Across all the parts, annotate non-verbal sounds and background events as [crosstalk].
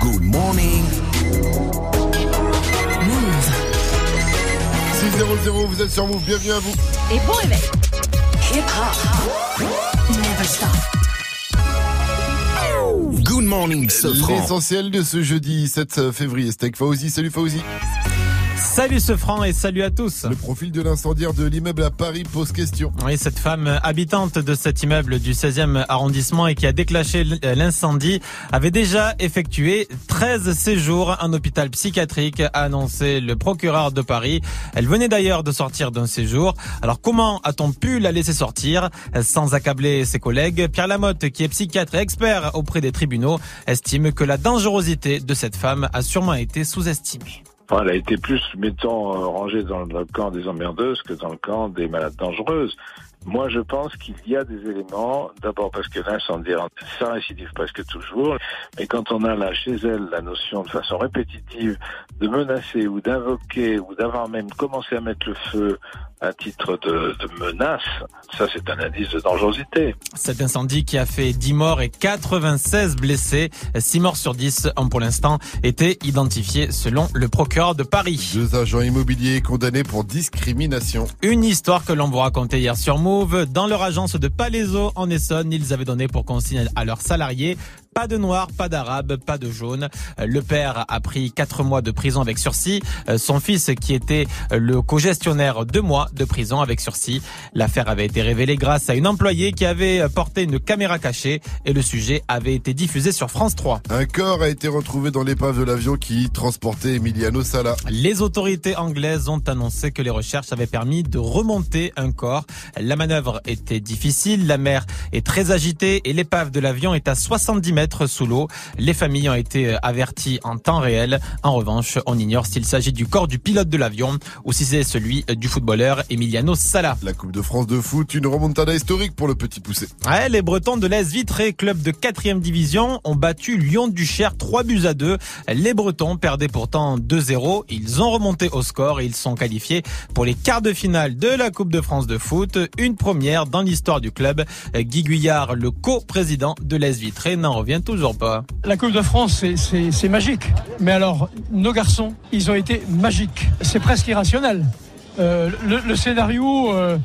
Good morning. 6-0-0, vous êtes sur Move, bienvenue à vous. Et bon réveil. Good morning, Sofran. L'essentiel de ce jeudi 7 février, Steak Fauzi. Salut Fauzi. Salut ce franc et salut à tous. Le profil de l'incendiaire de l'immeuble à Paris pose question. Oui, cette femme habitante de cet immeuble du 16e arrondissement et qui a déclenché l'incendie avait déjà effectué 13 séjours en hôpital psychiatrique, a annoncé le procureur de Paris. Elle venait d'ailleurs de sortir d'un séjour. Alors comment a-t-on pu la laisser sortir sans accabler ses collègues? Pierre Lamotte, qui est psychiatre et expert auprès des tribunaux, estime que la dangerosité de cette femme a sûrement été sous-estimée. Elle a été plus, mettons, euh, rangée dans le camp des emmerdeuses que dans le camp des malades dangereuses. Moi, je pense qu'il y a des éléments, d'abord parce que l'incendie, ça récidive presque toujours, mais quand on a là chez elle la notion de façon répétitive de menacer ou d'invoquer ou d'avoir même commencé à mettre le feu à titre de, de menace, ça c'est un indice de dangerosité. Cet incendie qui a fait 10 morts et 96 blessés, 6 morts sur 10 ont pour l'instant été identifiés selon le procureur de Paris. Deux agents immobiliers condamnés pour discrimination. Une histoire que l'on vous racontait hier sur Move. Dans leur agence de Palaiso en Essonne, ils avaient donné pour consigne à leurs salariés pas de noir, pas d'arabe, pas de jaune. Le père a pris quatre mois de prison avec sursis. Son fils, qui était le co-gestionnaire, deux mois de prison avec sursis. L'affaire avait été révélée grâce à une employée qui avait porté une caméra cachée et le sujet avait été diffusé sur France 3. Un corps a été retrouvé dans l'épave de l'avion qui transportait Emiliano Sala. Les autorités anglaises ont annoncé que les recherches avaient permis de remonter un corps. La manœuvre était difficile, la mer est très agitée et l'épave de l'avion est à 70 mètres sous l'eau. Les familles ont été averties en temps réel. En revanche, on ignore s'il s'agit du corps du pilote de l'avion ou si c'est celui du footballeur Emiliano Sala. La Coupe de France de foot, une remontada historique pour le petit poussé. Ouais, les Bretons de l'Est Vitré, club de 4 division, ont battu Lyon du Cher 3 buts à 2. Les Bretons perdaient pourtant 2-0. Ils ont remonté au score et ils sont qualifiés pour les quarts de finale de la Coupe de France de foot. Une première dans l'histoire du club. Guy Guyard, le co-président de l'Est Vitré, n'en revient La Coupe de France, c'est magique. Mais alors, nos garçons, ils ont été magiques. C'est presque irrationnel. Euh, le, scénario euh,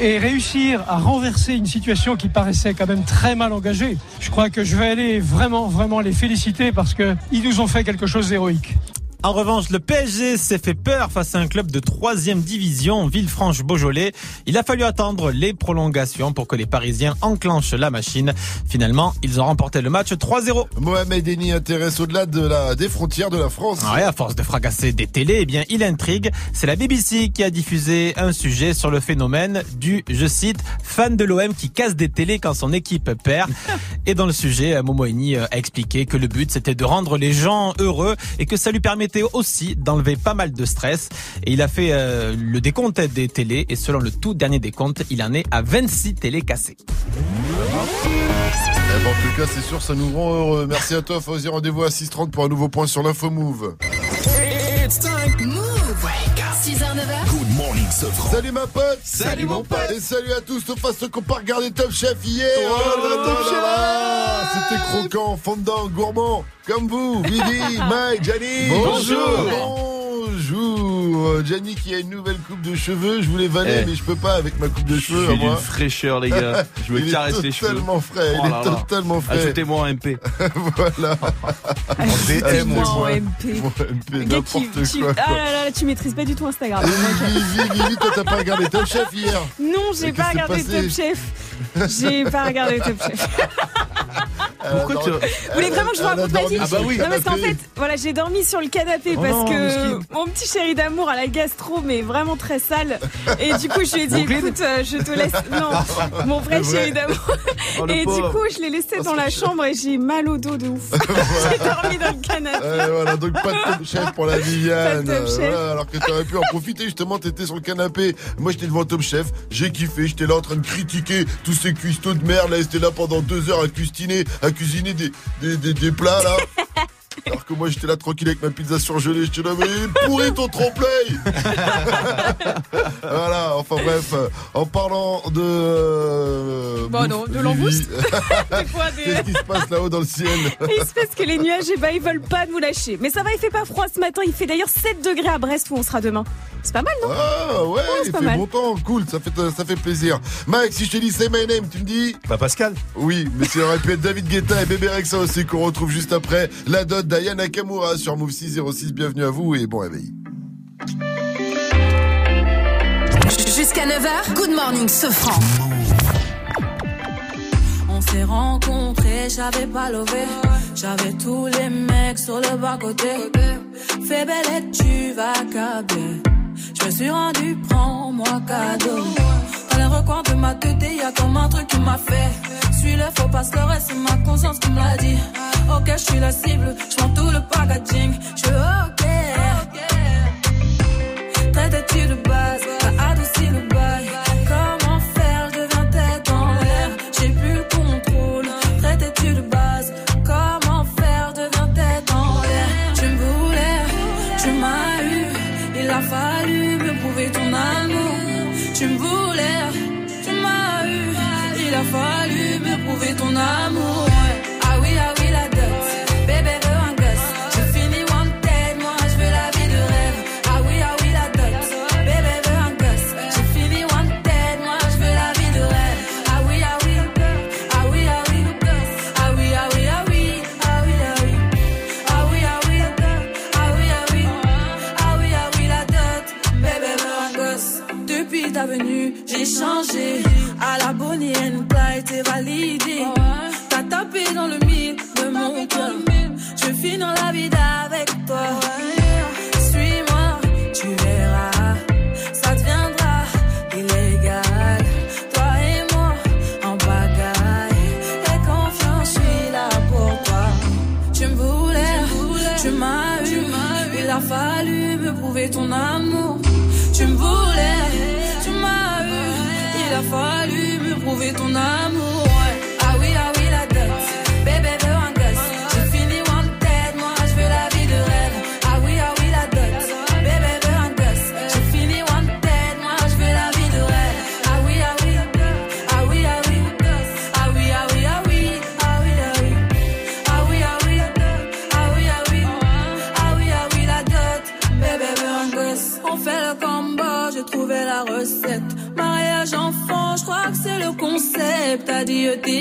est réussir à renverser une situation qui paraissait quand même très mal engagée. Je crois que je vais aller vraiment, vraiment les féliciter parce qu'ils nous ont fait quelque chose d'héroïque. En revanche, le PSG s'est fait peur face à un club de troisième division, Villefranche-Beaujolais. Il a fallu attendre les prolongations pour que les Parisiens enclenchent la machine. Finalement, ils ont remporté le match 3-0. Mohamed Eni intéresse au-delà de la, des frontières de la France. Ouais, à force de fracasser des télés, eh bien, il intrigue. C'est la BBC qui a diffusé un sujet sur le phénomène du, je cite, fan de l'OM qui casse des télés quand son équipe perd. [laughs] Et dans le sujet, Momo Eni a expliqué que le but c'était de rendre les gens heureux et que ça lui permettait aussi d'enlever pas mal de stress. Et il a fait euh, le décompte des télés et selon le tout dernier décompte, il en est à 26 télés cassées. Eh ben, en tout cas, c'est sûr, ça nous rend heureux. Merci à toi, Fauzi. Rendez-vous à 6h30 pour un nouveau point sur l'info Move. It's time. Move. 6h, 9h. Salut ma pote. Salut, mon pote. Et salut à tous, sauf à ceux qui n'ont pas regardé Top Chef hier. Oh là. C'était croquant, fondant, gourmand, comme vous, Vivi, [laughs] Mike, Gianni Bonjour. Bonjour Gianni qui a une nouvelle coupe de cheveux, je voulais vanner Eh. mais je peux pas avec ma coupe de Je cheveux suis à d'une moi. fraîcheur, les gars. [laughs] Je me il caresse est les cheveux. totalement frais, Oh il là est là. totalement frais. Ajoutez-moi un MP. [laughs] voilà. Ajoutez-moi en Ajoutez-moi. MP. Mon MP, n'importe tu- quoi. Ah là là, tu maîtrises pas du tout Instagram. Vivi, Vivi, toi t'as pas regardé Top Chef hier Non, j'ai pas regardé Top Chef. J'ai pas regardé Top Chef. Pourquoi tu... Vous voulez vraiment que je vous Elle a raconte ma vie Ah bah oui. Non, parce qu'en fait, voilà, j'ai dormi sur le canapé Oh parce non, que. Mon petit chéri d'amour a la gastro, mais vraiment très sale. Et du coup, je lui ai dit, écoute, euh, je te laisse. Non, [laughs] mon vrai chéri d'amour. Oh, Et du coup, je l'ai laissé dans la chambre et j'ai mal au dos de ouf. [laughs] j'ai dormi dans le canapé. Euh, voilà, donc pas de top chef pour la Viviane. Pas de Top Chef. Voilà, alors que t'aurais pu en profiter, justement, t'étais sur le canapé. Moi, j'étais devant Top Chef, j'ai kiffé, j'étais là en train de critiquer tous ces cuistots de merde, là, étaient là pendant deux heures à cuisiner, à cuisiner des, des, des, des plats, là. [laughs] Alors que moi j'étais là tranquille avec ma pizza surgelée, je te l'avais pourri ton trompe-l'œil [laughs] Voilà, enfin bref, euh, en parlant de. Bon, non, de langouste [laughs] Qu'est-ce qui se passe là-haut dans le ciel? Il se passe que les nuages, et ben, ils veulent pas nous lâcher. Mais ça va, il fait pas froid ce matin, il fait d'ailleurs 7 degrés à Brest où on sera demain. C'est pas mal, non? Ah ouais, ouais il fait mal. bon temps, cool, ça fait, ça fait plaisir. Mike, si je te dis c'est my name, tu me dis? Bah Pascal Oui, mais ça aurait pu être David Guetta et Bébé Rexa aussi qu'on retrouve juste après la dose Daya Nakamura sur Move 606. Bienvenue à vous et bon réveil. Jusqu'à 9h, good morning, ce. On s'est rencontrés, j'avais pas levé. J'avais tous les mecs sur le bas-côté. Fais belle et tu vas caber. Je me suis rendu, prends-moi cadeau. Dans les recoins de ma tête, y a comme un truc suis le faux pasteur et c'est ma conscience qui me l'a dit. Ok, je suis la cible, je tout le packaging. Je veux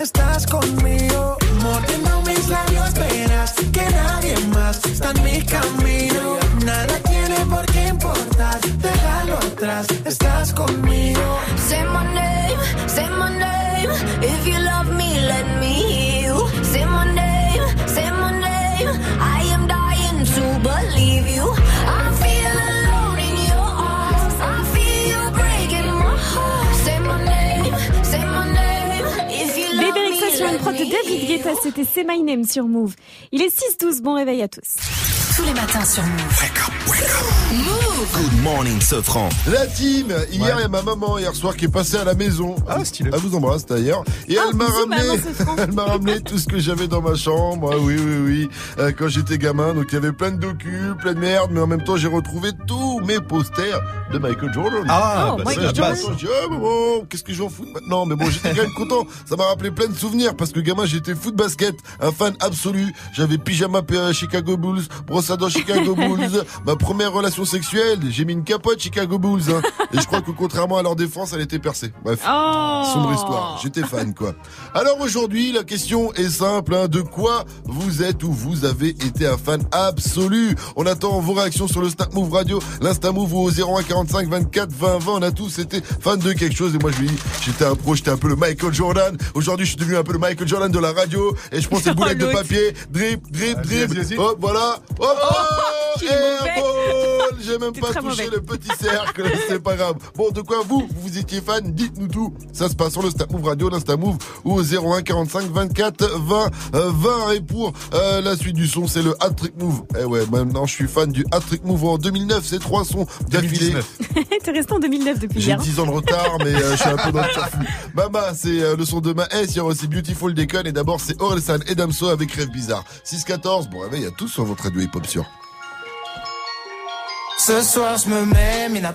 Estás conmigo. Mordiendo mis labios, verás que nadie más está en mi camino. David Guetta, c'était C'est My Name sur Move. Il est 6-12, bon réveil à tous. Tous les matins sur Move. Move. Good morning, Sofran. La team, hier il y a ma maman hier soir qui est passée à la maison. Ah, stylé. Elle vous embrasse d'ailleurs. Et Ah, elle m'a ramené, [laughs] elle m'a ramené tout ce que j'avais dans ma chambre. Ah oui, oui, oui. Euh, quand j'étais gamin, donc il y avait plein de docus, plein de merde, mais en même temps j'ai retrouvé tous mes posters de Michael Jordan. Ah, Oh, bah, Ouais, la je ah, maman, qu'est-ce que je vais en foutre maintenant? Mais bon, j'étais quand même content. Ça m'a rappelé plein de souvenirs parce que gamin, j'étais foot basket, un fan absolu. J'avais pyjama PA Chicago Bulls, brosse à dents Chicago Bulls. [laughs] Ma première relation sexuelle, j'ai mis une capote Chicago Bulls. hein. Et je crois que contrairement à leur défense, elle était percée. Bref. Oh Sombre histoire, j'étais fan quoi. Alors aujourd'hui, la question est simple, hein. de quoi vous êtes ou vous avez été un fan absolu? On attend vos réactions sur le Snap Move Radio, l'Insta Move ou au 01 45 24 20 20. On a tous été fans de quelque chose et moi je lui dis, j'étais un pro, j'étais un peu le Michael Jordan. Aujourd'hui, je suis devenu un peu le Michael Jordan de la radio et je pense que [laughs] boulette de l'autre. papier, drip, drip, drip. Hop, voilà. Hop, oh, il et est un mauvais. ball. J'ai même pas touché mauvais. le petit cercle, [laughs] c'est pas grave. Bon, de quoi vous, vous étiez fan Dites-nous tout. Ça se passe sur le Snap Move Radio, l'Insta Move ou au 01 45 24 20 euh, 20. Et pour euh, la suite du son, c'est le Hat Trick Move. Eh ouais, maintenant je suis fan du Hat Trick Move en 2009. C'est trois sons d'affilée. 2019. [laughs] T'es resté en 2009 depuis J'ai hier. 10 ans de retard, mais euh, je suis un peu dans le [laughs] surfou. Mama, c'est euh, le son de ma S. Il y aura aussi Beautiful Déconne. Et d'abord, c'est Orelsan et Damso avec Rêve Bizarre. 6-14. Bon réveil à tous sur votre radio hip-hop Ce soir je me mets mina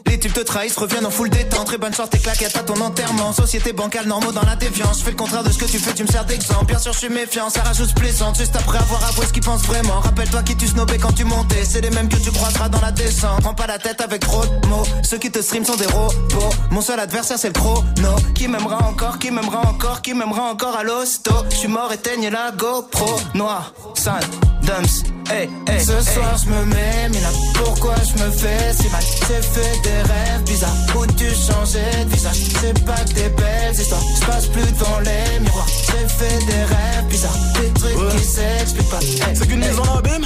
types te trahissent, reviennent en full détente. Très bonne chance, tes claquettes à ton enterrement. Société bancale, normaux dans la défiance. Je fais le contraire de ce que tu fais, tu me sers d'exemple. Bien sûr je suis méfiant, ça rajoute plaisante. Juste après avoir avoué ce qu'ils pensent vraiment. Rappelle-toi qui tu snobais quand tu montais. C'est les mêmes que tu croiseras dans la descente. Prends pas la tête avec trop de mots. Ceux qui te stream sont des robots. Mon seul adversaire c'est le chrono. Qui m'aimera encore, qui m'aimera encore Qui m'aimera encore à l'hosto. Je suis mort, éteigne la GoPro. Noir, sale, dumps Hey, hey, Ce soir je me mets, mais là pourquoi je me fais si mal? J'ai fait des rêves bizarres où tu changeais de visage? C'est pas que des belles histoires, je passe plus devant les miroirs. J'ai fait des rêves bizarres, des trucs qui s'expliquent pas. Hey, C'est qu'une hey. mise en abîme?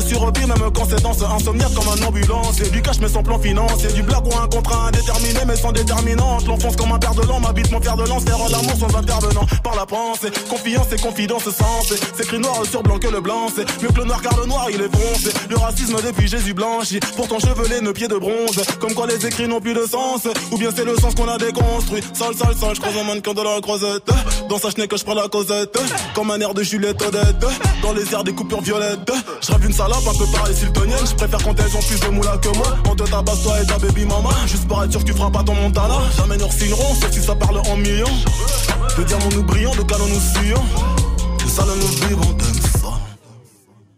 survie, même quand c'est dans ce comme un ambulance. Et du cash mais sans plan financier, du blague ou un contrat indéterminé mais sans déterminante. L'enfonce comme un père de l'an, m'habite mon père de lance, faire l'amour sans intervenant par la pensée. Confiance et confidence sens, c'est écrit noir sur blanc que le blanc, c'est mieux que le noir car le noir il est foncé. Le racisme depuis Jésus blanchi, pourtant chevelé, nos pieds de bronze. Comme quoi les écrits n'ont plus de sens, ou bien c'est le sens qu'on a déconstruit. Sale, sale, sale, je croise un mannequin de la croisette. Dans sa chenille que je prends la causette, comme un air de Juliette Odette. Dans les airs des coupures violettes, je rêve une salope un peu pareil siltonienne. Je préfère quand elles ont plus de moula que moi. On te tabasse toi et ta baby mama, juste pour être sûr que tu feras pas ton montana. Jamais nous signerons, sauf si ça parle en millions. De diamants nous brillons, de canons nous fuyons. De salon nous vivons, donne ça.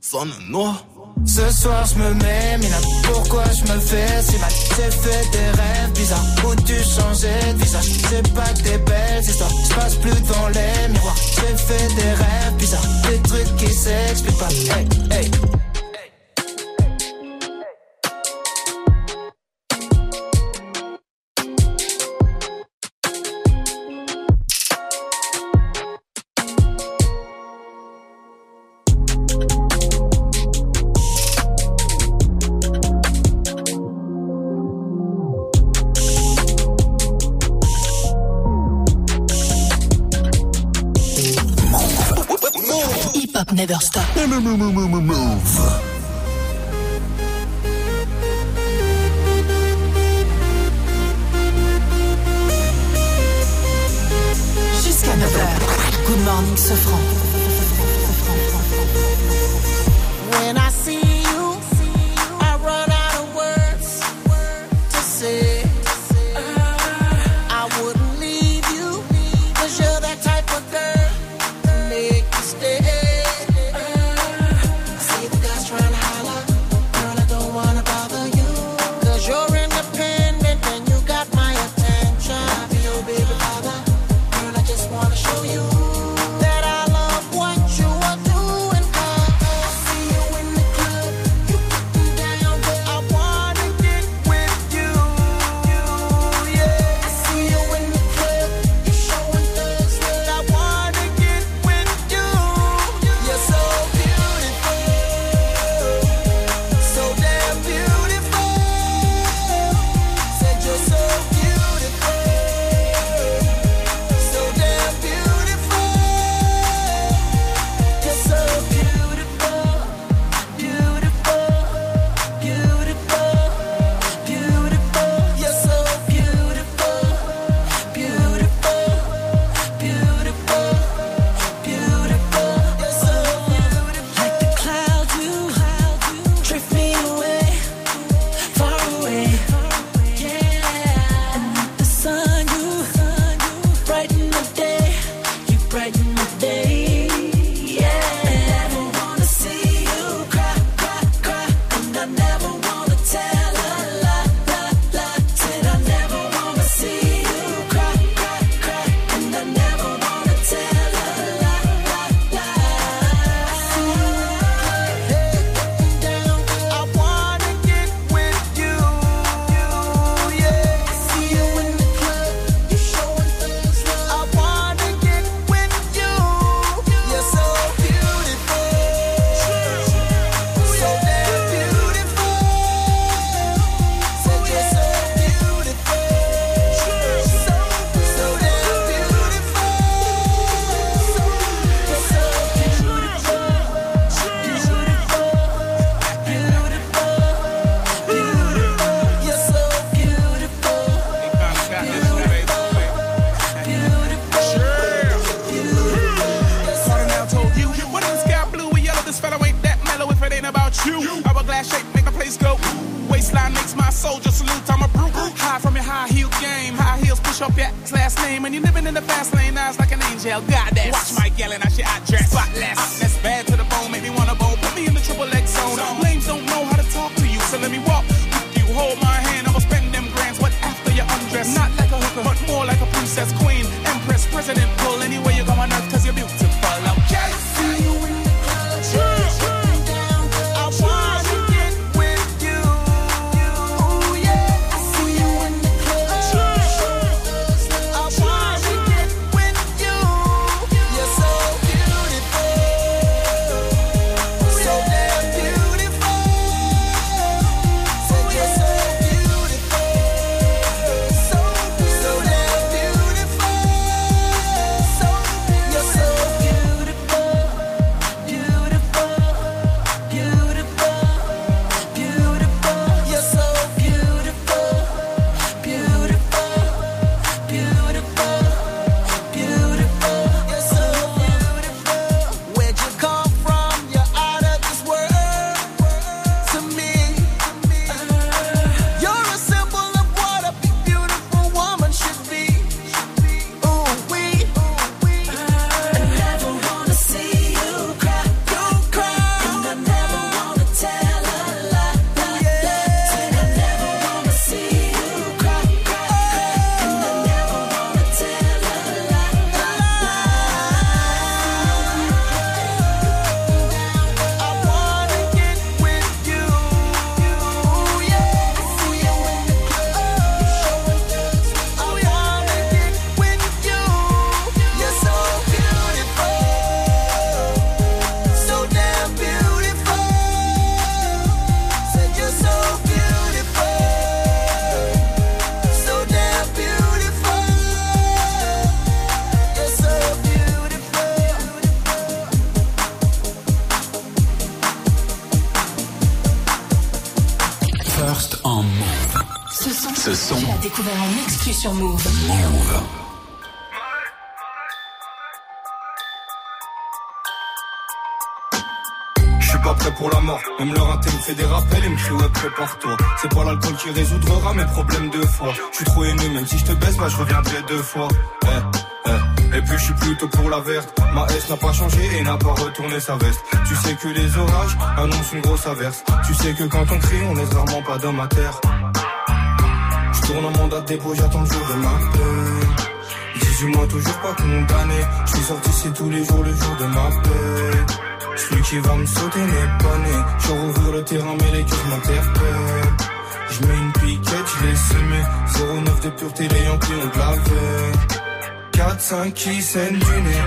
Sonne noir. Ce soir je me mets, mais pourquoi je me fais si mal? J'ai fait des rêves bizarres où tu changeais de visage? C'est pas que des belles histoires, je passe plus dans les miroirs J'ai fait des rêves bizarres, des trucs qui s'expliquent pas Hey, hey Move. Jusqu'à 9h. Good morning, Sofran. Sur Move. Move. Pas prêt pour la mort, même leur inté me fait des rappels et me crie ouais prépare-toi. C'est pas l'alcool qui résoudra mes problèmes de foi. Je suis trop haineux, même si je te baisse, bah je reviendrai deux fois. Eh, eh. Et puis je suis plutôt pour la verte. Ma S n'a pas changé et n'a pas retourné sa veste. Tu sais que les orages annoncent une grosse averse. Tu sais que quand on crie, on laisse rarement pas d'homme à terre Je tourne en mandat dépôt, j'attends le jour de ma paix 18 mois toujours pas condamné Je suis sorti c'est tous les jours le jour de ma paix celui qui va me sauter n'est pas né. Je rouvre le terrain, mais les cœurs m'interpellent. Je mets une piquette, je l'ai semé. 09 de pureté, les Yankees ont de la veille. 4-5 qui saignent du nez.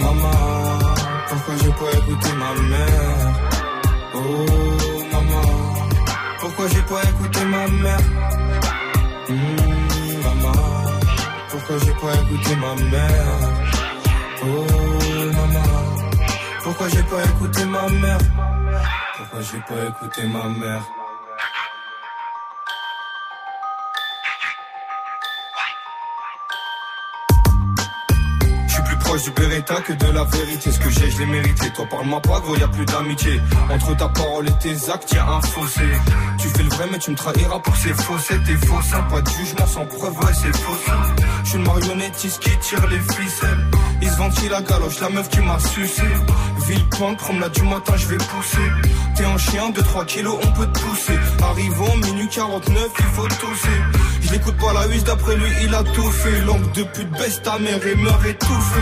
Maman, pourquoi j'ai pas écouté ma mère? Oh, maman, pourquoi j'ai pas écouté Hmm, maman, pourquoi j'ai pas écouté ma mère? Oh, maman. Pourquoi j'ai pas écouté ma mère? Pourquoi j'ai pas écouté ma mère? Proche du Beretta que de la vérité. Ce que j'ai, je l'ai mérité. Toi, parle-moi pas, gros, y a plus d'amitié. Entre ta parole et tes actes, y a un fossé. Tu fais le vrai, mais tu me trahiras pour ces faussettes. T'es faux, ça, pas de jugement sans preuve, ouais, c'est faux. ça. Je une marionnettiste qui tire les ficelles. Ils se ventile la galoche, la meuf qui m'a sucé. Villepinte, promenade du matin, je vais pousser. T'es un chien de 3 kilos, on peut te pousser. Arrivant, minuit 49, il faut tousser. Je l'écoute pas la huisse, d'après lui, il a tout fait. Langue de pute, baisse ta mère et meurt étouffé.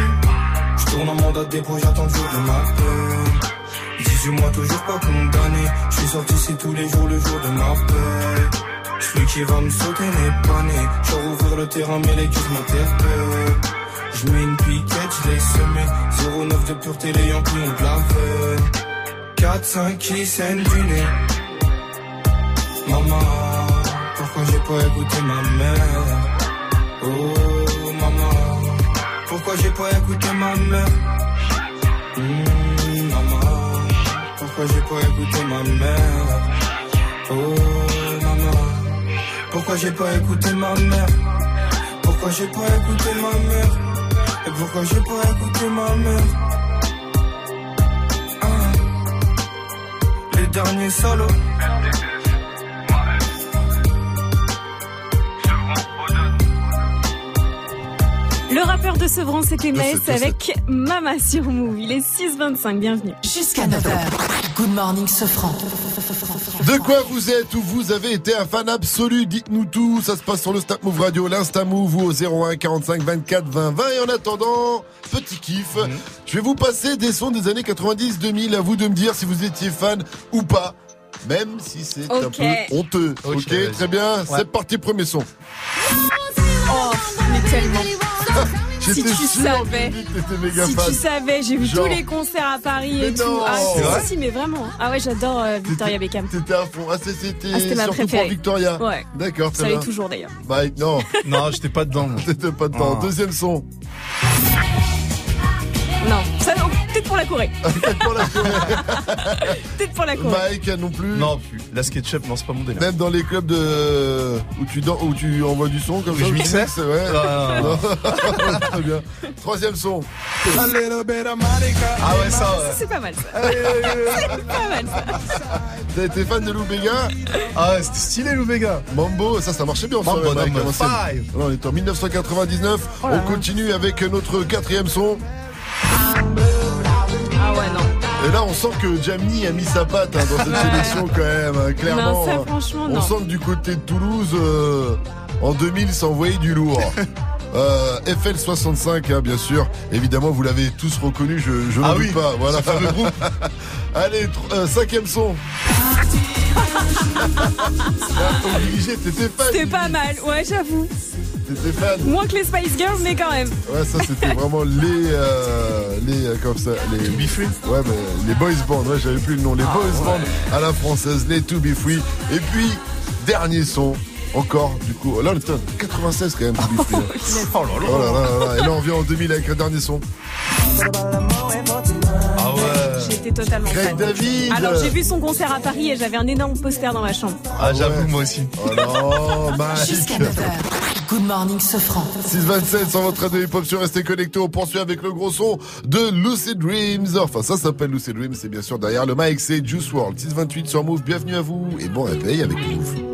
Je tourne en mandat dépôt, j'attends le jour de ma peine. 18 mois, toujours pas condamné. Je suis sorti, c'est tous les jours, le jour de ma. Celui qui va me sauter n'est pas né. Je rouvrir le terrain, mais les cuisses m'interpellent. Je mets une piquette, je l'ai semé. 09 de pureté, les Yankees ont de la veine 4-5 qui saignent du nez. Maman, pourquoi j'ai pas écouté ma mère? Oh maman, pourquoi j'ai pas écouté ma mère? Hmm, Maman, pourquoi j'ai pas écouté ma mère? Oh maman, pourquoi j'ai pas écouté ma mère? Pourquoi j'ai pas écouté ma mère? Et pourquoi j'ai pas écouté ma mère. Les derniers solos Le rappeur de Sevran, c'était de avec Mama sur Move. Il est 6h25, bienvenue. Jusqu'à 9h. Good morning, Sofran. De quoi vous êtes ou vous avez été un fan absolu? Dites-nous tout. Ça se passe sur le Snap Move Radio, l'Insta Move ou au 01 45 24 20 20. Et en attendant, petit kiff, Mhm. je vais vous passer des sons des années 90-2000. À vous de me dire si vous étiez fan ou pas. Même si c'est un peu honteux. Ok, très bien. Ouais. C'est parti, premier son. Oh, mais tellement. [laughs] Si tu savais. méga Si fan. tu savais, j'ai vu Genre. tous les concerts à Paris Mais et tout. non. Ah, C'est si, vrai si, si, mais vraiment. Ah ouais, j'adore euh, Victoria Beckham. T'étais à fond. Ah, c'était Ah, ma préférée. pour Victoria. Ouais. D'accord, Ça l'est toujours d'ailleurs. Bah, non. [laughs] Non, j'étais pas dedans. [laughs] T'étais pas dedans. Ah. Deuxième son. Non, ça, non, peut-être pour la Corée. [laughs] Peut-être pour la Corée. [laughs] Peut-être pour la Corée. Mike non plus. Non, plus. La SketchUp, non, c'est pas mon délire. Même dans les clubs de où tu où tu envoies du son comme ça. je mixais ouais. Ah, non, non. Non. [laughs] Très bien. Troisième son. Ah ouais, ça, ouais. C'est pas mal ça. C'est pas mal ça. T'as été fan de Lou Bega Ah ouais, c'était stylé, Lou Vega. Mambo, ça, ça marchait bien en Mambo Mike. Alors, on est en 1999. Oh là on continue avec notre quatrième son. Ah ouais, non. Et là, on sent que Jamni a mis sa patte hein, dans cette Ouais. [laughs] sélection quand même. hein, Clairement. Non, ça, franchement, on non. sent que du côté de Toulouse, euh, en 2000, ça envoyait du lourd. [laughs] Euh, FL65, hein, bien sûr. Évidemment, vous l'avez tous reconnu, je, Ah doute oui, pas. Voilà. ce fameux groupe. [laughs] Allez, tr- euh, cinquième son. Là, obligé, t'étais fan. C'était pas mal, ouais, j'avoue. T'étais fan. Moins que les Spice Girls, mais quand même. Ouais, ça c'était [laughs] vraiment les euh, les euh, comme ça les To Be Free Ouais, mais les boys band. Ouais, j'avais plus le nom. Les Ah, boys ouais. band à la française, les To Be Free. Et puis dernier son. Encore, du coup, là on était en 96 quand même, hein. [laughs] Oh là là. Oh là là là là. Et là on vient en 2000 avec le dernier son. Ah ouais. J'étais totalement Craig fan. David. Alors j'ai vu son concert à Paris et j'avais un énorme poster dans ma chambre. Ah, j'avoue, ouais. moi aussi. Oh non. [laughs] Jusqu'à 9h. Good morning, Sofran. 627 sur votre radio hip-hop sur Restez connecté. On poursuit avec le gros son de Lucid Dreams. Enfin, ça s'appelle Lucid Dreams. C'est bien sûr derrière le mic, c'est Juice World. 628 sur Move. Bienvenue à vous et bon réveil avec Move.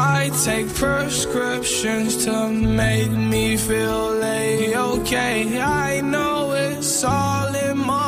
I take prescriptions to make me feel a-okay. I know it's all in my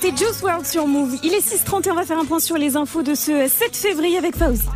c'était Juice World sur Move. Il est 6h30 et on va faire un point sur les infos de ce 7 février avec Fauzi.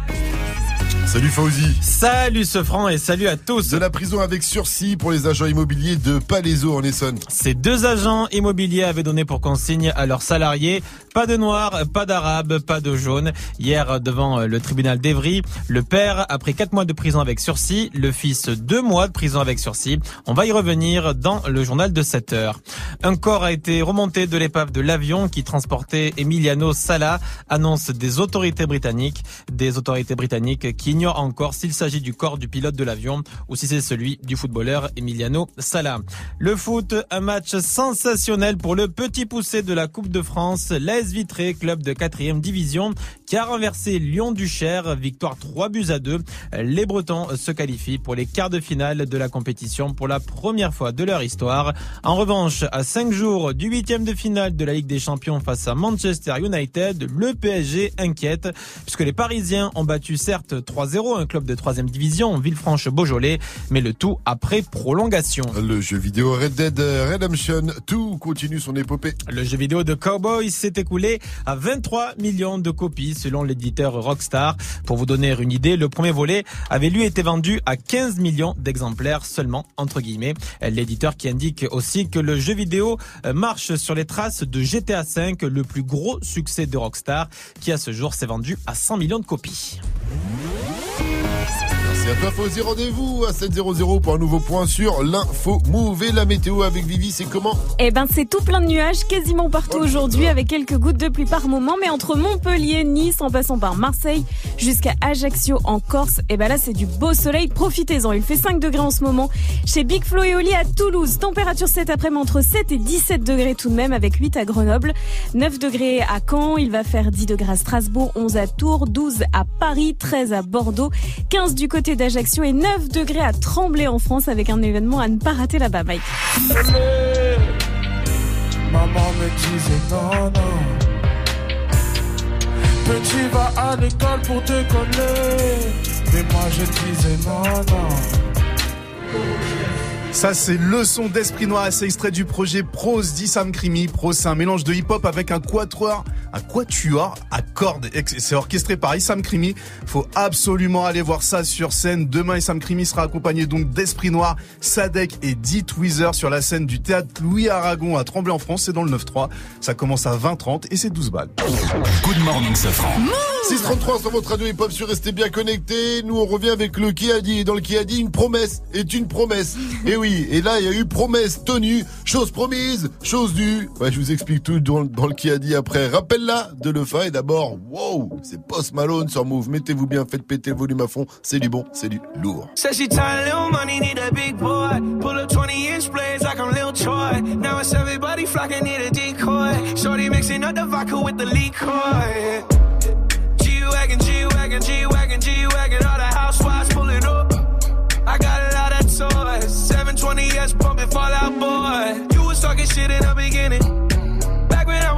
Salut Fauzi. Salut ce franc et salut à tous. De la prison avec sursis pour les agents immobiliers de Palaiso en Essonne. Ces deux agents immobiliers avaient donné pour consigne à leurs salariés pas de noirs, pas d'arabes, pas de jaunes. Hier, devant le tribunal d'Evry, le père a pris quatre mois de prison avec sursis, le fils deux mois de prison avec sursis. On va y revenir dans le journal de 7 heures. Un corps a été remonté de l'épave de l'avion qui transportait Emiliano Sala, annonce des autorités britanniques, des autorités britanniques qui ignorent encore s'il s'agit du corps du pilote de l'avion ou si c'est celui du footballeur Emiliano Sala. Le foot, un match sensationnel pour le petit poussé de la Coupe de France, l'AS Vitré, club de 4 division, qui a renversé Lyon-Duchère, victoire 3 buts à 2. Les Bretons se qualifient pour les quarts de finale de la compétition pour la première fois de leur histoire. En revanche, à 5 jours du huitième de finale de la Ligue des Champions face à Manchester United, le PSG inquiète puisque les Parisiens ont battu certes 3-0 un club de 3 division, Villefranche-Beaujolais, mais le tout après prolongation. Le jeu vidéo Red Dead Redemption 2 continue son épopée. Le jeu vidéo de Cowboy s'est écoulé à 23 millions de copies selon l'éditeur Rockstar. Pour vous donner une idée, le premier volet avait lui été vendu à 15 millions d'exemplaires seulement, entre guillemets. L'éditeur qui indique aussi que le jeu vidéo marche sur les traces de GTA V, le plus gros succès de Rockstar, qui à ce jour s'est vendu à 100 millions de copies. Música Fauzi, rendez-vous à 7.00 pour un nouveau point sur l'info move et la météo avec Vivi, c'est comment Eh ben c'est tout plein de nuages quasiment partout aujourd'hui avec quelques gouttes de pluie par moment mais entre Montpellier, Nice en passant par Marseille jusqu'à Ajaccio en Corse, et ben là c'est du beau soleil, profitez-en. Il fait 5 degrés en ce moment chez Big Flo et Oli à Toulouse. Température cet après-midi entre 7 et 17 degrés tout de même avec 8 à Grenoble, 9 degrés à Caen, il va faire 10 degrés à Strasbourg, 11 à Tours, 12 à Paris, 13 à Bordeaux, 15 du côté d'Ajaccio et 9 degrés à Tremblay en France avec un événement à ne pas rater là-bas, Mike. Maman me disait non, non. Petit va à l'école pour te connaître. Mais moi je disais non, non. Ça, c'est Leçon d'esprit noir. C'est extrait du projet Prose d'Issam Krimi. Prose, c'est un mélange de hip-hop avec un quatuor, un quatuor à cordes. C'est orchestré par Issam Krimi. Faut absolument aller voir ça sur scène. Demain, Issam Krimi sera accompagné donc d'Esprit Noir, Sadek et Dit Weezer sur la scène du théâtre Louis Aragon à Tremblay en France. C'est dans le 9-3. Ça commence à 20h30 et c'est 12 balles. Good morning, Safran. 633 sur votre radio hip-hop sur Restez bien connectés. Nous, on revient avec le qui a dit. Et dans le qui a dit, une promesse est une promesse. Et oui, et là, il y a eu promesse tenue, chose promise, chose due. Ouais, je vous explique tout dans, dans le qui a dit après. Rappelle-la de le faire. Et d'abord, wow, c'est Post Malone sur Move. Mettez-vous bien, faites péter le volume à fond. C'est du bon, c'est du lourd. Said she tired, little money, need a big boy. Pull up 20 inch blades like I'm Lil Troy. Now it's everybody flocking, need a decoy. Shorty mixing up the vodka with the liquor. G-Wagon, G-Wagon, G-Wagon, G-Wagon.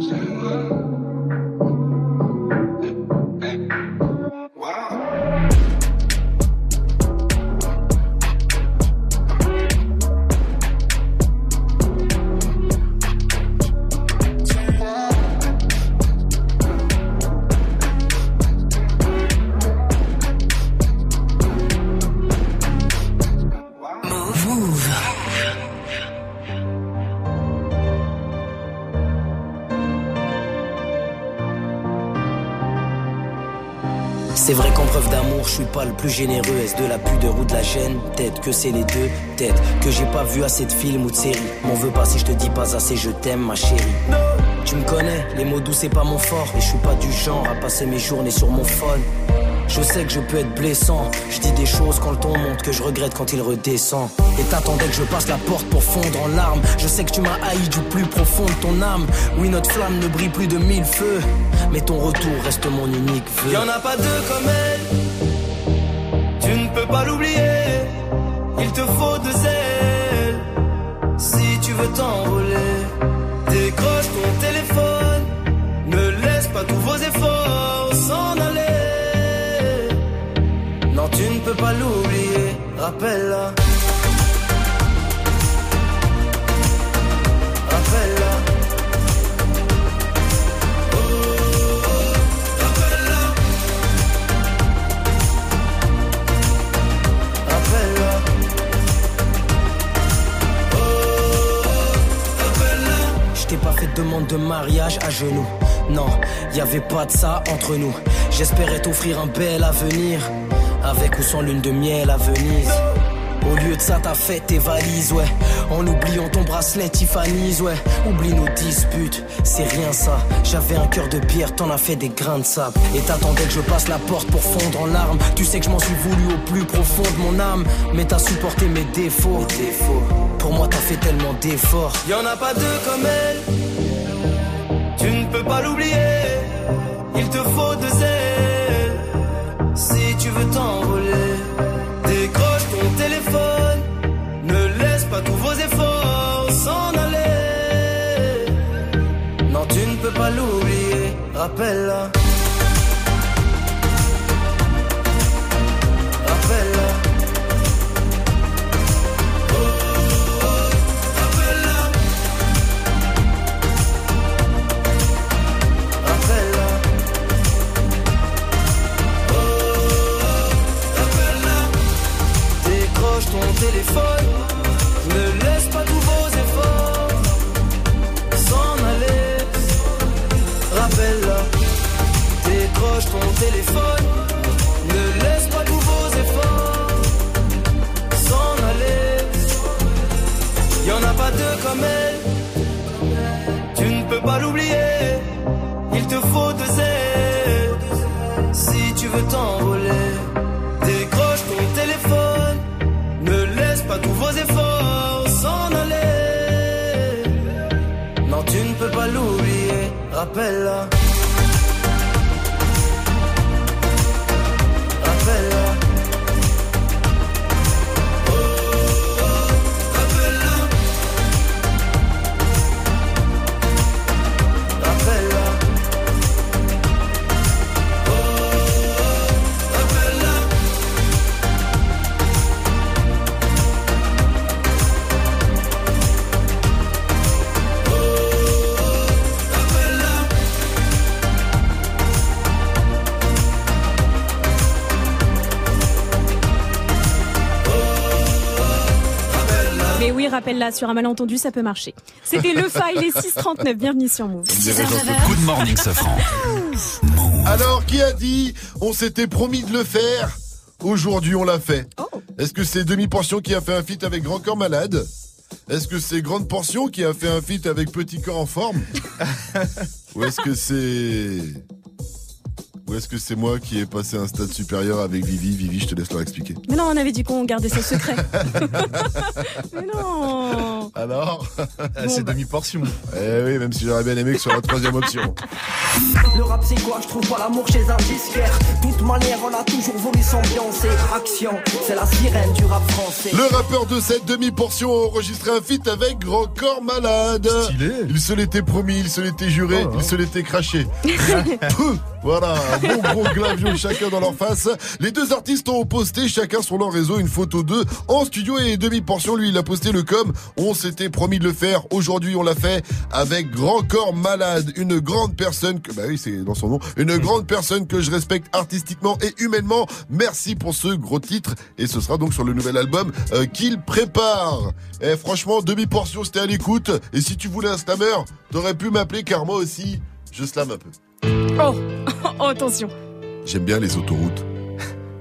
C'est suis pas le plus généreux. Est-ce de la pudeur ou de la gêne? Peut-être que c'est les deux. Peut-être que j'ai pas vu assez de films ou de séries. M'en veux pas si je te dis pas assez, je t'aime, ma chérie. Tu me connais, les mots doux c'est pas mon fort. Et je suis pas du genre à passer mes journées sur mon phone. Je sais que je peux être blessant. Je dis des choses quand le ton monte que je regrette quand il redescend. Et t'attendais que je passe la porte pour fondre en larmes. Je sais que tu m'as haï du plus profond de ton âme. Oui, notre flamme ne brille plus de mille feux. Mais ton retour reste mon unique vœu. Y en a pas deux comme elle. Tu ne peux pas l'oublier. Il te faut deux ailes. Si tu veux t'envoler, décroche ton téléphone. Ne laisse pas tous vos efforts s'en aller. Non, tu ne peux pas l'oublier. Rappelle-la. Demande de mariage à genoux. Non, y avait pas de ça entre nous. J'espérais t'offrir un bel avenir. Avec ou sans lune de miel à Venise. Au lieu de ça, t'as fait tes valises, ouais. En oubliant ton bracelet Tiffany's, ouais. Oublie nos disputes, c'est rien ça. J'avais un cœur de pierre, t'en as fait des grains de sable. Et t'attendais que je passe la porte pour fondre en larmes. Tu sais que je m'en suis voulu au plus profond de mon âme. Mais t'as supporté mes défauts. Mes défauts. Pour moi, t'as fait tellement d'efforts. Y en a pas deux comme elle. Tu ne peux pas l'oublier. Il te faut deux ailes. Si tu veux t'envoler, faut deux ailes. Si tu veux t'envoler, décroche ton téléphone. Ne laisse pas tous vos efforts s'en aller. Non, tu ne peux pas l'oublier. Rappelle-la. Rappelle-la, sur un malentendu, ça peut marcher. C'était le file, les 639. Bienvenue sur Move. Good morning, Safran. [laughs] Alors, qui a dit on s'était promis de le faire? Aujourd'hui, on l'a fait. Est-ce que c'est Demi-Portion qui a fait un feat avec Grand Corps Malade? Est-ce que c'est Grande Portion qui a fait un feat avec Petit Corps en forme? [laughs] Ou est-ce que c'est... Ou est-ce que c'est moi qui ai passé un stade supérieur avec Vivi Vivi, je te laisse leur expliquer. Mais non, on avait dit qu'on gardait ça secret. [laughs] Mais non. Alors C'est demi-portion. Eh oui, même si j'aurais bien aimé que ce soit la troisième option. Le rap c'est quoi? Je trouve pas l'amour chez un disquaire. Toute manière, on a toujours voulu s'ambiancer. Action, c'est la sirène du rap français. Le rappeur de cette demi-portion a enregistré un feat avec Grand Corps Malade. Il se l'était promis, il se l'était juré, il se l'était craché. [laughs] Voilà, un bon gros glavio chacun dans leur face. Les deux artistes ont posté chacun sur leur réseau une photo d'eux en studio et demi-portion. Lui, il a posté le com. On s'était promis de le faire. Aujourd'hui, on l'a fait avec Grand Corps Malade. Une grande personne que, bah oui, c'est dans son nom. Une grande personne que je respecte artistiquement et humainement. Merci pour ce gros titre. Et ce sera donc sur le nouvel album euh, qu'il prépare. Et franchement, demi-portion, c'était à l'écoute. Et si tu voulais un slammer, t'aurais pu m'appeler car moi aussi, je slame un peu. Oh, [laughs] oh attention. J'aime bien les autoroutes.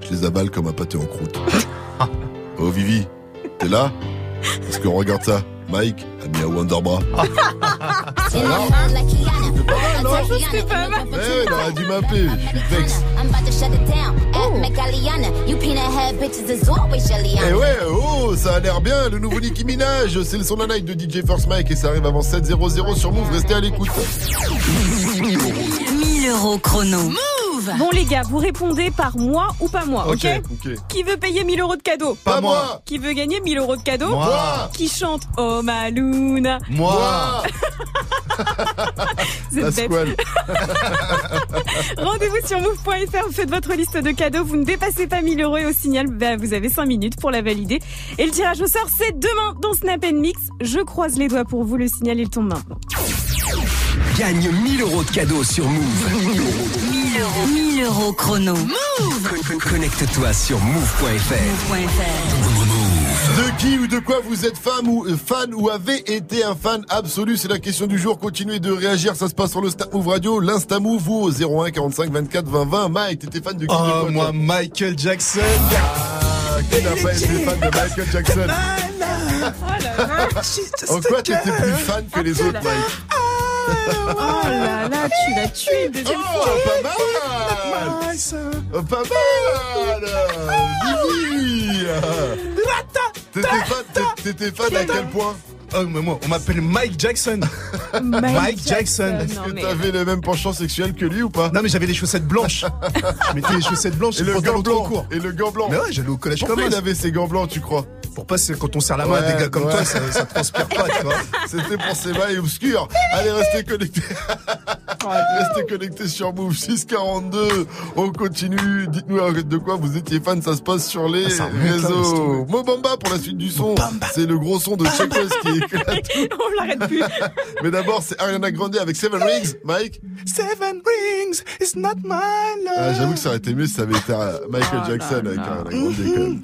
Je les avale comme un pâté en croûte. [laughs] Oh Vivi, t'es là? Parce qu'on regarde ça. Mike a mis un Wonderbra. C'était pas mal. Eh ouais, il aurait dû m'appeler. Je suis vexe. Always jelly Eh ouais, oh, ça a l'air bien, le nouveau Nicki Minaj. C'est le son de la night de DJ First Mike et ça arrive avant 7.00 sur Move. Restez à l'écoute. 1000 euros chrono. Move Bon les gars, vous répondez par moi ou pas moi, ok, ok. Qui veut payer 1000 euros de cadeaux Pas moi. Qui veut gagner 1000 euros de cadeaux Moi. Qui chante Oh ma Luna Moi. [laughs] Vous êtes La bête. squale. [laughs] Rendez-vous sur move.fr, vous faites votre liste de cadeaux, vous ne dépassez pas 1000 euros et au signal, bah, vous avez 5 minutes pour la valider. Et le tirage au sort, c'est demain dans Snap Mix. Je croise les doigts pour vous, le signal, il tombe maintenant. Gagne 1000 euros de cadeaux sur Move. 1000 euros. 1000 euros chrono. Move. Connecte-toi sur move.fr. De qui ou de quoi vous êtes fan ou, euh, fan ou avez été un fan absolu C'est la question du jour. Continuez de réagir. Ça se passe sur le Snap Move Radio, l'Insta Move vous au 01 45 24 20 20. Mike, t'étais fan de qui de Oh, quoi, moi, Michael Jackson. Ah, qui n'a pas été fan de Michael Jackson En quoi t'étais plus fan que les autres, Mike? Oh là là, tu l'as tué une deuxième Oh, fois. pas mal. Oh, Pas mal. Vivi T'étais fan, t'é- t'étais fan à quel point? Oh, mais moi, on m'appelle Mike Jackson. Mike Jackson. Est-ce que t'avais le même penchant sexuel que lui ou pas? Non, mais j'avais les chaussettes blanches. [laughs] Je mettais les chaussettes blanches Et et le gant blanc. court. Et le gant blanc. Mais ouais, j'allais au collège Pourquoi comme il avait ses gants blancs, tu crois? Pour pas, quand on serre la main à Ouais, des gars comme ouais. toi, ça, ça transpire pas, tu vois. [laughs] C'était pour ses mailles obscures. Allez, restez connectés. [laughs] restez connectés sur Move 642. On continue. Dites-nous de quoi vous étiez fan. Ça se passe sur les Ah, ça laisse réseaux. Mobamba pour la suite du son. C'est le gros son de Chekos qui éclate. [laughs] On l'arrête plus. Mais d'abord, c'est Ariana Grande avec Seven Rings. Mike Seven rings is not my love. Ah, J'avoue que ça aurait été mieux si ça avait été euh, Michael Oh Jackson avec Ariana Grande quand même.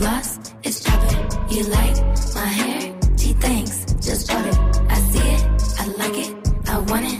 Gloss is chopping. You like my hair? She thinks Just bought it. I see it. I like it. I want it.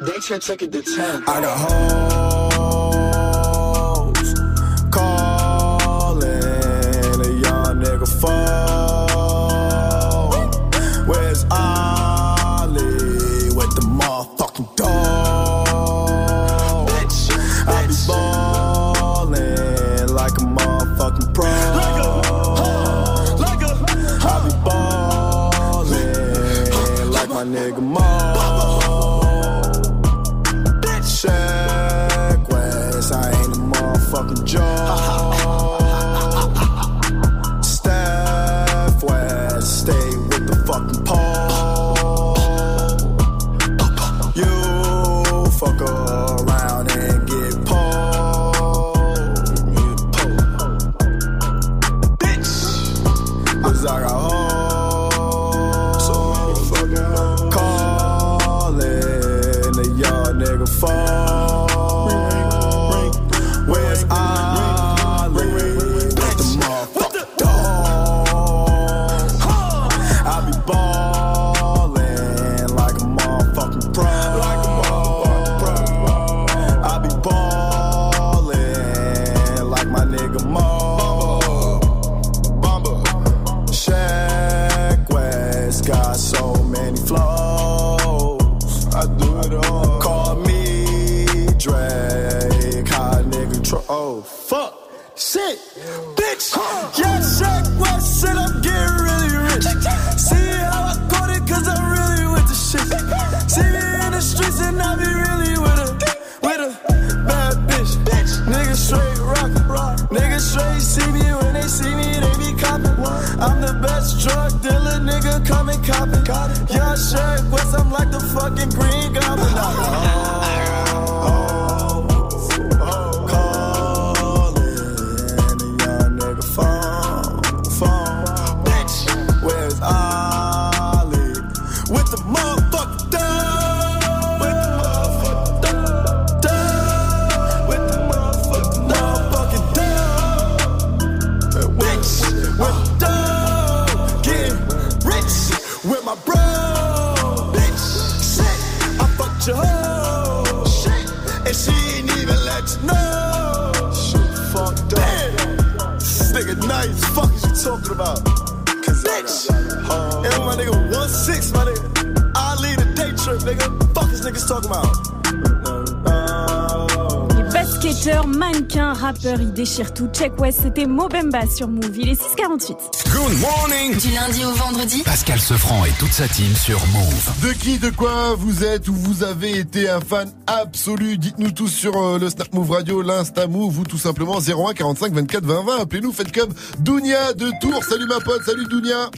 Move. Bitch. check, check it to 10. I got hoes calling a young nigga phone. Where's Ollie with the motherfucking dog? I be ballin' like a motherfucking pro. I be ballin' like my nigga Mo. Ils déchirent tout. Check West, c'était Mobemba sur Move. Il est 6h48. Good morning Du lundi au vendredi Pascal Sefranc et toute sa team sur Move. De qui, de quoi vous êtes ou vous avez été un fan absolu? Dites-nous tous sur euh, le Snap Move Radio, l'Insta Move ou tout simplement 01 45 24 20 20. Appelez-nous, faites comme Dounia de Tours. Salut ma pote, salut Dounia.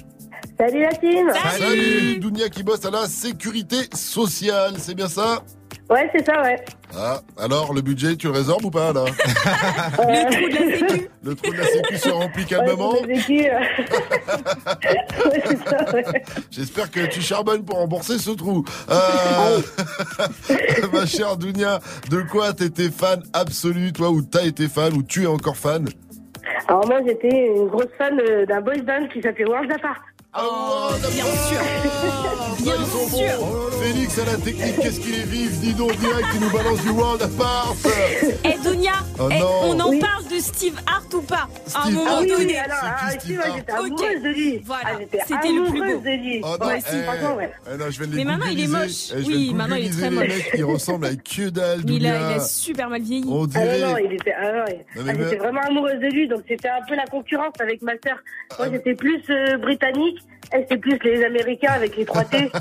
Salut la team Salut Dounia qui bosse à la sécurité sociale, c'est bien ça? Ouais, c'est ça, ouais. Ah, alors le budget, tu le résorbes ou pas là [laughs] Le trou de la sécu. Le trou de la sécu se remplit calmement. Ouais, c'est la sécu. Ouais, c'est ça, ouais. J'espère que tu charbonnes pour rembourser ce trou. Euh, [laughs] ma chère Dounia, de quoi t'étais fan absolu, toi, ou t'as été fan, ou tu es encore fan? Alors moi, j'étais une grosse fan euh, d'un boys band qui s'appelait World Apart. Oh, bien sûr Bien sûr Félix à la technique, qu'est-ce qu'il est vif Dis donc direct, il nous balance du World Apart [laughs] Eh Dounia, Oh eh, non. on en Oui. parle de Steve Hart ou pas À un Steve moment Ah oui, oui, donné. alors, ah, si, moi, j'étais amoureuse de lui. Voilà, Ah, c'était le plus beau. amoureuse de lui. Oh non, Ouais, eh, franchement, ouais. eh non, je les Mais maintenant, il est moche. Eh, Oui, maintenant, il est très moche. il ressemble à que dalle, il a, Dounia. il a super mal vieilli. On Ah non, dirait... non, il était, ah, ouais. Non, mais Ah, j'étais vraiment amoureuse de lui, donc c'était un peu la concurrence avec ma sœur. Moi, j'étais plus euh, britannique, elle c'était plus les Américains avec les 3T. Euh,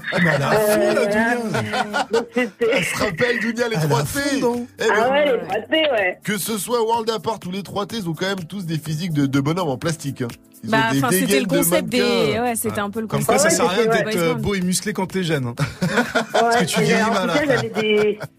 c'était- Elle se rappelle, Dounia, les 3T Eh ben, Ah ouais, les 3T, ouais. Que ce soit World Apart ou les 3T, ils ont quand même tous des physiques de, de bonhommes en plastique. Bah, des enfin, c'était le de concept des. mannequins. Ouais, c'était un peu le Comme concept. quoi, ça sert à rien d'être ouais. euh, beau et musclé quand t'es jeune. hein. Ouais, que tu vieillis mal,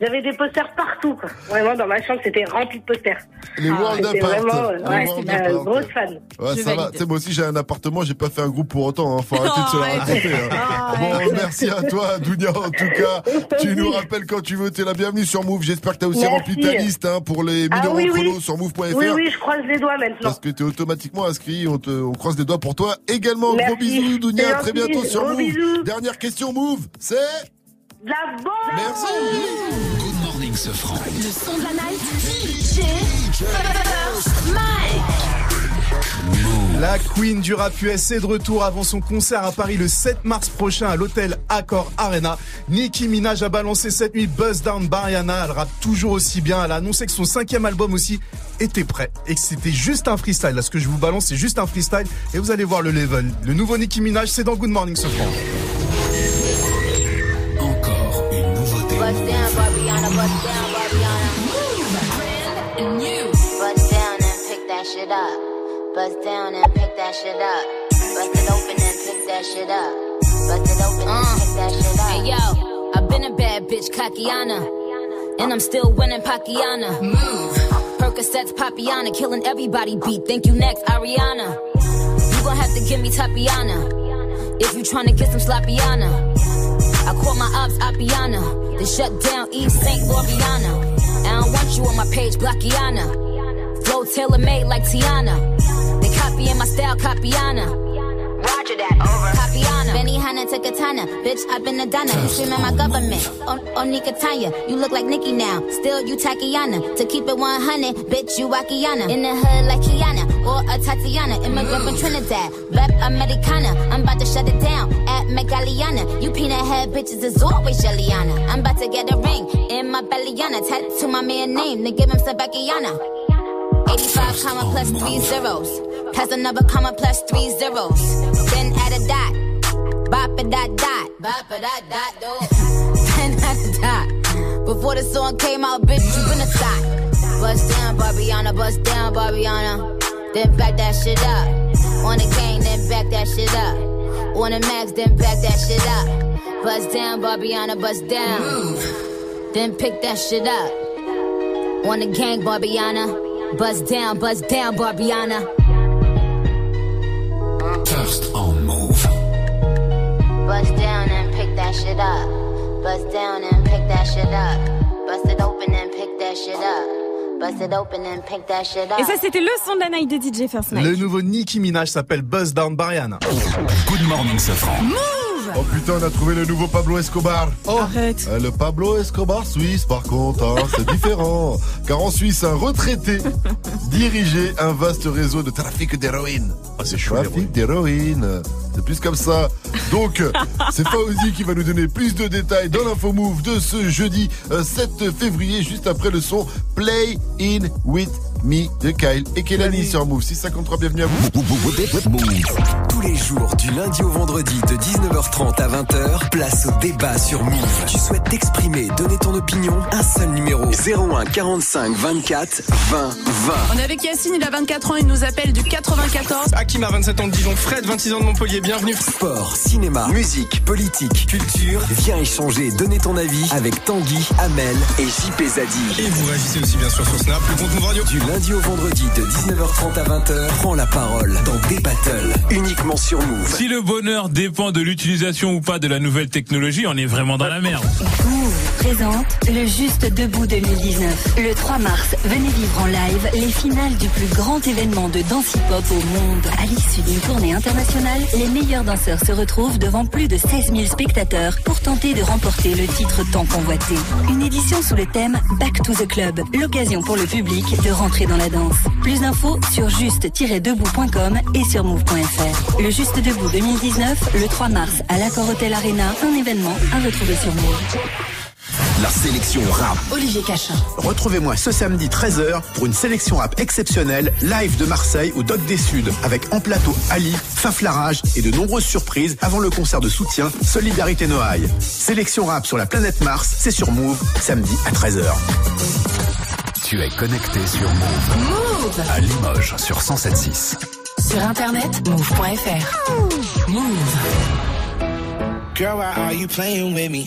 j'avais des, des posters partout, quoi. Vraiment, dans ma chambre, c'était rempli de posters. Les World C'était Apart. vraiment, Les ouais, World c'était une grosse fan. Ouais, ça va. Tu sais, moi aussi, j'ai un appartement, j'ai pas fait un groupe pour autant. Hein. Faut [laughs] arrêter de se la raconter. hein. Arrête. Bon, merci à toi, Dounia, en tout cas. [laughs] Tu nous rappelles quand tu veux, t'es la bienvenue sur Move. J'espère que t'as aussi rempli ta liste hein, pour les 1000 Ah euros sur move.fr. Oui, oui, je croise les doigts maintenant. Parce que t'es automatiquement inscrit, on, te, on croise les doigts pour toi également. Gros Merci. bisous, Dounia, à très bientôt sur Gros Move. bisous. Dernière question, Move, c'est La bombe Merci. Morning se franc. Le son de la night. DJ Mike. La queen du rap US est de retour avant son concert à Paris le 7 mars prochain à l'hôtel Accor Arena. Nicki Minaj a balancé cette nuit Buzz Down Bariana. Elle rappe toujours aussi bien. Elle a annoncé que son cinquième album aussi était prêt et que c'était juste un freestyle. Là, ce que je vous balance, c'est juste un freestyle et vous allez voir le level. Le nouveau Nicki Minaj, c'est dans Good Morning ce franc. Encore une nouveauté. Bust down, Barbiana, bust down. And you. Down and pick that shit up. Bust down and pick that shit up. Bust it open and pick that shit up. Bust it open and uh. pick that shit up. Hey yo, I've been a bad bitch, Kakiana. And I'm still winning Pakiana. Move. Percocets, Papiana, killing everybody beat. Thank you next, Ariana. You gon' have to give me Tapiana. If you tryna get some Slappiana. I call my ops Appiana. They shut down East St. Loriana. I don't want you on my page, Blackiana. Flow tailor made like Tiana. They copying my. Roger that, over. Capiana. Benny Hanna to Katana. Bitch, I've been a Donna. You screaming my government. On, on Nika Tanya. You look like Nicki now. Still, you Takiana. To keep it 100, bitch, you Akiana. In the hood like Kiana. Or a Tatiana. Immigrant from Trinidad. Rep Americana. I'm about to shut it down. At Megaliana. You peanut head bitches is always Jelliana. I'm about to get a ring. In my bellyana. Tattoo my man name. Then give him Sabakiana. 85 comma oh plus three zeros. Plus another comma plus three zeros. Then add a dot. Bop a dot dot. Bop a dot dot dot. then add a dot. Before the song came out, bitch, you been a thought. Bust down, Barbiana, bust down, Barbiana. Then back that shit up. On the gang, then back that shit up. On the max, then back that shit up. Bust down, Barbiana, bust down. Then pick that shit up. On the gang, Barbiana. Buzz down, buzz down, Barbiana. First on move. Bust down and pick that shit up. Bust down and pick that shit up. Bust it open and pick that shit up. Bust it open and pick that shit up. Et ça, c'était le son de la night de DJ First Mike. Le nouveau Nicki Minaj s'appelle Buzz Down Bariana. Good morning ce franc. Oh putain, on a trouvé le nouveau Pablo Escobar. Oh. Arrête. Euh, le Pablo Escobar suisse, par contre, hein, c'est différent. [laughs] Car en Suisse, un retraité dirigeait un vaste réseau de trafic d'héroïne. Ah, c'est chaud. Trafic d'héroïne. C'est plus comme ça. Donc, euh, [laughs] c'est Fauzi qui va nous donner plus de détails dans l'info move de ce jeudi euh, 7 février, juste après le son Play In With Me de Kyle et Kelani sur Move. 653, bienvenue à vous. Tous les jours, du lundi au vendredi, de 19h30 à 20h, place au débat sur Move. Tu souhaites t'exprimer, donner ton opinion Un seul numéro 01 45 24 20 20. On est avec Yacine, il a 24 ans, il nous appelle du 94. Hakim a 27 ans de Dijon, Fred 26 ans de Montpellier, bienvenue. Sport, cinéma, musique, politique, culture. Viens échanger, donner ton avis avec Tanguy, Amel et JP Zadi. Et vous réagissez aussi bien sûr sur Snap, le compte Move Radio. Du lundi au vendredi de 19h30 à 20h, prends la parole dans des battles uniquement sur Move. Si le bonheur dépend de l'utilisation ou pas de la nouvelle technologie, on est vraiment dans la merde. Move présente le Juste Debout 2019. Le 3 mars, venez vivre en live les finales du plus grand événement de danse hip-hop au monde. À l'issue d'une tournée internationale, les meilleurs danseurs se retrouvent devant plus de 16 000 spectateurs pour tenter de remporter le titre tant convoité. Une édition sous le thème Back to the Club, l'occasion pour le public de rentrer dans la danse. Plus d'infos sur juste-debout.com et sur move.fr. Le Juste Debout 2019, le 3 mars à l'Accor Hotel Arena, un événement à retrouver sur Move. La sélection rap. Olivier Cachin. Retrouvez-moi ce samedi 13h pour une sélection rap exceptionnelle, live de Marseille au Doc des Suds, avec en plateau Ali, Faflarage et de nombreuses surprises avant le concert de soutien Solidarité Noailles. Sélection rap sur la planète Mars, c'est sur Move, samedi à 13h. Tu es connecté sur Move. Move À Limoges sur 107.6. Sur internet, move.fr. Move. Girl, why are you playing with me?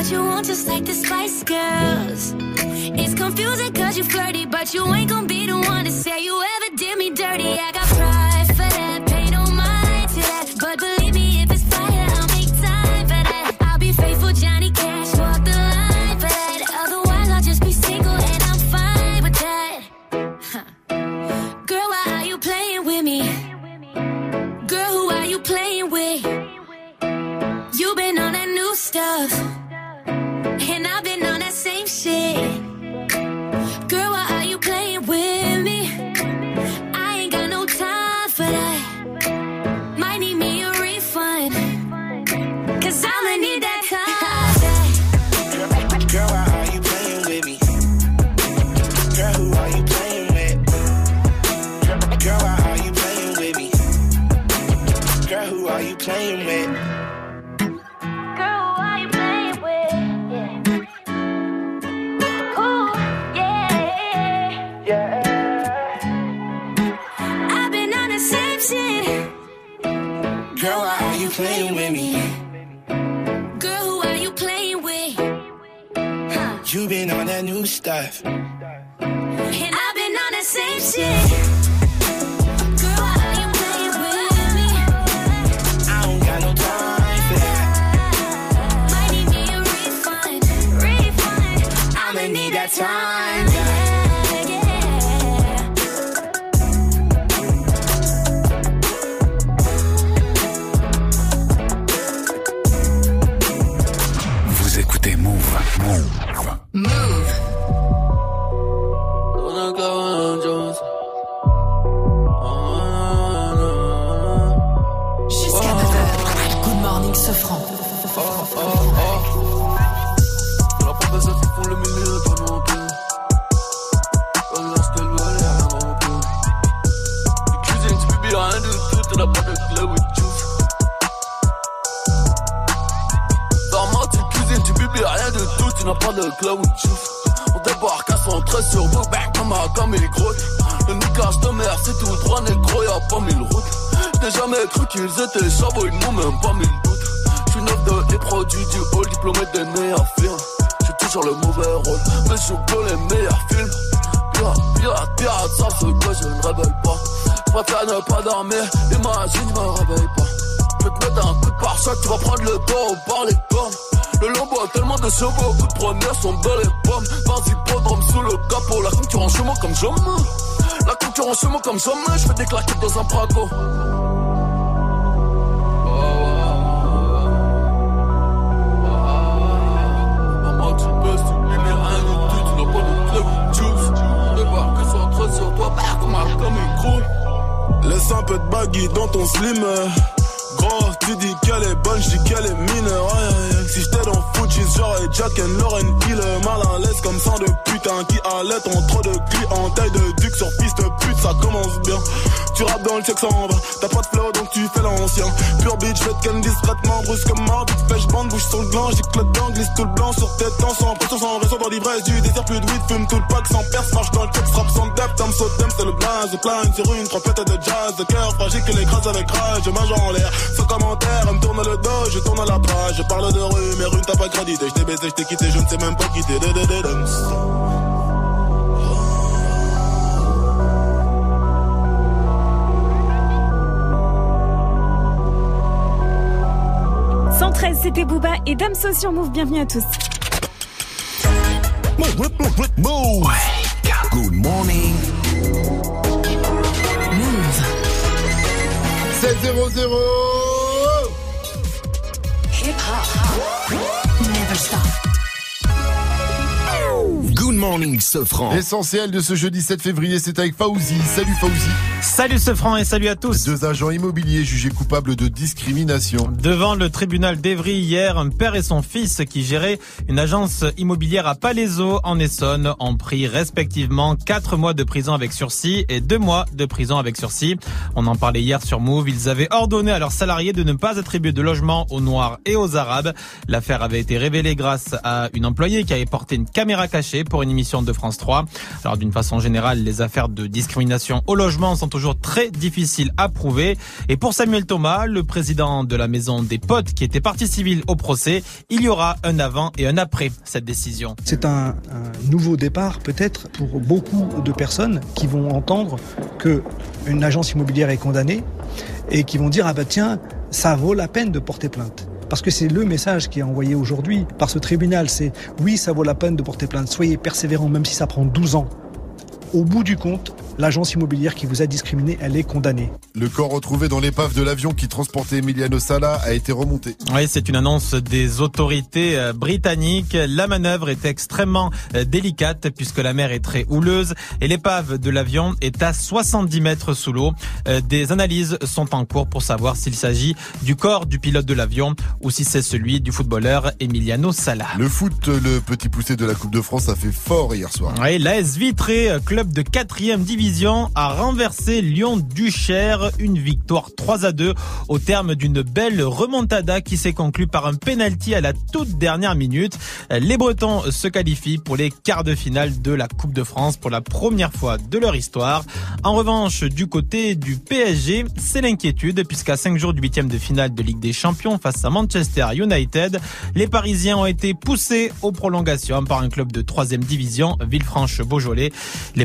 what you want just like the Spice Girls. It's confusing cause you flirty, but you ain't gonna be the one to say you ever did me dirty. I got pride for that, pay no mind to that. But believe me, if it's fire, I'll make time for that. I'll be faithful, Johnny Cash, walk the line for that. Otherwise, I'll just be single and I'm fine with that. Huh. Girl, why are you playing with me? Girl, who are you playing with? You've been on that new stuff, shit. Playing with le blaze. Plein sur une trompette de jazz. De cœur fragile que l'écrase avec rage. Je mange en l'air. Sans commentaire, elle me tourne le dos, je tourne la page. Je parle de rue, mais rue t'as pas crédité. Je t'ai baisé, je t'ai quitté, je ne sais même pas quitter. De, de, de, de. 113, c'était Booba et Damso sur Move. Bienvenue à tous. 7-0-0. Hip hop. Never stop. Good morning, Sofran. L'essentiel de ce jeudi 7 février, c'est avec Fauzi. Salut Fauzi. Salut ce franc et salut à tous. Deux agents immobiliers jugés coupables de discrimination. Devant le tribunal d'Evry hier, un père et son fils qui géraient une agence immobilière à Palaiseau en Essonne ont pris respectivement 4 mois de prison avec sursis et 2 mois de prison avec sursis. On en parlait hier sur Move. Ils avaient ordonné à leurs salariés de ne pas attribuer de logement aux Noirs et aux Arabes. L'affaire avait été révélée grâce à une employée qui avait porté une caméra cachée pour une émission de France 3. Alors d'une façon générale, les affaires de discrimination au logement sont toujours très difficiles à prouver. Et pour Samuel Thomas, le président de la maison des potes qui était partie civile au procès, il y aura un avant et un après cette décision. C'est un, un nouveau départ peut-être pour beaucoup de personnes qui vont entendre que une agence immobilière est condamnée et qui vont dire ah bah tiens ça vaut la peine de porter plainte. Parce que c'est le message qui est envoyé aujourd'hui par ce tribunal, c'est oui ça vaut la peine de porter plainte, soyez persévérants même si ça prend 12 ans. Au bout du compte, l'agence immobilière qui vous a discriminé, elle est condamnée. Le corps retrouvé dans l'épave de l'avion qui transportait Emiliano Sala a été remonté. Oui, c'est une annonce des autorités euh, britanniques. La manœuvre est extrêmement euh, délicate puisque la mer est très houleuse et l'épave de l'avion est à 70 mètres sous l'eau. Euh, Des analyses sont en cours pour savoir s'il s'agit du corps du pilote de l'avion ou si c'est celui du footballeur Emiliano Sala. Le foot, le petit poussé de la Coupe de France a fait fort hier soir. Oui, l'AS Vitré, club de 4 division, a renversé Lyon-Duchère. Une victoire 3 à 2 au terme d'une belle remontada qui s'est conclue par un penalty à la toute dernière minute. Les Bretons se qualifient pour les quarts de finale de la Coupe de France pour la première fois de leur histoire. En revanche, du côté du PSG, c'est l'inquiétude puisqu'à 5 jours du huitième de finale de Ligue des Champions face à Manchester United, les Parisiens ont été poussés aux prolongations par un club de 3 division, Villefranche-Beaujolais.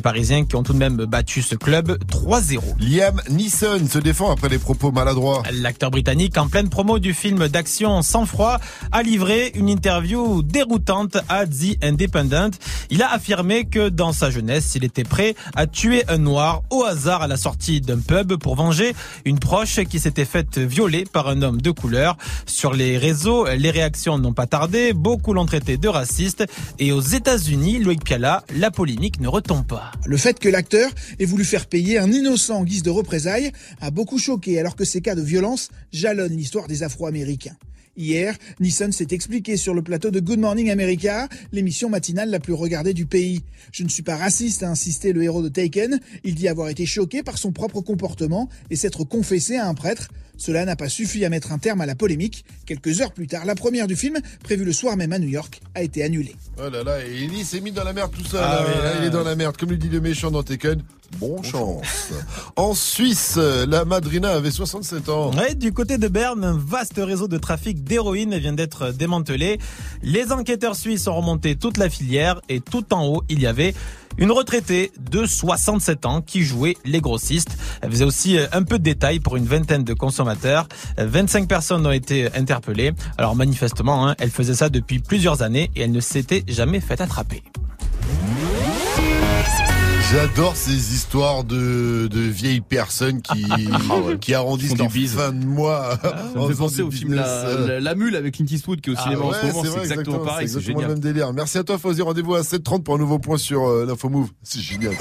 Parisiens qui ont tout de même battu ce club 3-0. Liam Neeson se défend après les propos maladroits. L'acteur britannique, en pleine promo du film d'action Sans froid, a livré une interview déroutante à The Independent. Il a affirmé que dans sa jeunesse, il était prêt à tuer un noir au hasard à la sortie d'un pub pour venger une proche qui s'était faite violer par un homme de couleur. Sur les réseaux, les réactions n'ont pas tardé. Beaucoup l'ont traité de raciste. Et aux États-Unis, Loïc Piala, la polémique ne retombe pas. Le fait que l'acteur ait voulu faire payer un innocent en guise de représailles a beaucoup choqué alors que ces cas de violence jalonnent l'histoire des Afro-Américains. Hier, Nissan s'est expliqué sur le plateau de Good Morning America, l'émission matinale la plus regardée du pays. Je ne suis pas raciste, a insisté le héros de Taken. Il dit avoir été choqué par son propre comportement et s'être confessé à un prêtre. Cela n'a pas suffi à mettre un terme à la polémique. Quelques heures plus tard, la première du film, prévue le soir même à New York, a été annulée. Oh là là, et il s'est mis dans la merde tout seul. Ah hein. oui, Là, là, il est dans la merde. Comme le dit le méchant dans Tekken, bon chance. [laughs] en Suisse, la Madrina avait 67 ans. Ouais, du côté de Berne, un vaste réseau de trafic d'héroïne vient d'être démantelé. Les enquêteurs suisses ont remonté toute la filière et tout en haut, il y avait une retraitée de 67 ans qui jouait les grossistes. Elle faisait aussi un peu de détails pour une vingtaine de consommateurs. 25 personnes ont été interpellées. Alors manifestement, hein, elle faisait ça depuis plusieurs années et elle ne s'était jamais fait attraper. J'adore ces histoires de, de vieilles personnes qui, [laughs] qui arrondissent leur fin de mois. Ça me fait penser au film la, la, la Mule avec Clint Eastwood qui est au Ah cinéma en ce moment. c'est exactement pareil, c'est exactement le génial. même délire. Merci à toi, Fauzi. Rendez-vous à 7h30 pour un nouveau point sur euh, l'info move. C'est génial.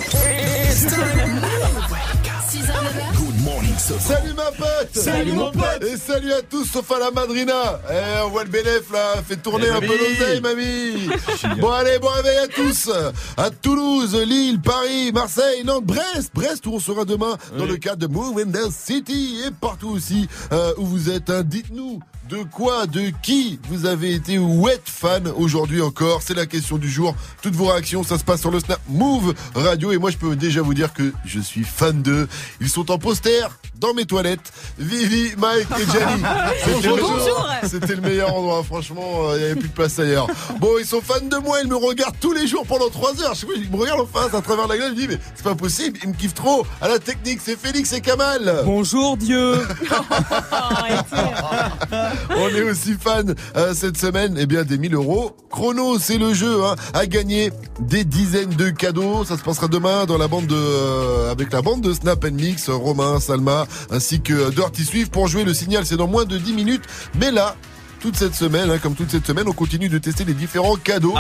Salut ma pote. Salut, mon pote. Et salut à tous sauf à la madrina. Eh, on voit le bénéf là, fait tourner Eh, un peu l'oseille, mamie. [laughs] Bon allez, bon réveil à tous. À Toulouse, Lille, Paris, Marseille, Nantes, Brest. Brest où on sera demain dans le cadre de Move in the City. Et partout aussi euh, où vous êtes. hein. Dites-nous de quoi, de qui vous avez été wet fan aujourd'hui encore C'est la question du jour. Toutes vos réactions, ça se passe sur le Snap Move Radio. Et moi, je peux déjà vous dire que je suis fan d'eux. Ils sont en poster dans mes toilettes. Vivi, Mike et Jenny. [laughs] C'était le- Bonjour. C'était le meilleur endroit. Franchement, euh, il n'y avait plus de place ailleurs. Bon, ils sont fans de moi. Ils me regardent tous les jours pendant 3 heures. Je sais pas, ils me regardent en face à travers la glace. Je dis, mais c'est pas possible. Ils me kiffent trop. À la technique, c'est Félix et Kamal. Bonjour Dieu [laughs] [laughs] [laughs] On est aussi fan euh, cette semaine eh bien des 1000 euros. Chrono, c'est le jeu hein, à gagner des dizaines de cadeaux. Ça se passera demain dans la bande de euh, avec la bande de Snap Mix, Romain, Salma ainsi que Dirty Swift pour jouer le signal. C'est dans moins de 10 minutes. Mais là, toute cette semaine, hein, comme toute cette semaine, on continue de tester les différents cadeaux.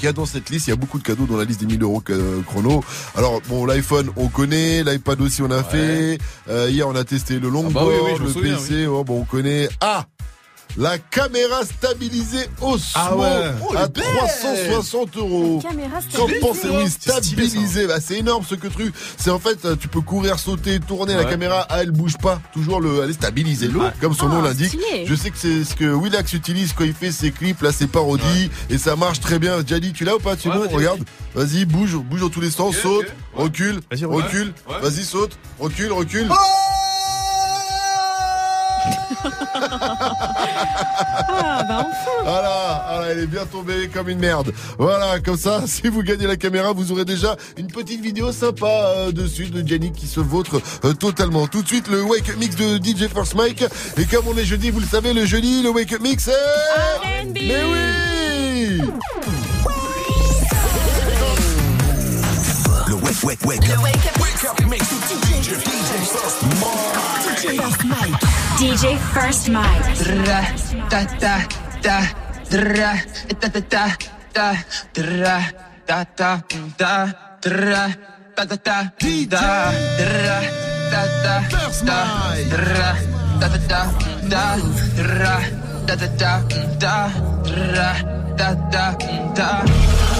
Qu'il y a dans cette liste, il y a beaucoup de cadeaux dans la liste des 1000 euros euh, chrono. Alors bon, l'iPhone on connaît, l'iPad aussi on a fait. Euh, hier on a testé le longboard, bah oui, oui, je me le souviens, PC, oh, bon on connaît. Ah la caméra stabilisée au Ah ouais. Oh, à elle est belle. 360 euros. La caméra Qu'en stabilisée. pensez oui, C'est stylé, stabilisé. Bah, c'est énorme ce que truc. C'est en fait, tu peux courir, sauter, tourner la caméra. Ah, elle bouge pas. Toujours le, elle est stabilisée. Comme son Ah, nom l'indique. Je sais que c'est ce que Willax utilise quand il fait ses clips, là, ses parodies. Et ça marche très bien. Jadi, tu l'as ou pas? Tu vas-y, Regarde. Vas-y, bouge, bouge dans tous les sens. Saute, recule, recule. Ouais. Vas-y, saute, recule, recule. Ah, bah enfin. Voilà, voilà, elle est bien tombée comme une merde. Voilà, comme ça, [laughs] si vous gagnez la caméra, vous aurez déjà une petite vidéo sympa euh, dessus de Yannick qui se vautre euh, totalement. Tout de suite, le Wake Up Mix de DJ First Mike. Et comme on est jeudi, vous le savez, le jeudi, le Wake Up Mix, c'est... R&B. Mais oui Le wake, wake, wake up. DJ First Mike. Dra, da, da, da, dra, da, da, da, da, dra, da, da, da, dra, da, da, da, da, dra, da, da, da, dra, da, da, da, da, dra, da, da, da, da, dra, da, da, da.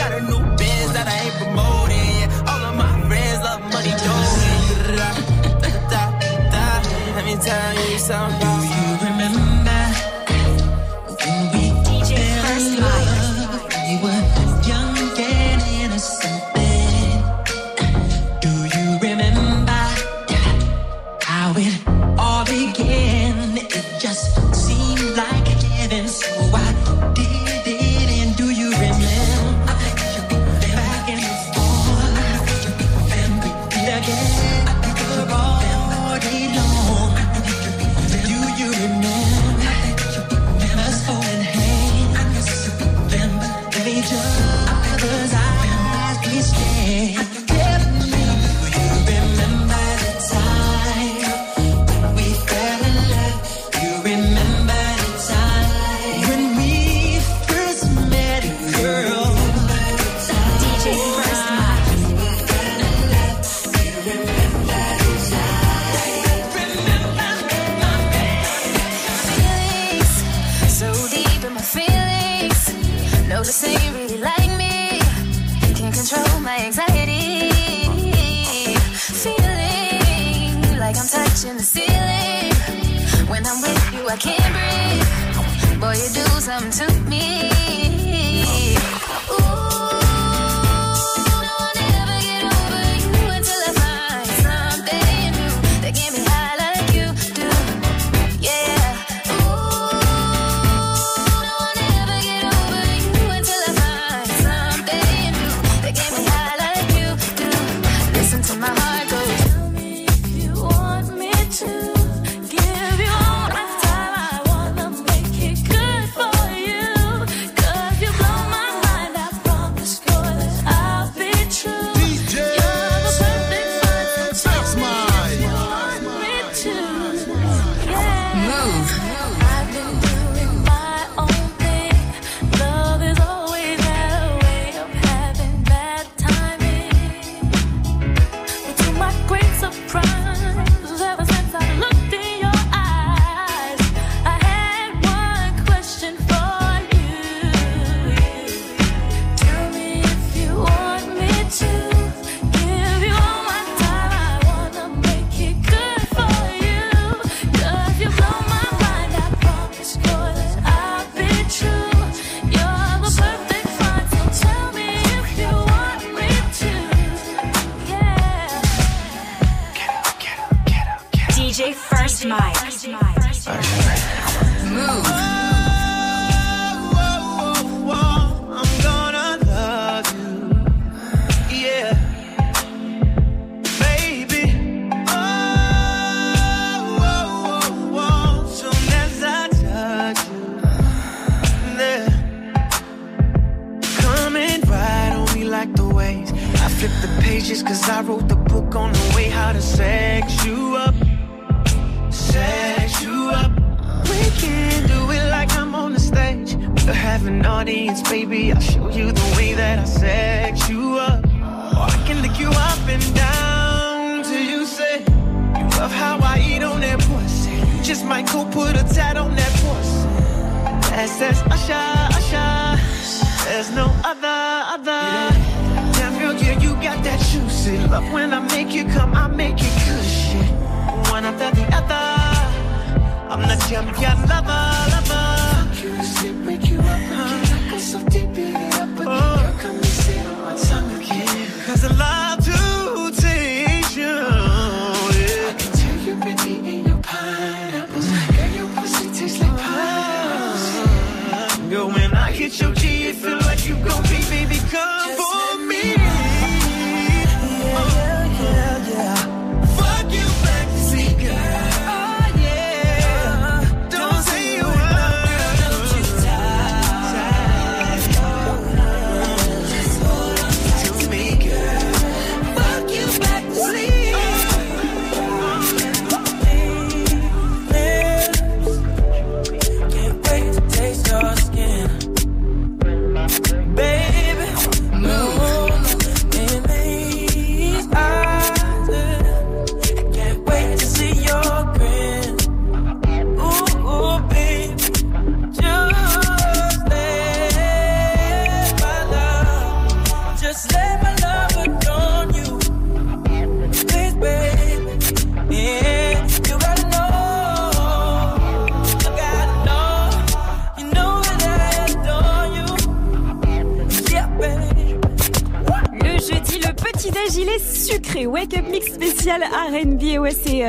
got a new Benz that I ain't promoting. Yeah, all of my friends love money [laughs] da. Let me tell you something.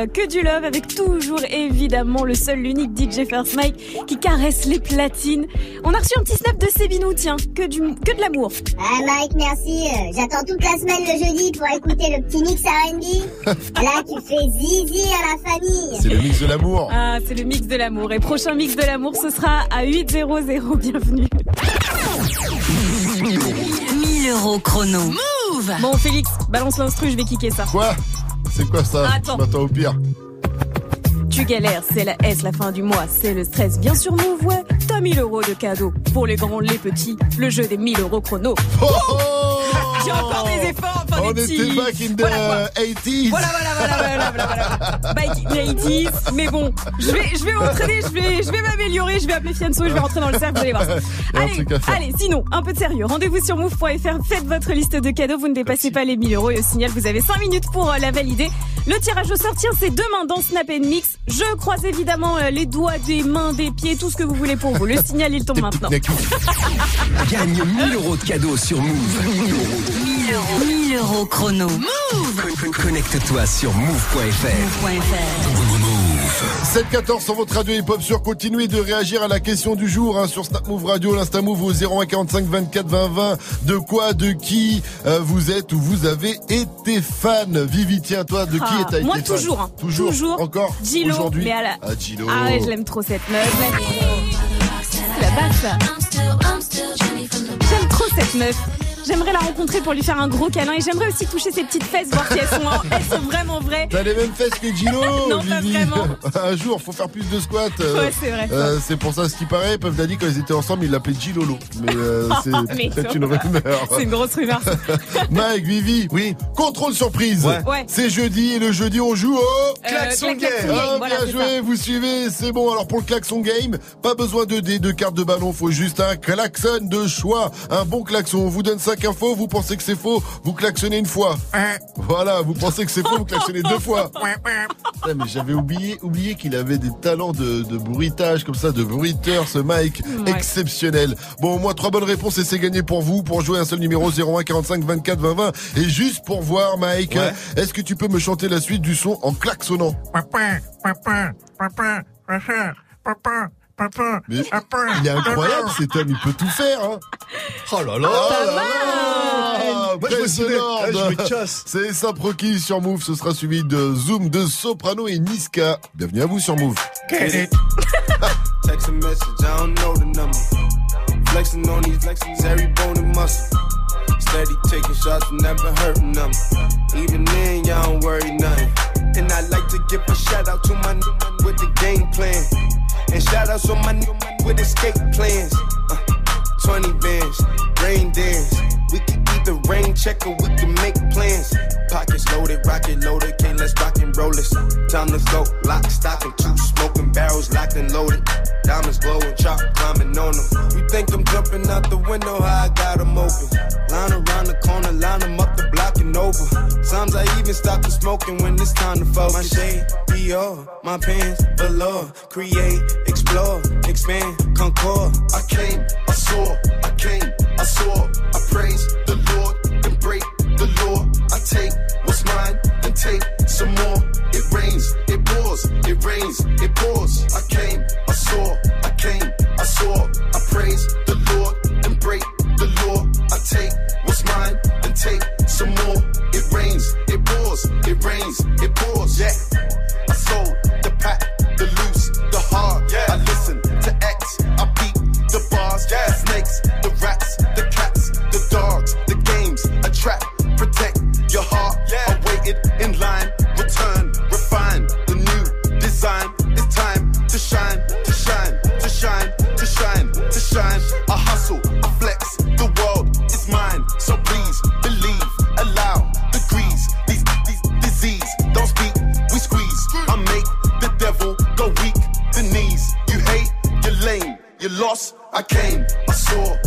Euh, que du love avec toujours évidemment le seul, l'unique DJ First Mike qui caresse les platines. On a reçu un petit snap de Sébinou, tiens, que du, que de l'amour. Ah Mike, merci. Euh, J'attends toute la semaine le jeudi pour écouter le petit mix R&B. [laughs] Là, tu fais zizi à la famille. C'est le mix de l'amour. Ah, c'est le mix de l'amour. Et prochain mix de l'amour, ce sera à 800. Bienvenue. 1000 euros chrono. Move Bon, Félix, balance l'instru, je vais kicker ça. Quoi? C'est quoi ça Attends. Je m'attends au pire. Tu galères, c'est la S, la fin du mois, c'est le stress. Bien sûr, Move, ouais, t'as 1000 euros de cadeaux. Pour les grands, les petits, le jeu des 1000 euros chrono. J'ai encore des efforts, enfin On des était petits. back in the Voilà, quoi. 80s. Voilà, voilà, voilà, voilà, voilà, voilà. Back in the 80s. Mais bon, je vais, je vais m'entraîner, je vais, je vais m'améliorer, je vais appeler Fianso, je vais rentrer dans le cercle, vous allez voir. Un Allez, truc à faire. allez, sinon, un peu de sérieux. Rendez-vous sur move.fr, faites votre liste de cadeaux, vous ne dépassez pas les 1000 euros et au signal, vous avez 5 minutes pour euh, la valider. Le tirage au sort, tiens, c'est demain dans Snap Mix. Je croise évidemment euh, les doigts des mains, des pieds, tout ce que vous voulez pour vous. Le [laughs] signal, il tombe maintenant. [laughs] Gagne 1000 euros de cadeaux sur Move. 1000 euros. 1000 euros. 1000 euros chrono. Con- Connecte-toi sur move.fr. 7-14 sur votre radio hip-hop sur continuez de réagir à la question du jour hein, sur Snap Move Radio, l'Insta Move au 0145 24 20 20. De quoi, de qui euh, vous êtes ou vous avez été fan? Vivi, tiens, toi, de qui Ah, été Moi, fan? toujours, hein. Toujours, Encore Gilo, Aujourd'hui mais à la... Ah, Gilo. Ah ouais, je l'aime trop cette meuf. C'est la basse. J'aime trop cette meuf. J'aimerais la rencontrer pour lui faire un gros câlin et j'aimerais aussi toucher ses petites fesses, voir si elles sont, [laughs] elles sont vraiment vraies. T'as les mêmes fesses que Gilo, [laughs] Non, pas vraiment. [laughs] Un jour, faut faire plus de squats. Ouais, c'est vrai, ça. euh, c'est pour ça, ce qui paraît, Puff Daddy, quand ils étaient ensemble, il l'appelait Gilolo. Mais euh, c'est peut-être non. une rumeur. C'est une grosse rumeur. ça. Mike, Vivi. Oui. Contrôle surprise. Ouais. Ouais. C'est jeudi et le jeudi on joue au klaxon game. Ah, Voilà, bien c'est joué, ça. vous suivez, c'est bon. Alors pour le klaxon game, pas besoin de dés, de cartes de ballon, faut juste un klaxon de choix, un bon klaxon. On vous donne cinq infos, vous pensez que c'est faux, vous klaxonnez une fois. Voilà, vous pensez que c'est faux, vous klaxonnez deux fois. Ouais, mais j'avais oublié, oublié qu'il avait des talents de, de bruitage comme ça, de bruiteur, ce Mike Ouais. exceptionnel. Bon, au moins trois bonnes réponses et c'est gagné pour vous. Pour jouer un seul numéro 01 45 24 20 20. Et juste pour voir, Mike, Ouais. est-ce que tu peux me chanter la suite du son en klaxonnant? Mais il est incroyable cet homme, il peut tout faire. Hein. Oh là là Oh là là Moi, je me je me casse. C'est Saproki sur Move, ce sera suivi de Zoom, de Soprano et Niska. Bienvenue à vous sur Move. [laughs] Text a message, I don't know the number. Flexing on these flexings, every bone and muscle. Steady taking shots, never hurting them. Even then, y'all don't worry nothing. And I like to give a shout out to my n- with the game plan. And shout outs to my n- with escape plans. Uh, 20 bands, rain dance. We can either rain check or we can make plans. Pockets loaded, rocket loaded, can't let's rock and roll this. Time to go, lock, stock, and two smoking barrels locked and loaded. Diamonds glowing, chop climbing on them. You think I'm jumping out the window? How I got them open. Line around the corner, line them up the and over. Sometimes I even stop the smoking when it's time to focus. My shade, Dior, my pants, velour. Create, explore, expand, concord. I came, I saw, I came, I saw. I praise the Lord and break the law. I take what's mine and take some more. It rains, it pours, it rains, it pours. I came, I saw, I came, I saw. I praise the Lord and break the law. I take what's mine and take some more. It rains, it pours, it rains, it pours. Yeah, you lost. I came, I saw,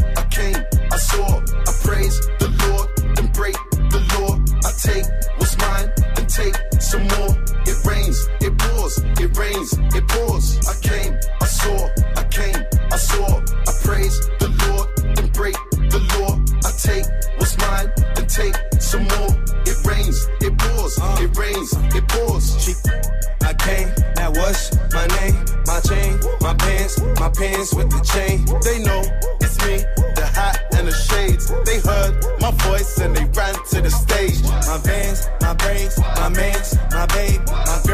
pants, with the chain. They know it's me, the hat and the shades. They heard my voice and they ran to the stage. My vans, my braids, my mans, my babe, my girls,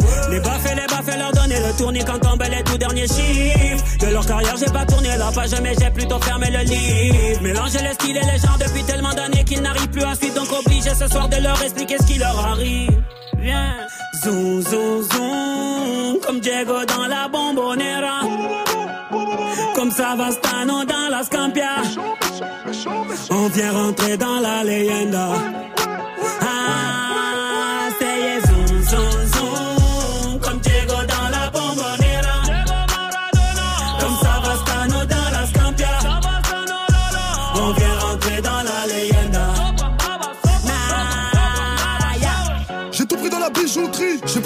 Le tournis quand tombent les tout derniers chiffres. De leur carrière, j'ai pas tourné la page, mais j'ai plutôt fermé le livre. Mélanger les styles et les gens depuis tellement d'années qu'ils n'arrivent plus à suivre, donc obligé ce soir de leur expliquer ce qui leur arrive. Viens, zoom, zoom, zoom, comme Diego dans la bombonera. Comme Savastano dans la Scampia. On vient rentrer dans la leyenda.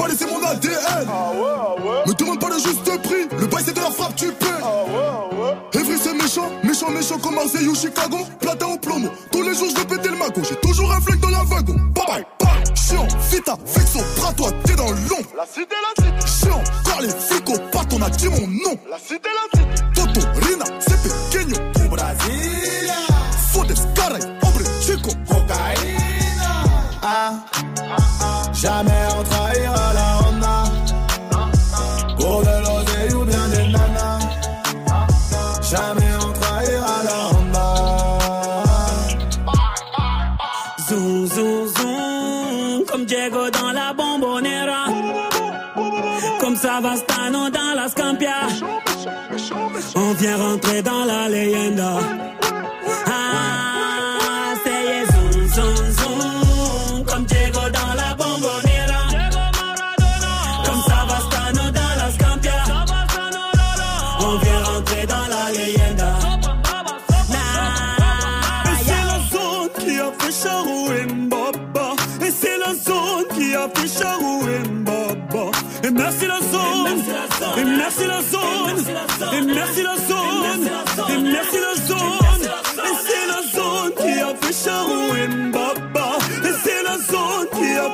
Bijouterie, j'ai pas laissé mon ADN. Me demande pas le juste prix, le bail c'est de la frappe, tu paies. Evry c'est méchant, méchant, méchant comme Marseille ou Chicago. Platin au plomo, tous les jours je vais péter le mago. J'ai toujours un flingue dans la wagon. Bye bye, bye. Chiant, vita, vexo, bras toi, t'es dans l'ombre. La cité, la cité. Chiant, car les flics au on a dit mon nom. La cité, la cité. Comme Savastano dans la Scampia. On vient rentrer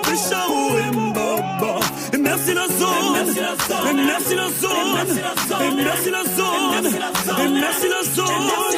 zone qui a fait Charou et Mbaba. Et merci la zone. Et merci la zone. Et merci la zone. Et merci la zone.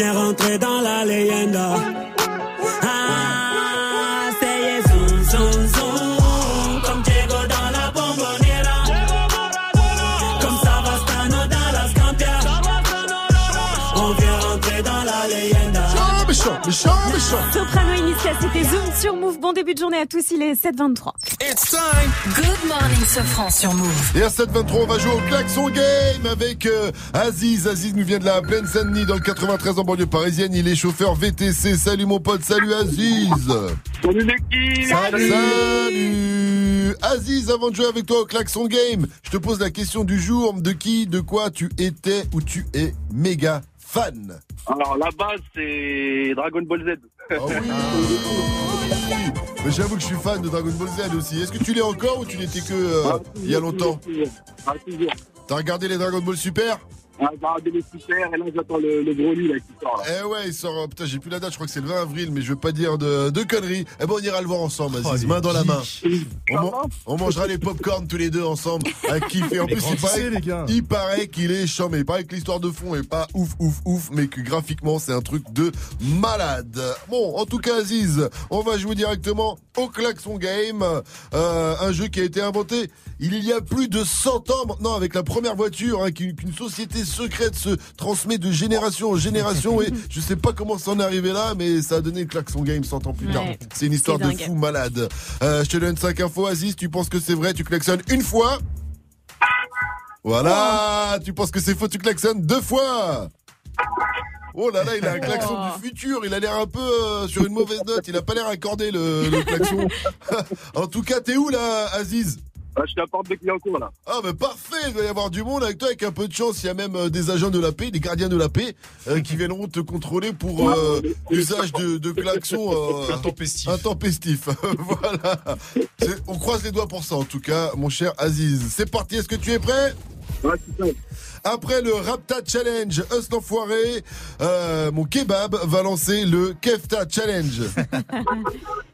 On vient rentrer dans la leyenda. Soprano Initia, c'était Zoom sur Move. Bon début de journée à tous, il est 7h23. It's time. Good morning, Sofran sur Move. Et à 7h23, on va jouer au klaxon game avec euh, Aziz. Aziz nous vient de la plaine Saint-Denis dans le 93 en banlieue parisienne. Il est chauffeur VTC. Salut mon pote, salut Aziz. Salut l'équipe Salut. Aziz, avant de jouer avec toi au klaxon game, je te pose la question du jour. De qui, de quoi tu étais ou tu es méga fan Alors la base c'est Dragon Ball Z. Ah Mais j'avoue que je suis fan de Dragon Ball Z aussi. Est-ce que tu l'es encore ou tu l'étais que euh, il y a longtemps Ah. T'as regardé les Dragon Ball Super? Ah, j'ai regardé les super et là j'attends le, le Broly là qui sort là. Eh ouais, il sort. euh, Putain, j'ai plus la date, je crois que c'est le 20 avril, mais je veux pas dire de, de conneries. Eh ben, on ira le voir ensemble, Aziz, Oh, main dans la main. On, man- on mangera les popcorn tous les deux ensemble, à kiffer. En Mais plus, il paraît, les gars. il paraît qu'il est chambé. Il paraît que l'histoire de fond est pas ouf, ouf, ouf, mais que graphiquement, c'est un truc de malade. Bon, en tout cas, Aziz, on va jouer directement au Klaxon Game, euh, un jeu qui a été inventé il y a plus de 100 ans maintenant avec la première voiture hein, qu'une qu'une société secrète se transmet de génération en génération et [laughs] je sais pas comment ça en est arrivé là mais ça a donné le klaxon game 100 ans plus tard. C'est une histoire de fou malade. Euh, je te donne 5 infos Aziz, tu penses que c'est vrai, tu klaxonnes une fois. Voilà, tu penses que c'est faux, tu klaxonnes deux fois. Oh là là, il a un klaxon du futur. Il a l'air un peu euh, sur une mauvaise note. Il a pas l'air accordé le, le klaxon. [laughs] [laughs] en tout cas, t'es où là, Aziz? Ah, je suis à porte de Clignancourt là. Ah bah parfait, il va y avoir du monde avec toi avec un peu de chance. Il y a même euh, des agents de la paix, des gardiens de la paix euh, qui viendront te contrôler pour euh, [laughs] usage de, de klaxon euh, Intempestif. intempestif. [laughs] voilà. On croise les doigts pour ça en tout cas, mon cher Aziz. C'est parti, est-ce que tu es prêt? Ouais, c'est ça. Après le Rapta Challenge, Us l'enfoiré, euh, mon kebab va lancer le Kefta Challenge. [laughs]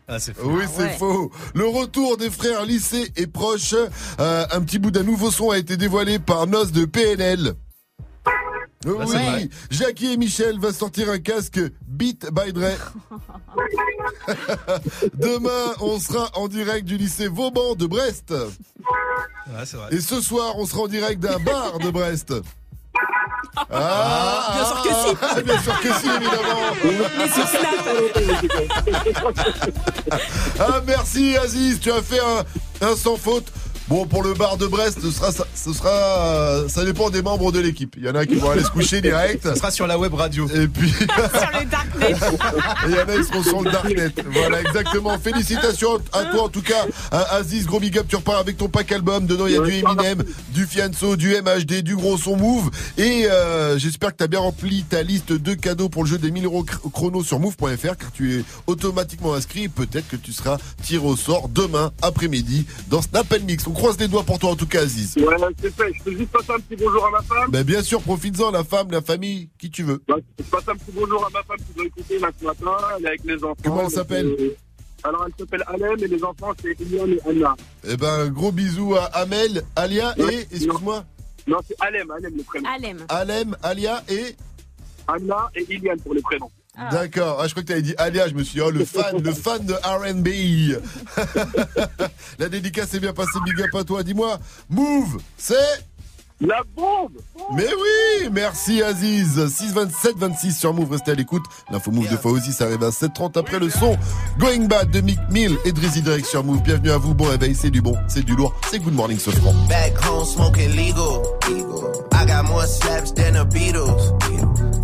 Ah, c'est faux. Oui, c'est ouais. faux. Le retour des frères lycée est proche. Euh, un petit bout d'un nouveau son a été dévoilé par Nos de PNL. Oui, Jackie et Michel va sortir un casque Beat by Dre. [laughs] Demain, on sera en direct du lycée Vauban de Brest. Ouais, c'est vrai. Et ce soir, on sera en direct d'un bar de Brest. Ah, Bien sûr que si. ah, Bien sûr que si, évidemment. Mais sur Snap. Ah merci Aziz, tu as fait un, un sans faute. Bon pour le bar de Brest, ce sera, ça, ce sera, ça dépend des membres de l'équipe. Il y en a qui vont aller se coucher direct. Ça sera sur la web radio. Et puis [laughs] sur le Darknet. et il y en a ils seront sur le darknet. Voilà exactement. Félicitations à toi en tout cas, à Aziz. Gros big up, tu repars avec ton pack album. Dedans il y a du Eminem, du Fianso, du MHD, du gros son move. Et euh, j'espère que tu as bien rempli ta liste de cadeaux pour le jeu des 1000 euros chrono sur move.fr car tu es automatiquement inscrit. et Peut-être que tu seras tiré au sort demain après-midi dans Snap Mix. On croise les doigts pour toi en tout cas Aziz. Ouais, c'est fait. Je peux juste passer un petit bonjour à ma femme. Ben bien sûr, profites-en, la femme, la famille, qui tu veux. Ouais, je passe un petit bonjour à ma femme qui doit écouter là ce matin. Elle est avec les enfants. Comment elle s'appelle euh, Alors elle s'appelle Alem et les enfants c'est Ilian et Anna. Eh ben, gros bisous à Amel, Alia et, excuse-moi, Non, c'est Alem, Alem le prénom. Alem. Alem, Alia et Anna et Iliane pour les prénoms. D'accord. Ah, je crois que tu avais dit Alia. Je me suis dit, oh, le fan, le fan de R&B. [laughs] La dédicace est bien passée. Big up à toi. Dis-moi, Move, c'est La bombe Mais oui, merci Aziz. 627 26 sur Move, restez à l'écoute. L'info Move de Fauzi, ça arrive à 7h30 après le son. Going Bad de Mick Mill et Drizzy Drake sur Move. Bienvenue à vous. Bon réveil, c'est du bon, c'est du lourd. C'est Good Morning ce franc. Back home smoking legal. I got more slaps than the Beatles.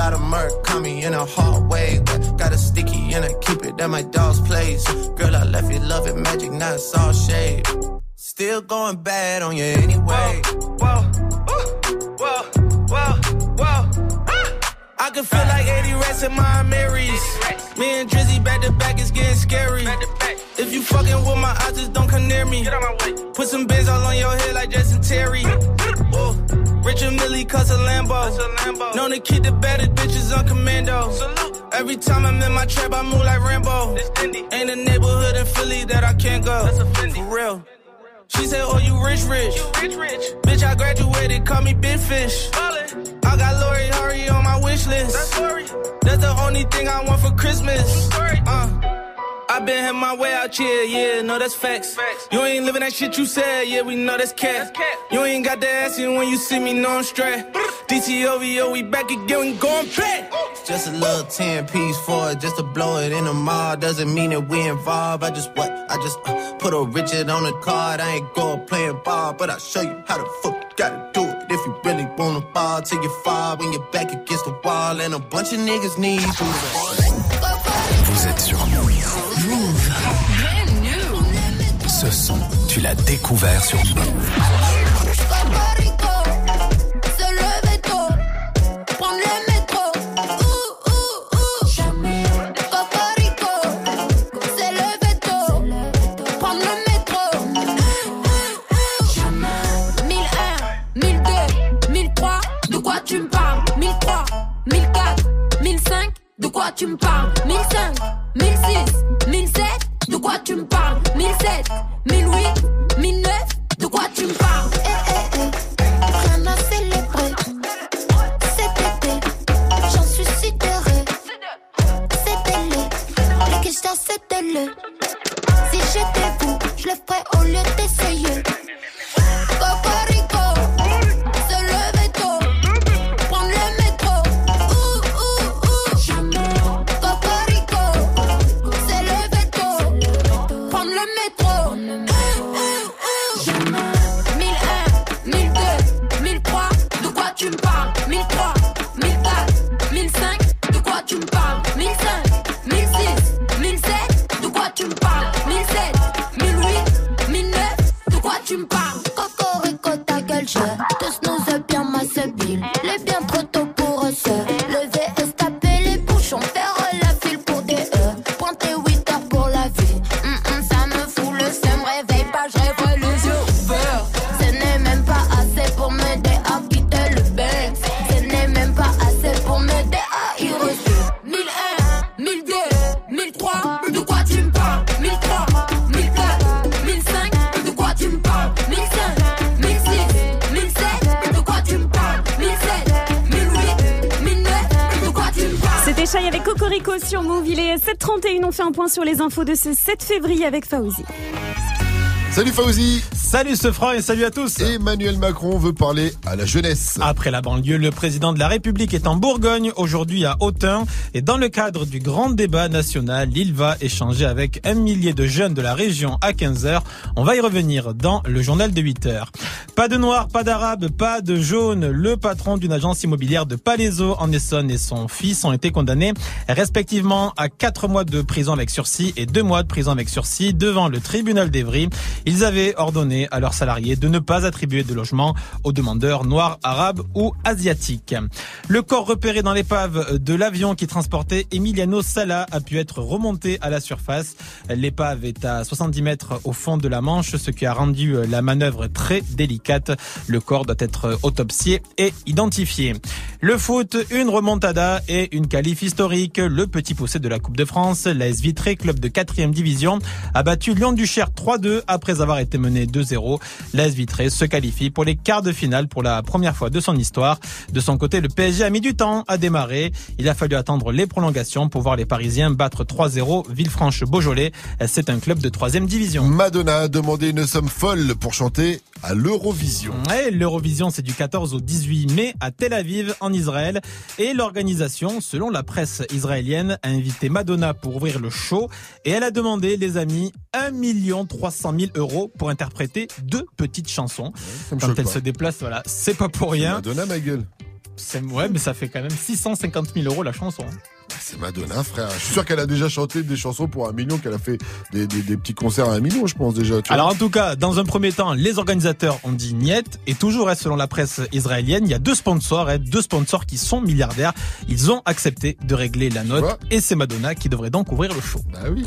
Lot of murk coming in a hard way. But got a sticky and I keep it at my dog's place. Girl, I left you love it magic, not it's all shade. Still going bad on you anyway. Whoa, whoa, whoa, whoa, whoa. Ah. I can feel like 80 rats in my Marys. Me and Drizzy back to back is getting scary. If you fucking with my eyes, just don't come near me. Put some bins all on your head like Jason Terry. [laughs] Whoa. Richard Millie cause a Lambo. Known to keep the baddest bitches on commando. Salute. Every time I'm in my trap, I move like Rambo. Ain't a neighborhood in Philly that I can't go. that's a For real. She said, Oh, you rich, rich. You rich, rich. Bitch, I graduated, call me Big Fish. I got Lori Hurry on my wish list. That's the only thing I want for Christmas. Uh. I been had my way out here, yeah, no, that's facts. You ain't living that shit you said, yeah, we know that's cat. You ain't got the ass in when you see me, know I'm straight. DTOVO, we back again, we going back. Just a little 10 piece for it, just to blow it in the mall. Doesn't mean that we involved. I just what? I just uh, put a Richard on the card. I ain't going playing ball, but I'll show you how the fuck you gotta do it. If you really wanna ball till you fall when you're back against the wall. And a bunch of niggas need you. Vous êtes sur Ce son, tu l'as découvert sur Move. Se lever tôt, prendre le métro. Ouh, ouh, ouh. Cocorico, se lever tôt, prendre le métro. 1001, 1002, 1003, de quoi tu me parles? 1003, 1004, 1005, de quoi tu me parles 1005, 1006, 1007, de quoi tu me parles? 1007, 1008, 1009, de quoi tu me parles? Eh, eh, eh, rien à célébrer. Cet été, j'en suis sidéré. C'était le, les questions c'était le. Si j'étais vous, je le ferais au lieu d'essayer. Sur Move. Il est 7h31. On fait un point sur les infos de ce 7 février avec Fauzi. Salut Fauzi Salut ce franc et salut à tous. Emmanuel Macron veut parler à la jeunesse. Après la banlieue, le président de la République est en Bourgogne, aujourd'hui à Autun. Et dans le cadre du grand débat national, il va échanger avec un millier de jeunes de la région à 15h. On va y revenir dans le journal de 8h. Pas de noir, pas d'arabe, pas de jaune. Le patron d'une agence immobilière de Palaiso en Essonne et son fils ont été condamnés respectivement à 4 mois de prison avec sursis et 2 mois de prison avec sursis devant le tribunal d'Evry. Ils avaient ordonné à leurs salariés de ne pas attribuer de logement aux demandeurs noirs, arabes ou asiatiques. Le corps repéré dans l'épave de l'avion qui transportait Emiliano Sala a pu être remonté à la surface. L'épave est à 70 mètres au fond de la Manche, ce qui a rendu la manœuvre très délicate. Le corps doit être autopsié et identifié. Le foot, une remontada et une qualif historique. Le petit poussé de la Coupe de France, l'AS Vitré, club de 4 division, a battu Lyon du Cher 3-2 après avoir été mené 2-0. L'AS Vitré se qualifie pour les quarts de finale pour la première fois de son histoire. De son côté, le PSG a mis du temps à démarrer. Il a fallu attendre les prolongations pour voir les Parisiens battre 3-0 Villefranche-Beaujolais. C'est un club de 3 division. Madonna a demandé une somme folle pour chanter à l'Eurovision. Ouais, l'Eurovision, c'est du 14 au 18 mai à Tel Aviv, en Israël. Et l'organisation, selon la presse israélienne, a invité Madonna pour ouvrir le show. Et elle a demandé, les amis, 1 300 000 euros pour interpréter deux petites chansons. Quand elle pas. se déplace, voilà, c'est pas pour rien. Madonna, ma gueule. Ouais, mais ça fait quand même 650 000 euros la chanson. hein. C'est Madonna, frère. Je suis sûr qu'elle a déjà chanté des chansons pour un million, qu'elle a fait des, des- des petits concerts à un million, je pense déjà. tu vois. Alors en tout cas, dans un premier temps, les organisateurs ont dit niet et toujours hein, selon la presse israélienne, il y a deux sponsors, hein, deux sponsors qui sont milliardaires. Ils ont accepté de régler la note et c'est Madonna qui devrait donc ouvrir le show. Bah oui.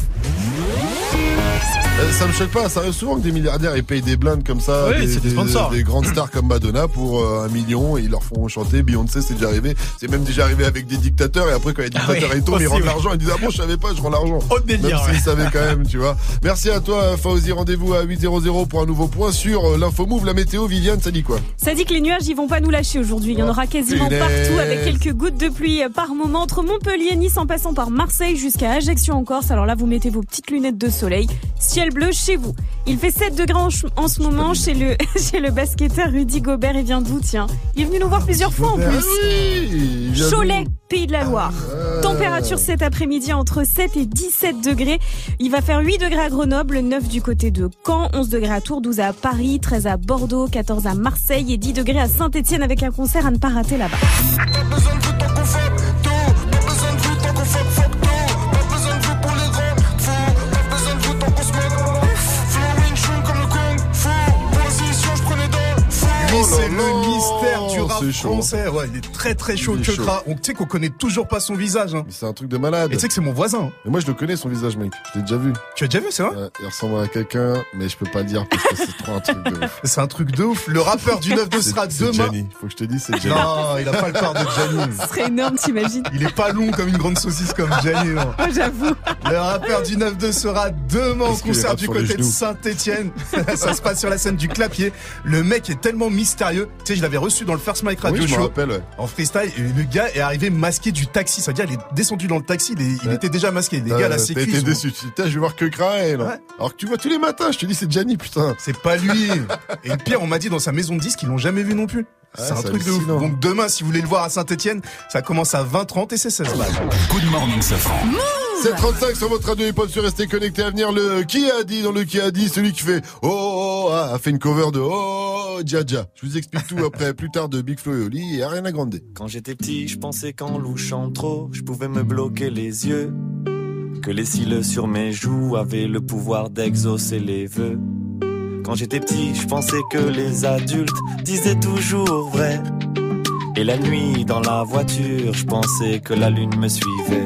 Euh, Ça me choque pas, ça arrive souvent que des milliardaires ils payent des blindes comme ça, Oui, c'est des sponsors. des grandes stars comme Madonna pour euh, un million et ils leur font chanter. Beyoncé, c'est déjà arrivé. C'est même déjà arrivé avec des dictateurs et après quand les dictateurs oui, ils tombent, ils rendent oui. l'argent, ils disent ah bon je savais pas, je rends l'argent. Autre délire, Même s'ils ouais. savaient quand même, tu vois. Merci à toi Fauzi, rendez-vous à 800 pour un nouveau point sur euh, l'info move, la météo. Viviane, ça dit quoi? Ça dit que les nuages, ils vont pas nous lâcher aujourd'hui. Il y en aura quasiment punaise. partout avec quelques gouttes de pluie par moment entre Montpellier, Nice en passant par Marseille jusqu'à Ajaccio en Corse. Alors là, vous mettez vos petites lunettes de soleil. Ciel bleu chez vous. Il fait 7 degrés en, ce moment chez le, [laughs] chez le basketteur Rudy Gobert. Il vient d'où, tiens? Il est venu nous voir plusieurs fois en plus. ah oui, Cholet, pays de la Loire. Température cet après-midi entre 7 et 17 degrés. Il va faire 8 degrés à Grenoble, 9 du côté de Caen, 11 degrés à Tours, 12 à Paris, 13 à Bordeaux, 14 à Marseille et 10 degrés à Saint-Etienne avec un concert à ne pas rater là-bas. Oh c'est le mystère du rap c'est chaud. français. Ouais, il est très très chaud, chaud. On tu sais qu'on connaît toujours pas son visage. Hein. C'est un truc de malade. Et tu sais que c'est mon voisin. hein. Mais moi je le connais son visage, mec. Je l'ai déjà vu. Tu as déjà vu, c'est vrai? Ouais, Il ressemble à quelqu'un, mais je peux pas le dire parce que c'est trop un truc de ouf. [laughs] C'est un truc de ouf. Le rappeur du 9 de sera c'est demain. Gianni. Faut que je te dise, c'est Gianni. Non, il a pas le corps de Gianni. Ce serait énorme, t'imagines Il est pas long comme une grande saucisse comme Gianni. Oh, j'avoue. Le rappeur du 9-2 sera demain au concert du côté de. Saint-Etienne. [laughs] Ça se passe sur la scène du Clapier. Le mec est tellement mystérieux. Tu sais, je l'avais reçu dans le First Mike Radio Oui, je me Show. rappelle, ouais. En freestyle, et le gars est arrivé masqué du taxi. C'est-à-dire, il est descendu dans le taxi, il, est- il Ouais. était déjà masqué. Les Euh, gars, la T'as sécu. été sont- déçu. Putain, je vais voir que Kraen. Ouais. Alors que tu vois tous les matins, je te dis, c'est Gianni, putain. C'est pas lui. [laughs] Et le pire, on m'a dit dans sa maison de disques, ils l'ont jamais vu non plus. Ouais, c'est un truc de ouf. Donc demain, si vous voulez le voir à Saint-Etienne, ça commence à 20h30 et c'est 16 balles. Good morning, Safran. 735 sur votre radio hip-hop sur Restez connecté à venir. Le qui a dit dans le qui a dit, celui qui fait oh, oh, oh, ah, a fait une cover de oh Dja. Je vous explique tout après, plus tard de Big Flo et Oli et Ariana Grande. Quand j'étais petit, je pensais qu'en louchant trop, je pouvais me bloquer les yeux. Que les cils sur mes joues avaient le pouvoir d'exaucer les vœux. Quand j'étais petit, je pensais que les adultes disaient toujours vrai. Et la nuit, dans la voiture, je pensais que la lune me suivait.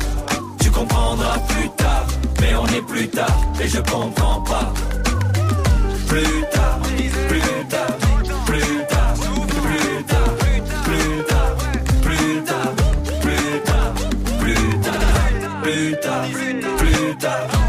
Tu comprendras plus tard. Mais on est plus tard et je comprends pas. Plus tard, plus tard, plus tard, plus tard, plus tard, plus tard, plus tard, plus tard, plus tard, plus tard,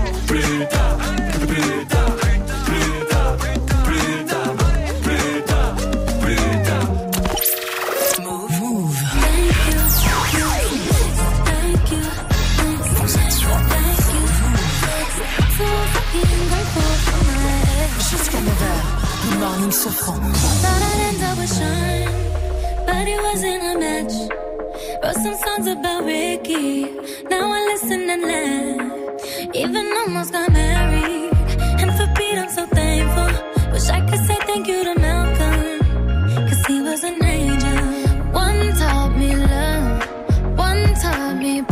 9h, Good Morning Sofran. Thought I'd end up with Sean, but it wasn't a match. Wrote some songs about Ricky, now I listen and laugh. Even almost got married, and for Pete I'm so thankful. Wish I could say thank you to Malcolm, cause he was an angel. One taught me love, one taught me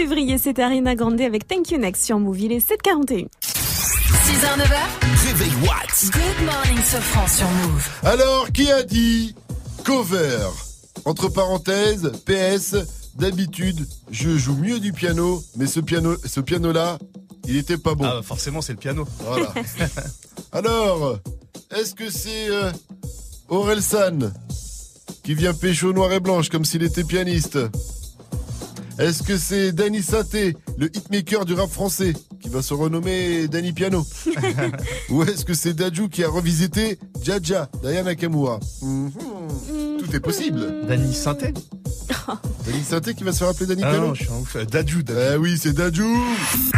février. C'est Arina Grande avec Thank You Next sur Move. Il est 7h41. 6h, 9h. Réveil What Good morning, Sofran sur Move. Alors, qui a dit cover? Entre parenthèses, PS, d'habitude, je joue mieux du piano, mais ce piano, ce piano-là, il était pas bon. Ah, bah, forcément, c'est le piano. Voilà. [laughs] Alors, est-ce que c'est euh, Orelsan qui vient pécho noir et blanche comme s'il était pianiste? Est-ce que c'est Danny Saté, le hitmaker du rap français, qui va se renommer Danny Piano [laughs] Ou est-ce que c'est Daju qui a revisité Jaja, Diana Nakamura Mhm. Tout est possible. Danny Synthé [laughs] Danny Saté qui va se faire appeler Danny Ah Piano non, je suis ouf. Dadju. Eh oui, c'est Daju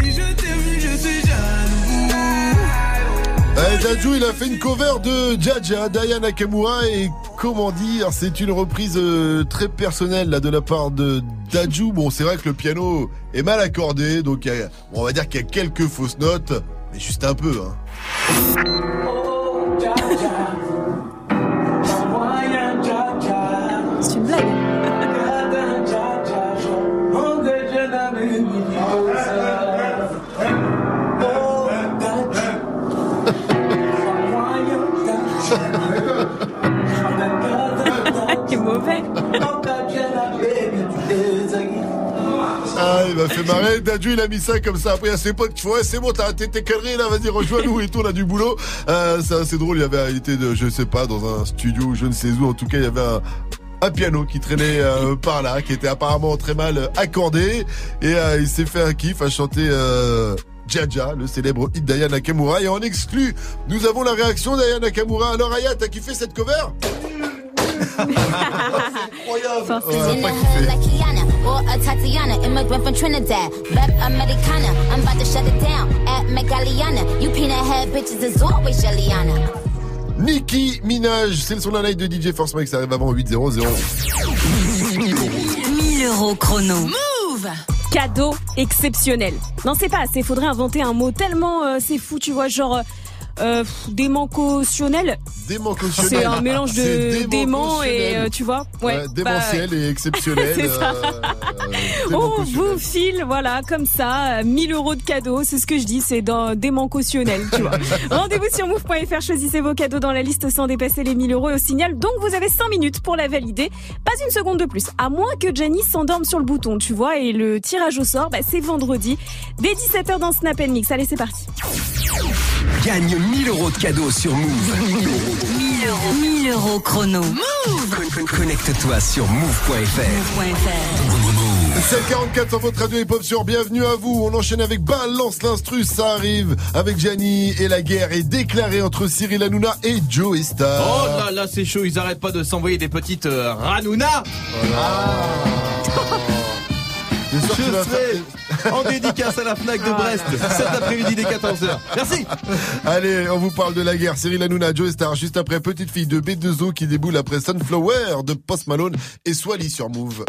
Si je t'ai vu, je suis jaloux. Eh, Daju, il a fait une cover de Jaja, Diana Nakamura et comment dire, c'est une reprise euh, très personnelle de la part de Daju. Bon, c'est vrai que le piano est mal accordé, donc on va dire qu'il y a quelques fausses notes, mais juste un peu. Hein. Il m'a fait marrer. [laughs] Daju, il a mis ça comme ça. Après, à ses potes qui font, ouais, c'est bon, t'as arrêté tes conneries, là, vas-y, rejoins-nous et tout, on a du boulot. Euh, c'est assez drôle. Il y avait, il était, de, je sais pas, dans un studio, je ne sais où. En tout cas, il y avait un, un piano qui traînait euh, par là, qui était apparemment très mal accordé. Et euh, il s'est fait un kiff à chanter, euh, Jaja, le célèbre hit d'Aya Nakamura. Et en exclu, nous avons la réaction d'Aya Nakamura. Alors, Aya, t'as kiffé cette cover? [laughs] Incroyable. Forcément. Ouais, pas kiffé. Or a Tatiana, immigrant from Trinidad, rep Americana. I'm about to shut it down at Megaliana. You peanut head bitches is always Jelliana. Nicki Minaj, c'est le son de la night de DJ Force Mike, ça arrive avant 8-0-0. 1000 euros chrono. Move Cadeau exceptionnel. Non, c'est pas assez. Faudrait inventer un mot tellement euh, c'est fou, tu vois, genre euh, euh, pff, démencotionnel. Démencotionnel. C'est un mélange de dément et euh, tu vois. Ouais, bah, démentiel et exceptionnel. [laughs] C'est ça. euh, On vous file, voilà, comme ça, euh, 1000 euros de cadeaux. C'est ce que je dis, c'est dans démencotionnel, tu vois. [laughs] Rendez-vous sur move.fr, choisissez vos cadeaux dans la liste sans dépasser les 1000 euros et au signal. Donc vous avez 5 minutes pour la valider. Pas une seconde de plus. À moins que Janice s'endorme sur le bouton, tu vois. Et le tirage au sort, bah, c'est vendredi, dès 17h dans Snap Mix. Allez, c'est parti. Gagne 1000 euros de cadeaux sur Move. 1000 euros. 1000 euros chrono. Move Con- con- Connecte-toi sur move.fr. Move.fr 744 sur votre radio hip-hop sur Bienvenue à vous. On enchaîne avec Balance l'instru, ça arrive avec Gianni et la guerre est déclarée entre Cyril Hanouna et Joe Oh Star. là là, c'est chaud, ils arrêtent pas de s'envoyer des petites euh, [laughs] Je serai faire- en dédicace à la FNAC de Brest cet après-midi dès 14h. Merci Allez, on vous parle de la guerre. Cyril Hanouna, Joe Star, juste après Petite Fille de B2O qui déboule après Sunflower de Post Malone et Swally sur Move.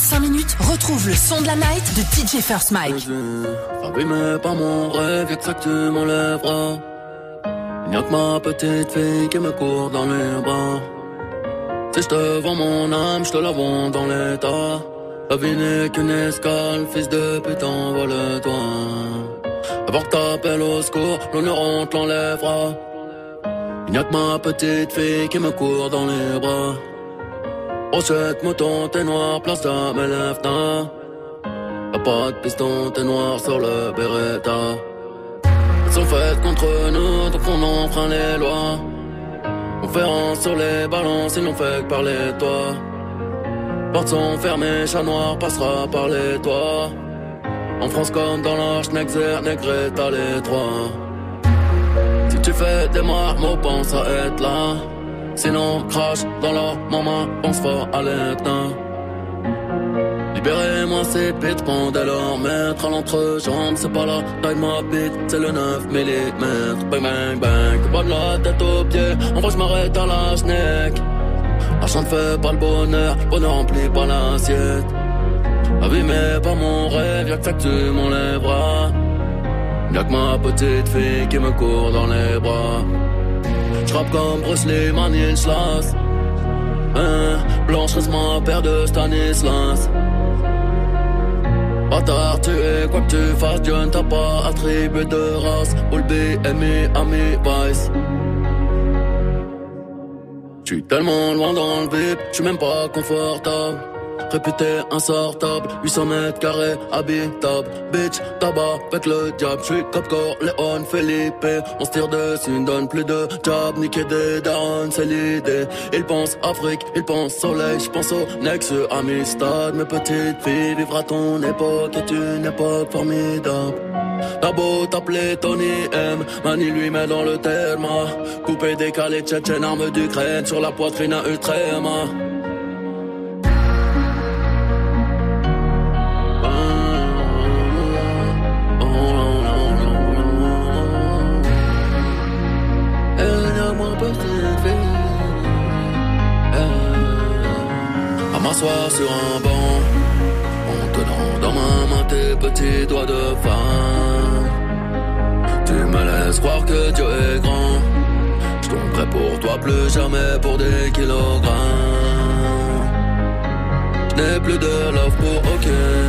45 minutes, retrouve le son de la night de DJ First Mike. Abîmé par mon rêve, y'a que ça que tu m'enlèveras. Y'a que ma petite fille qui me court dans les bras. Si je te vends mon âme, je te la vends dans l'état. La vie n'est qu'une escale, fils de putain, vole-toi. Avant que t'appelles au secours, l'honneur on te l'enlèvera. Y'a que ma petite fille qui me court dans les bras. Brochette, mouton, t'es noir, place de mes lèvres, Y'a pas de piston, t'es noir sur le Beretta. Elles sont faites contre nous, donc on enfreint les lois. Conférence sur les balances, ils n'ont fait que parler toi. Portes sont fermées, chat noir passera par les toits. En France comme dans l'Arche, Nexer, Negré, t'as les trois. Si tu fais des marmots, pense à être là. Sinon, crache dans leur maman, pense fort à l'éteint. Libérez-moi ces pits, pendant leur maître à l'entrejambe, c'est pas la taille ma bite, c'est le 9 mm. Bang bang bang, pas de la tête aux pieds, en vrai je m'arrête à la snack. L'argent ne fait pas le bonheur, bonheur remplit pas l'assiette. Abîmé par mon rêve, y'a que ça que tu m'enlèveras. Y'a que ma petite fille qui me court dans les bras. J'rappe comme Bruce Lee, Manil. Hein, Blanche ma paire de Stanislas. Bâtard, tu es quoi que tu fasses, Dieu ne t'a pas attribué de race. All BMI, Ami, Vice. J'suis tellement loin dans le vip, j'suis même pas confortable. Réputé insortable, 800 mètres carrés, habitable. Bitch, tabac, avec le diable. J'suis Copcore, Léon, Felipe. On se tire dessus, ne donne plus de job. Niquer des darons, c'est l'idée. Ils pensent Afrique, ils pensent soleil. J'pense au Nexus, Amistad. Mes petites filles, vivre ton époque est une époque formidable. T'as beau t'appeler Tony M, Mani lui met dans le terme. Coupé, décalé, tchétchène, arme d'Ukraine sur la poitrine à Ultrema. M'asseoir sur un banc, en tenant dans ma main tes petits doigts de femme. Tu me laisses croire que Dieu est grand. Je tomberai pour toi plus jamais pour des kilogrammes. Je n'ai plus de love pour aucun.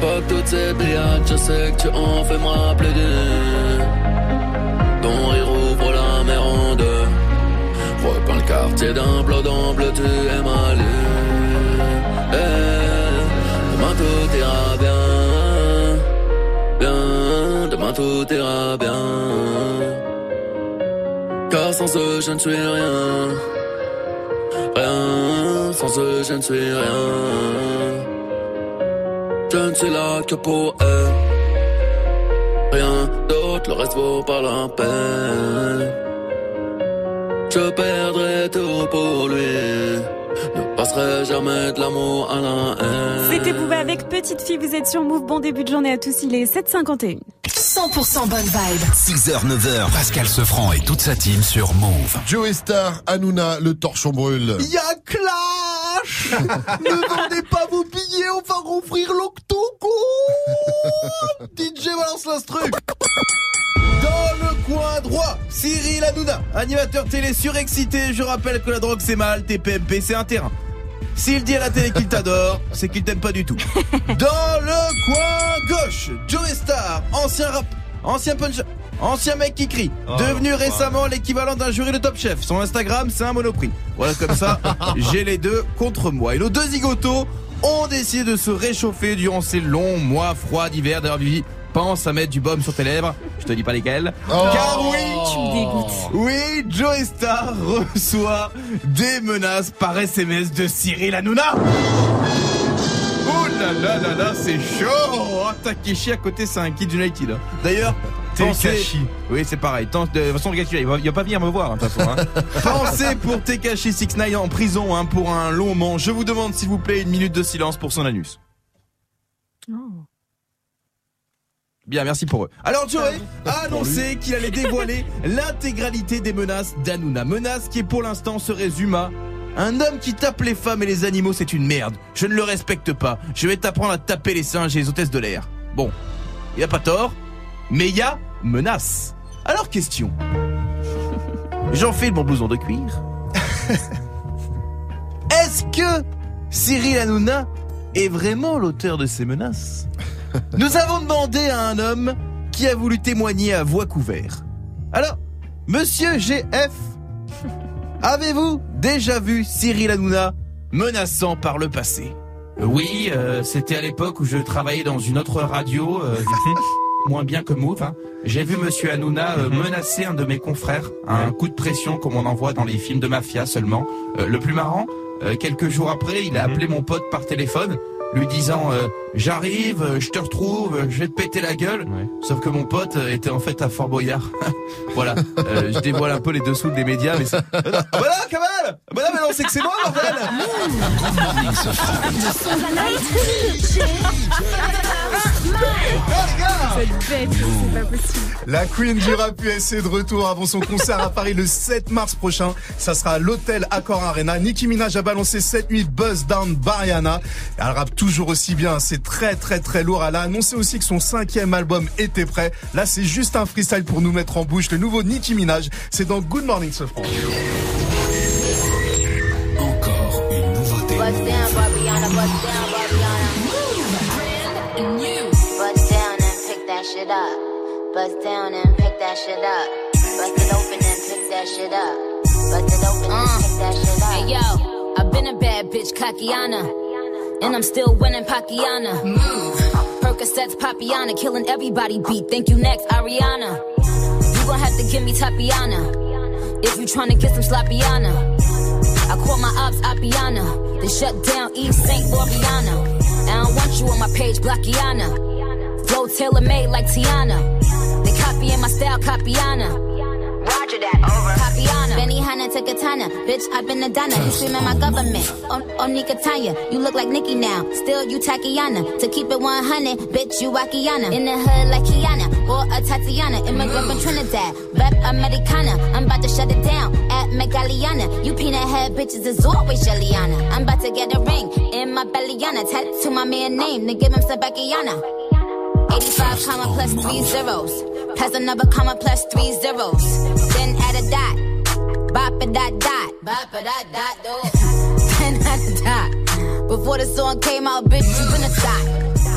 Pas toutes ces brillades, je sais que tu en fais rappeler d'eux. Ton rire ouvre la mer en deux. Le quartier d'un bleu bleu, tu es mal. Tout ira bien. Bien, demain tout ira bien. Car sans eux, je ne suis rien. Rien, sans eux, je ne suis rien. Je ne suis là que pour eux. Rien d'autre, le reste vaut pas la peine. Je perdrai tout pour lui. Ne passerai jamais de l'amour à la haine. C'était Bouba avec Petite Fille, vous êtes sur Move. Bon début de journée à tous, il est 7h51. 100% bonne vibe. 6h, 9h, Pascal Sefranc et toute sa team sur Move. Joe Star, Hanouna, le torchon brûle. Y'a clash [laughs] Ne vendez pas vos billets, on va rouvrir l'octogon [laughs] DJ balance l'instru coin droit, Cyril Hanouna, animateur télé surexcité. Je rappelle que la drogue c'est mal, TPMP c'est un terrain. S'il dit à la télé qu'il t'adore, [laughs] c'est qu'il t'aime pas du tout. [laughs] Dans le coin gauche, Joe Star, ancien rap, ancien punch. ancien mec qui crie, Oh, devenu récemment l'équivalent d'un jury de Top Chef. Son Instagram, c'est un monoprix. Voilà, comme ça, [laughs] j'ai les deux contre moi. Et nos deux zigotos ont décidé de se réchauffer durant ces longs mois froids d'hiver. D'ailleurs, pense à mettre du baume sur tes lèvres. Je te dis pas lesquels. Oh. Car oui, Tu me dégoûtes. oui, Joe Star reçoit des menaces par SMS de Cyril Hanouna. Oh là là là là, c'est chaud oh, Takeshi à côté, c'est un kid United. D'ailleurs, Tekashi. Oui, c'est pareil. Tant- De toute façon, le gars, il va, il va pas venir me voir, hein, de toute façon. hein. [laughs] Pensez pour Tekashi 69 en prison hein, pour un long moment. Je vous demande, s'il vous plaît, une minute de silence pour son anus. Bien, merci pour eux. Alors Joey a annoncé qu'il allait dévoiler [laughs] l'intégralité des menaces d'Anouna. Menace qui pour l'instant se résume à un homme qui tape les femmes et les animaux, c'est une merde. Je ne le respecte pas. Je vais t'apprendre à taper les singes et les hôtesses de l'air. Bon, il a pas tort, mais il y a menace. Alors question. [laughs] J'en fais mon blouson de cuir. [laughs] Est-ce que Cyril Hanouna est vraiment l'auteur de ces menaces? [laughs] Nous avons demandé à un homme qui a voulu témoigner à voix couverte. Alors, monsieur GF, [laughs] avez-vous déjà vu Cyril Hanouna menaçant par le passé? Oui, euh, c'était à l'époque où je travaillais dans une autre radio, euh, [laughs] moins bien que Move. hein. J'ai vu Monsieur Hanouna euh, menacer un de mes confrères, un coup de pression comme on en voit dans les films de mafia seulement. Euh, le plus marrant, euh, quelques jours après, il a appelé mon pote par téléphone, lui disant euh, j'arrive, euh, je te retrouve, euh, je vais te péter la gueule. Sauf que mon pote euh, était en fait à Fort Boyard. voilà, Euh, je dévoile un peu les dessous des médias, mais c'est- Ah bah là, Kamal Bah là, mais non, c'est que c'est moi, bordel bête, c'est pas possible. La Queen du rap US est de retour avant son concert à Paris le 7 mars prochain. Ça sera à l'hôtel Accor Arena. Nicki Minaj a balancé cette nuit Buzz Down Bariana. Elle rappe toujours aussi bien. C'est très très très lourd. Elle a annoncé aussi que son cinquième album était prêt. Là, c'est juste un freestyle pour nous mettre en bouche. Le nouveau Nicki Minaj, c'est dans Good Morning Sofran. Encore une nouveauté. Down, down. Shit up. Bust down and pick that shit up. Bust it open and pick that shit up. Bust it open and pick that shit up. Hey yo, I've been a bad bitch, Kakiana. And I'm still winning Pakiana. Move. Percocets, Papiana, killing everybody beat. Thank you next, Ariana. You gon' have to give me Tapiana. If you tryna get some Slappiana. I call my ops Appiana. They shut down East St. Loriana. I don't want you on my page, Blockiana. Tailor made like Tiana. They copying my style, Capiana. Roger that, over. Capiana. Benny Hanna to Katana. Bitch, I've been a Donna. You screaming my government. On, on Nikatanya. You look like Nicki now. Still, you Takiana. To keep it 100, bitch, you Wakiana. In the hood like Kiana. Or a Tatiana. Immigrant from Trinidad. Rep Americana. I'm about to shut it down. At Megaliana. You peanut head bitches is always Jelliana. I'm about to get a ring in my bellyana. Tattoo my man name. Then give him Sabakiana. 85 comma plus three zeros. Plus another comma plus three zeros. Then add a dot. Bop a dot dot. Bop a dot dot dot. then add a dot. Before the song came out, bitch, you been a thot.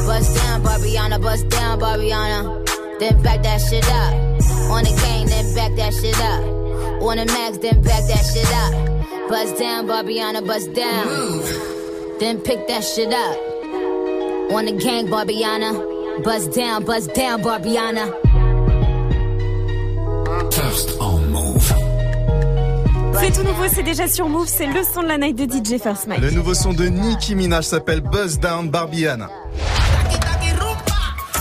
Bust down, Barbiana, bust down, Barbiana. Then back that shit up. On the gang, then back that shit up. On the max, then back that shit up. Bust down, Barbiana, bust down. Then pick that shit up. On the gang, Barbiana. Buzz down, buzz down, Barbiana. First on move. C'est tout nouveau, c'est déjà sur Move, c'est le son de la night de DJ First Mike. Le nouveau son de Nicki Minaj s'appelle Buzz Down Barbiana.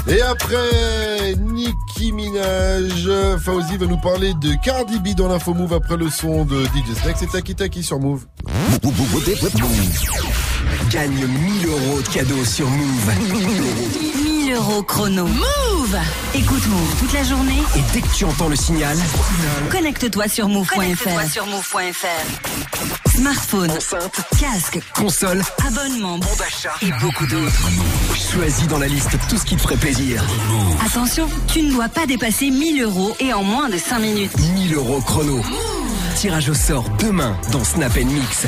Et après Nicki Minaj, Fauzi va nous parler de Cardi B dans l'info Move après le son de DJ Snake. C'est Taki Taki sur Move. Gagne 1000 euros de cadeaux sur Move. 1000 euros chrono. Move Écoute Move toute la journée. Et dès que tu entends le signal, Connecte-toi sur move.fr. sur Smartphone, enceinte, casque, console, abonnement, bon d'achat et beaucoup d'autres. Choisis dans la liste tout ce qui te ferait plaisir. Attention, tu ne dois pas dépasser 1000 euros et en moins de 5 minutes. 1000 euros chrono. Tirage au sort demain dans Snap Mix.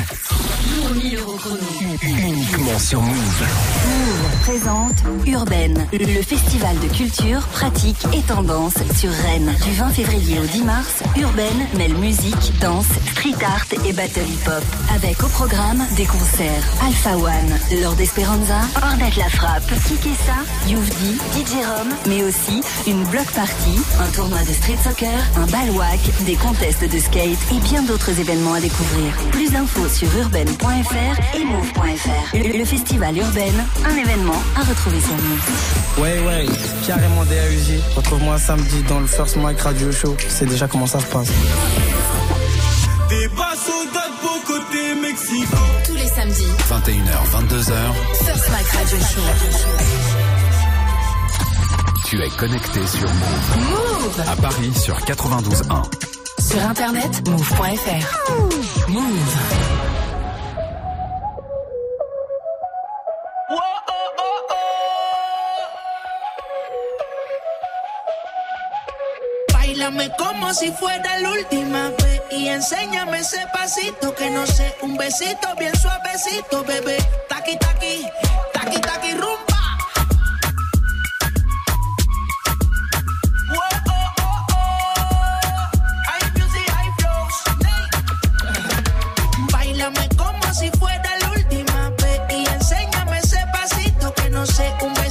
pour 1000 euros chrono. Uniquement sur Move. Move présente Urbaine, le festival de culture, pratique et tendance sur Rennes. Du 20 février au 10 mars, Urbaine mêle musique, danse, street art et battle hip-hop. Avec au programme des concerts Alpha One, Lord Esperanza, Ornette La Frappe, Kikessa, Youvdi, DJ Rom, mais aussi une block party, un tournoi de street soccer, un balwak, des contests de skate et bien d'autres événements à découvrir. Plus d'infos sur urbaine.fr et move.fr. Le festival Urbaine, un événement à retrouver sur Move. Ouais, ouais, carrément DAUJ. Retrouve-moi samedi dans le First Mic Radio Show. C'est déjà comment ça se passe. Des beau côté Mexico. Tous les samedis, 21h, 22h, First Mic Radio Show. tu es connecté sur Move. Move À Paris sur 92.1. Sur internet, move.fr. Move. Bailame como si fuera la última vez y enséñame ese pasito que no sé, un besito bien suavecito, bebé. Taqui taqui, taqui taqui. Bailame como si fuera la última vez y enséñame ese pasito que no sé, un besito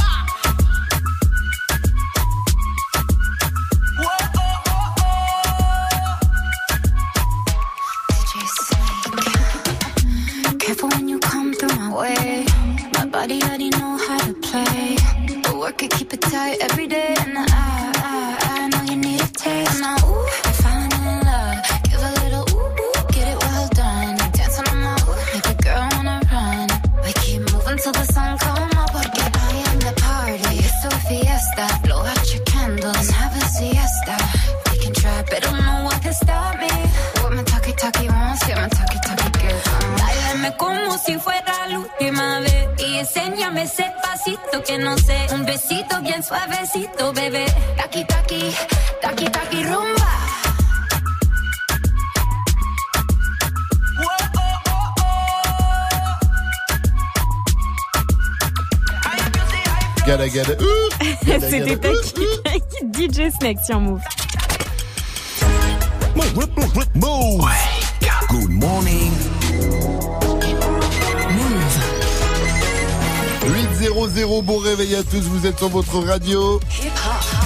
Way. My body already know how to play. But work it, keep it tight every day. And I, I, I know you need a taste. Now, ooh, I'm falling in love. Give a little ooh, ooh, get it well done. Dance on my ooh, make a girl wanna run. We keep moving till the sun come up. Porque I am the party. It's a fiesta. Blow out your candles and have a siesta. We can try, but don't know what can stop me. What my talkie talkie wants, yeah, my talkie talkie gets. Báilame como si fuera última vez y enséñame ese pasito que no sé, un besito bien suavecito, bebé. Taki taki, taki taki rumba. Gada gada. C'était ouh. Taki DJ Snake sur Move. Move. Good morning. 8-0-0, bon réveil à tous, vous êtes sur votre radio.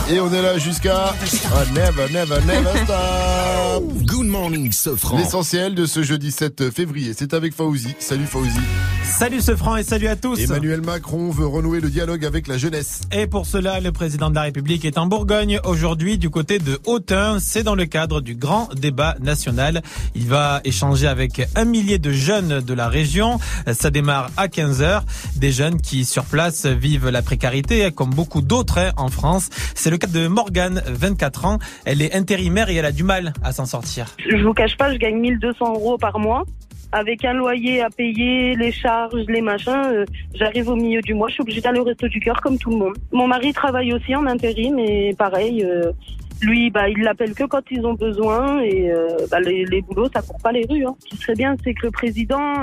Et on est là jusqu'à ah, never, never, never stop. Good morning, Sofran. L'essentiel de ce jeudi 7 février, c'est avec Fauzi. Salut Fauzi. Salut ce franc et salut à tous. Emmanuel Macron veut renouer le dialogue avec la jeunesse. Et pour cela, le président de la République est en Bourgogne aujourd'hui du côté de Autun. C'est dans le cadre du grand débat national. Il va échanger avec un millier de jeunes de la région. Ça démarre à 15 heures. Des jeunes qui, sur place, vivent la précarité, comme beaucoup d'autres hein, en France. C'est le cas de Morgane, 24 ans. Elle est intérimaire et elle a du mal à s'en sortir. Je vous cache pas, je gagne 1200 euros par mois. Avec un loyer à payer, les charges, les machins, euh, j'arrive au milieu du mois, je suis obligée d'aller au resto du cœur comme tout le monde. Mon mari travaille aussi en intérim et pareil, euh, lui, bah, il l'appelle que quand ils ont besoin et euh, bah, les, les boulots, ça court pas les rues. Hein. Ce qui serait bien, c'est que le président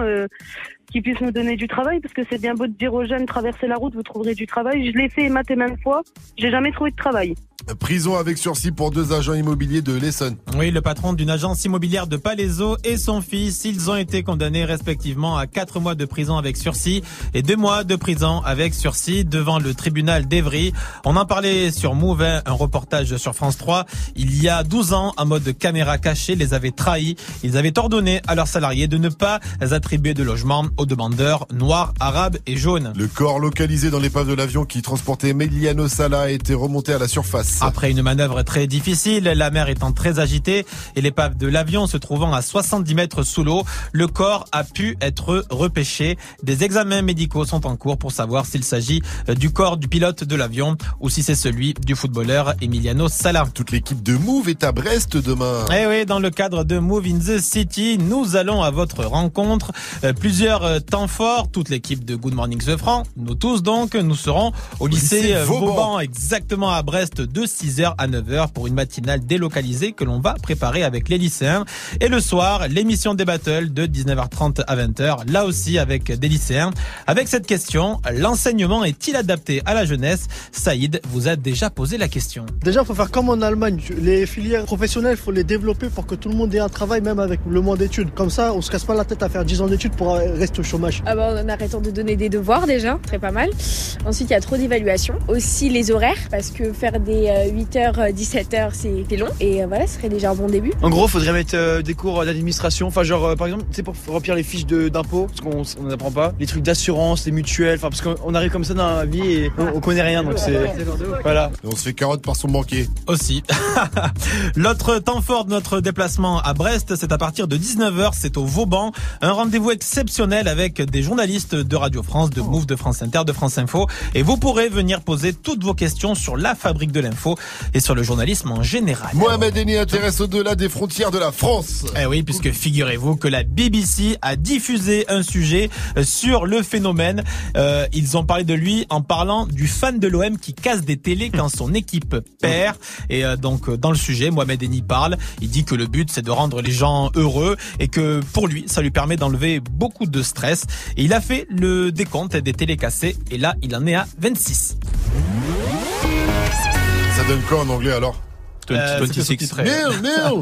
qui puisse nous donner du travail parce que c'est bien beau de dire aux jeunes traversez la route, vous trouverez du travail. Je l'ai fait maintes et maintes fois, j'ai jamais trouvé de travail. Prison avec sursis pour deux agents immobiliers de l'Essonne. Oui, le patron d'une agence immobilière de Palaiso et son fils, ils ont été condamnés respectivement à quatre mois de prison avec sursis et deux mois de prison avec sursis devant le tribunal d'Evry. On en parlait sur Move, hein, un reportage sur France 3. Il y a 12 ans, en mode caméra cachée, les avaient trahis. Ils avaient ordonné à leurs salariés de ne pas attribuer de logement aux demandeurs noirs, arabes et jaunes. Le corps localisé dans l'épave de l'avion qui transportait Emiliano Sala a été remonté à la surface. Après une manœuvre très difficile, la mer étant très agitée et l'épave de l'avion se trouvant à 70 mètres sous l'eau, le corps a pu être repêché. Des examens médicaux sont en cours pour savoir s'il s'agit euh, du corps du pilote de l'avion ou si c'est celui du footballeur Emiliano Sala. Toute l'équipe de Move est à Brest demain. Eh oui, dans le cadre de Move in the City, nous allons à votre rencontre. Euh, plusieurs euh, temps forts, toute l'équipe de Good Morning The Franc, nous tous donc, nous serons au, lycée, lycée euh, Vauban. Vauban, exactement à Brest, de 6h à 9h pour une matinale délocalisée que l'on va préparer avec les lycéens. Et le soir, l'émission des battles de 19h30 à 20h, là aussi avec des lycéens. Avec cette question, l'enseignement est-il adapté à la jeunesse? Saïd vous a déjà posé la question. Déjà, il faut faire comme en Allemagne. Les filières professionnelles, il faut les développer pour que tout le monde ait un travail, même avec le moins d'études. Comme ça, on se casse pas la tête à faire 10 ans d'études pour rester au chômage. Ah bah, en arrêtant de donner des devoirs déjà, très pas mal. Ensuite, il y a trop d'évaluation. Aussi les horaires, parce que faire des 8h, 17h, c'est c'est long. Et euh, voilà, ce serait déjà un bon début. En gros, faudrait mettre euh, des cours d'administration. Enfin, genre, euh, par exemple, tu sais, pour remplir les fiches de- d'impôts, parce qu'on on n'apprend pas. Les trucs d'assurance, les mutuelles. Enfin, parce qu'on on arrive comme ça dans la vie et on, on connaît rien, donc c'est. Voilà. Et on se fait carotte par son banquier. Aussi. [laughs] L'autre temps fort de notre déplacement à Brest, c'est à partir de 19h, c'est au Vauban. Un rendez-vous exceptionnel avec des journalistes de Radio France, de Move, de France Inter, de France Info. Et vous pourrez venir poser toutes vos questions sur la fabrique de l'info et sur le journalisme en général. Mohamed Eni intéresse au-delà des frontières de la France. Eh oui, puisque figurez-vous que la BBC a diffusé un sujet euh, sur le phénomène. Euh, ils ont parlé de lui en parlant du fan de l'OM qui casse des télés quand son équipe perd. Et euh, donc dans le sujet, Mohamed Eni parle. Il dit que le but c'est de rendre les gens heureux et que pour lui ça lui permet d'enlever beaucoup de stress. Et il a fait le décompte des télés cassées et là il en est à 26. Ça donne quoi en anglais alors Euh, 26. Nil, nil,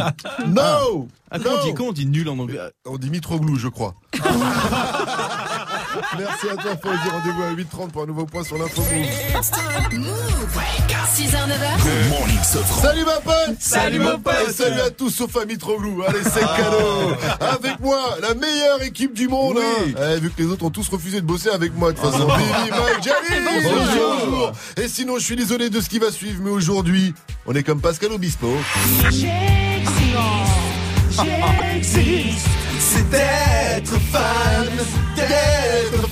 no. Ah, on dit quoi On dit nul en anglais. On dit Mitroglou, je crois. [laughs] Merci à toi, Fauzi. Rendez-vous à 8h30 pour un nouveau point sur l'info. Move. 6h, 9h. Salut ma pote. Salut, mon pote. Et salut à tous sauf à Mitroglou. Allez c'est cadeau. Avec moi la meilleure équipe du monde hein. Eh, Vu que les autres ont tous refusé de bosser avec moi de toute façon. Billy, Mike, Gianni Bonjour. Et sinon je suis désolé de ce qui va suivre Mais aujourd'hui on est comme Pascal Obispo C'est d'être fan, d'être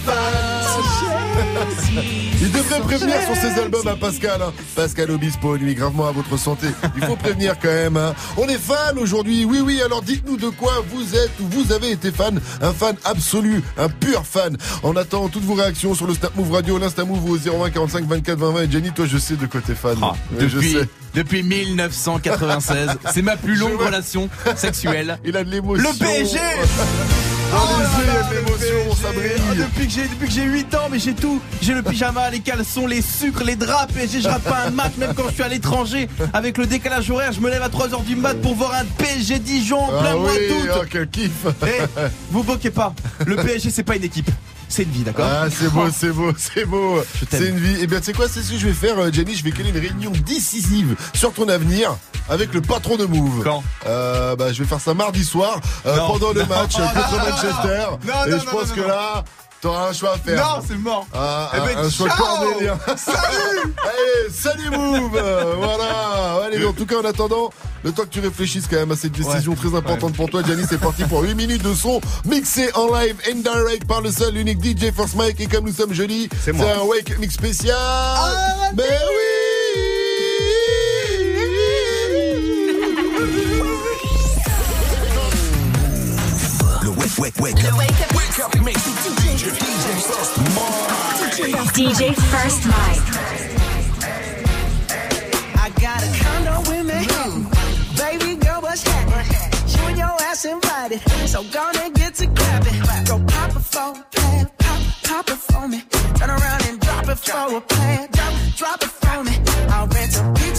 Il devrait prévenir sur ses albums à Pascal hein. Pascal Obispo, nuit gravement à votre santé Il faut prévenir quand même hein. On est fan aujourd'hui, oui oui Alors dites-nous de quoi vous êtes ou vous avez été fan Un fan absolu, un pur fan On attend toutes vos réactions sur le Snap Move Radio L'Insta Move au 01 45 24 20 20 Et Jenny toi je sais de quoi t'es fan Oui, depuis, je sais. depuis 1996. C'est ma plus [laughs] longue relation sexuelle. Il a de l'émotion Le PSG [laughs] L'émotion, brille. Ah, depuis que j'ai depuis que j'ai 8 ans, mais j'ai tout. J'ai le pyjama, les caleçons, les sucres, les draps. PSG, je rate pas un match, même quand je suis à l'étranger. Avec le décalage horaire, je me lève à 3h du mat pour voir un PSG Dijon en plein Ah mois oui, d'août. oh, quel kiff Eh, vous moquez pas. Le PSG, c'est pas une équipe. C'est une vie, d'accord Ah, c'est beau, c'est beau, c'est beau. C'est une vie. Eh bien, tu sais quoi, c'est ce que je vais faire, euh, Jenny. Je vais caler une réunion décisive sur ton avenir avec le patron de Move. Quand euh, bah, Je vais faire ça mardi soir euh, pendant le match non, contre non, Manchester. non, Et je pense que là, t'auras un choix à faire. Non, c'est mort. Ah, Eh un, ben, un choix ciao cornélien. Salut [laughs] Allez, salut Move Voilà Allez, en tout cas, en attendant, le temps que tu réfléchisses quand même à cette décision très importante pour toi, Gianni, c'est parti pour 8 minutes de son mixé en live and direct par le seul unique DJ First Mike. Et comme nous sommes jeudi, c'est moi. un Wake Mix spécial Mais Le wake, wake, wake up. Wake up. DJ, First Mike. DJ First Mike. I got a condo in Manhattan. Baby girl, what's happening? You and your ass invited. So gonna get to clapping. Go pop it for a plan. Pop, pop it for me. Turn around and drop it for a plan. Drop, drop it for me. I'll rent a beach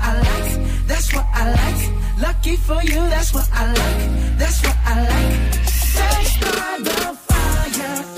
I like. That's what I like. Lucky for you, that's what I like. That's what I like. Sex by the fire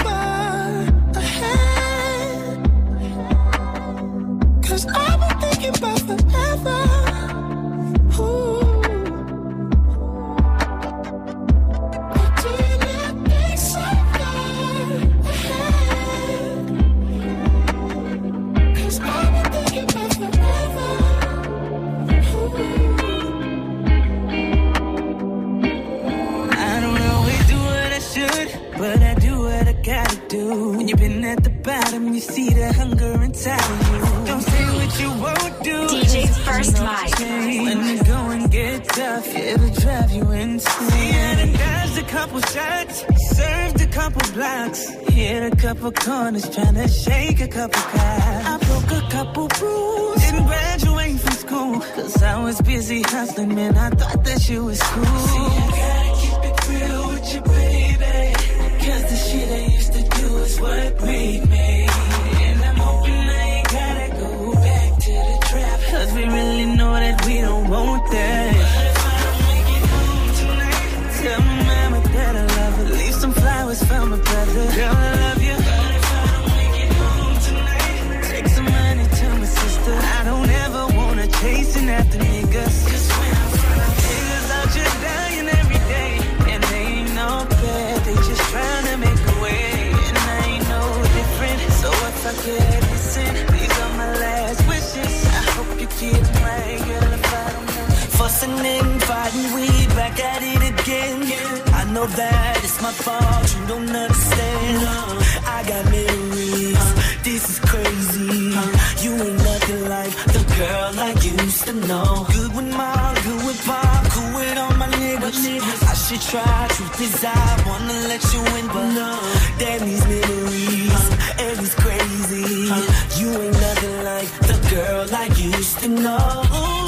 Cause I've been thinking about forever. Ooh. Gotta do. When you've been at the bottom, you see the hunger inside of you. Don't say what you won't do. DJ First you know Mike. it's change. When the going get tough, it'll drive you insane. And dodged a couple shots, served a couple blocks, hit a couple corners, trying to shake a couple cops. I broke a couple rules, didn't graduate from school, cause I was busy hustling, man. I thought that you was cool. See, what made. And I'm hoping I ain't gotta go back to the trap. Cause we really know that we don't want that. Tell my mama that I love her. Leave some flowers for my brother. Girl, and fighting, we back at it again. I know that it's my fault, you don't understand. I got memories, this is crazy. You ain't nothing like the girl I used to know. Good with mom, good with pop, cool with all my niggas. I should try, truth is I wanna let you in, but no. Damn these memories, and it's crazy. You ain't nothing like the girl I used to know.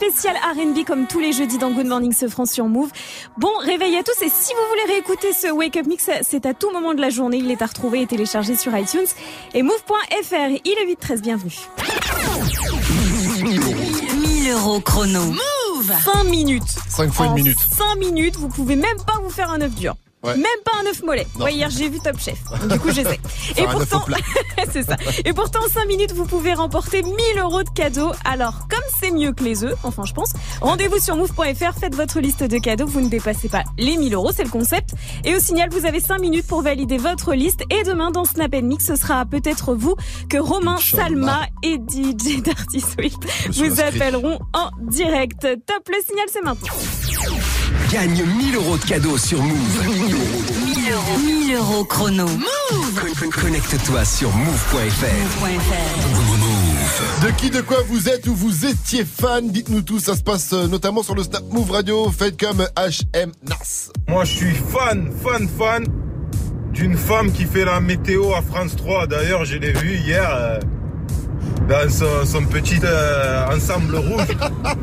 Spécial R&B comme tous les jeudis dans Good Morning ce France sur Move. Bon réveil à tous et si vous voulez réécouter ce Wake Up Mix, c'est à tout moment de la journée. Il est à retrouver et télécharger sur iTunes et move.fr. Il est 8-13, bienvenue. 1000 euros chrono. Move 5 minutes. 5 fois une En minute. 5 minutes, vous pouvez même pas vous faire un œuf dur. Ouais. Même pas un œuf mollet. Ouais, hier j'ai vu Top Chef. Du coup, j'essaie. [laughs] Et pourtant, [laughs] c'est ça. Et pourtant, en 5 minutes, vous pouvez remporter 1000 euros de cadeaux. Alors, comme c'est mieux que les œufs, enfin, je pense, rendez-vous sur move.fr, faites votre liste de cadeaux. Vous ne dépassez pas les 1000 euros, c'est le concept. Et au signal, vous avez 5 minutes pour valider votre liste. Et demain, dans Snap Mix, ce sera peut-être vous que Romain. Salma et DJ Swift Je suis vous appelleront en direct. Top, le signal, c'est maintenant. Gagne 1000 euros de cadeaux sur Move. 1000 euros. 1000 euros chrono. Con- Connecte-toi sur move.fr. De qui, de quoi vous êtes ou vous étiez fan Dites-nous tout, ça se passe euh, notamment sur le Snap Move Radio. Faites comme HM Nas. Moi, je suis fan, fan, fan d'une femme qui fait la météo à France 3. D'ailleurs, je l'ai vue hier euh, dans son, son petit euh, ensemble rouge. [laughs]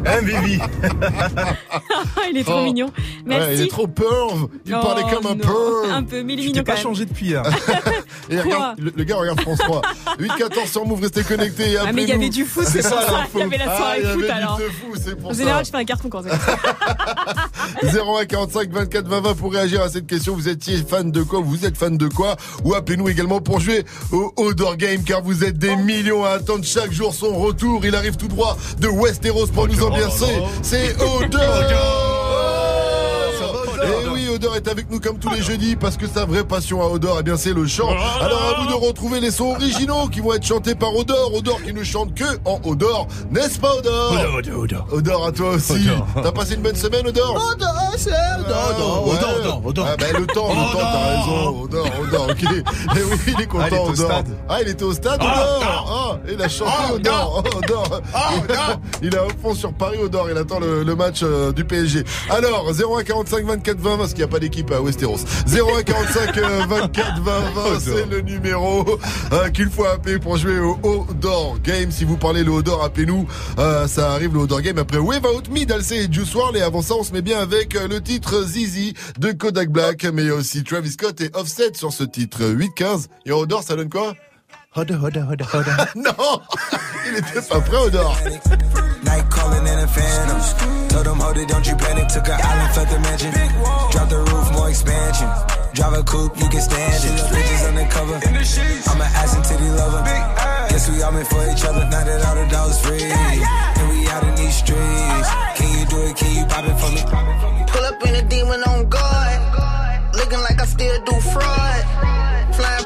Hein, Vivi? [laughs] Il est trop Oh. mignon. Merci. Ouais, il est trop perv. Il Oh, parlait comme un non. perv. Un peu, mais il est Tu mignon pas même. changé depuis. [laughs] Et regarde, le, le gars regarde France 3. 8-14 sur Move, restez connectés. et Ah, mais il y avait du foot, c'est pour ça. Il y avait la Ah, soirée il y foot avait alors. fou, c'est pour En ça. général, je fais un carton quand c'est comme ça. 01 45 24 20 20 pour réagir à cette question. Vous étiez fan de quoi? Vous êtes fan de quoi? Ou appelez-nous également pour jouer au Odor Game car vous êtes des millions à attendre chaque jour son retour. Il arrive tout droit de Westeros pour nous ambiancer. C'est [laughs] oui, Odor est avec nous comme tous les jeudis parce que sa vraie passion à Odor, eh bien c'est le chant. Alors à vous de retrouver les sons originaux qui vont être chantés par Odor. Odor qui ne chante que en Odor, n'est-ce pas Odor? Odor, Odor, Odor. Odor à toi aussi. T'as passé une bonne semaine Odor? Odor, c'est Ah, Odor, ouais. Odor, Odor, Odor. Ah bah le temps, le temps, t'as raison. Odor, Odor, ok. Et oui, il est content, Ah, il Odor. stade. Ah, il était au stade, Ah, Odor. Ah, il a chanté Ah, Odor. Oh, Odor. Ah, [laughs] Il- est au fond sur Paris, Odor. Il attend le, le match euh, du PSG. Alors, 0145 24 20 parce qu'il n'y a pas d'équipe à Westeros. 0145 euh, 24 20 20, c'est le numéro euh, qu'il faut appeler pour jouer au Odor Game. Si vous parlez le Odor, appelez-nous. Euh, ça arrive le Odor Game après Wave Out Me, Dalsey et Juice WRLD. Et avant ça, on se met bien avec euh, le titre Zizi de Kodak Black, mais aussi Travis Scott et Offset sur ce titre 8-15. Et Odor, ça donne quoi? Odor, Odor, Odor, Odor. [laughs] Non Il était pas prêt, Odor. Night calling in a phantom. Told them, hold it, don't you panic. Took an island, left the mansion. Drop the roof, more expansion. Drive a coupe, you can stand it. Bitches undercover. I'm an ass and titty lover. Guess we all meant for each other. Now that all the dogs free. And we out in these streets. Can you do it? Can you pop it for me? Pull up in a demon on guard. Looking like I still do fraud. Flying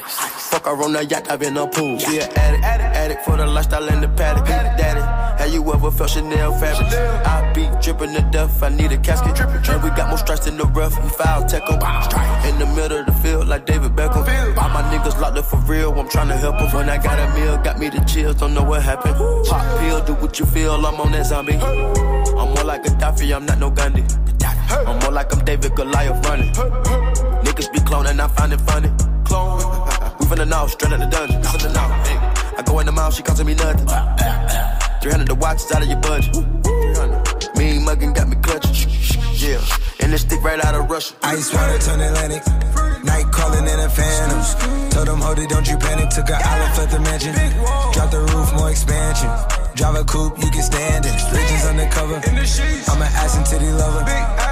Fuck her on the yacht, I've been a pool. She an addict, addict for the lifestyle in the paddock. Daddy, have you ever felt Chanel fabric? I be dripping to death, I need a casket. And we got more strikes in the rough, we foul tech 'em. In the middle of the field, like David Beckham. All my niggas locked up for real, I'm tryna help 'em. When I got a meal, got me the chills, don't know what happened. Pop pill, do what you feel, I'm on that zombie. I'm more like a Gaddafi, I'm not no Gandhi. I'm more like I'm David Goliath running. Niggas be cloning, I find it funny. Know, straight out the dungeon. Hey. I go in the mouth, she costing me nothing. 300 the watch is out of your budget. 300. Mean muggin' got me clutching. Yeah. And this stick right out of Russia. Ice water turn Atlantic. Night calling in a phantom. Told them, hold it, don't you panic. Took a island, left the mansion. Drop the roof, more expansion. Drive a coupe, you can stand it. Bridges undercover. I'm an ass and titty lover.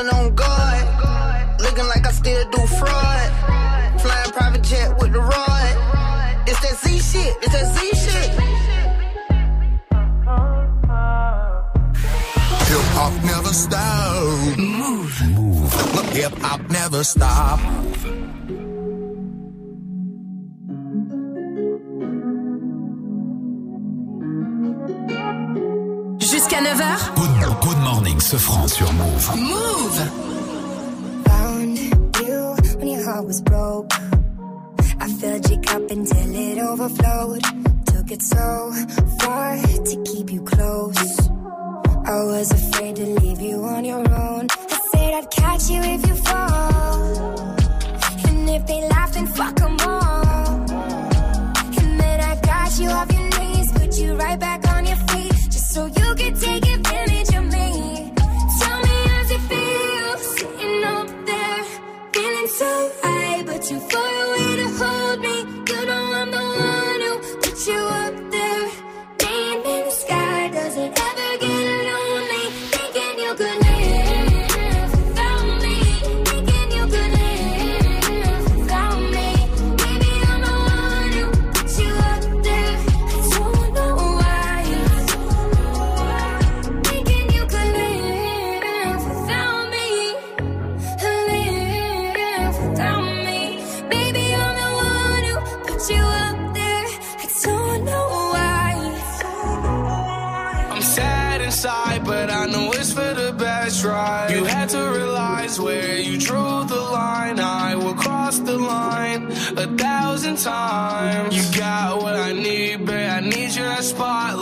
Pull up in a demon on guard. Looking like I still do fraud. Flying private jet with the rod. It's that Z shit. It's that Z shit. Hip hop never stop. Move. Move. Hip hop never stop. Jusqu'à 9h. Good, good morning, ce franc sur Move. Move. Found you when your heart was broke. I filled your cup until it overflowed. Took it so far to keep you close. I was afraid to leave you on your own. I said I'd catch you if you fall. And if they laugh, then fuck them all. And then I got you off your knees, put you right back so you can take advantage of me. Tell me how's it feel sitting up there, feeling so high, but you far thousand times. You got what I need, babe. I need your spotlight.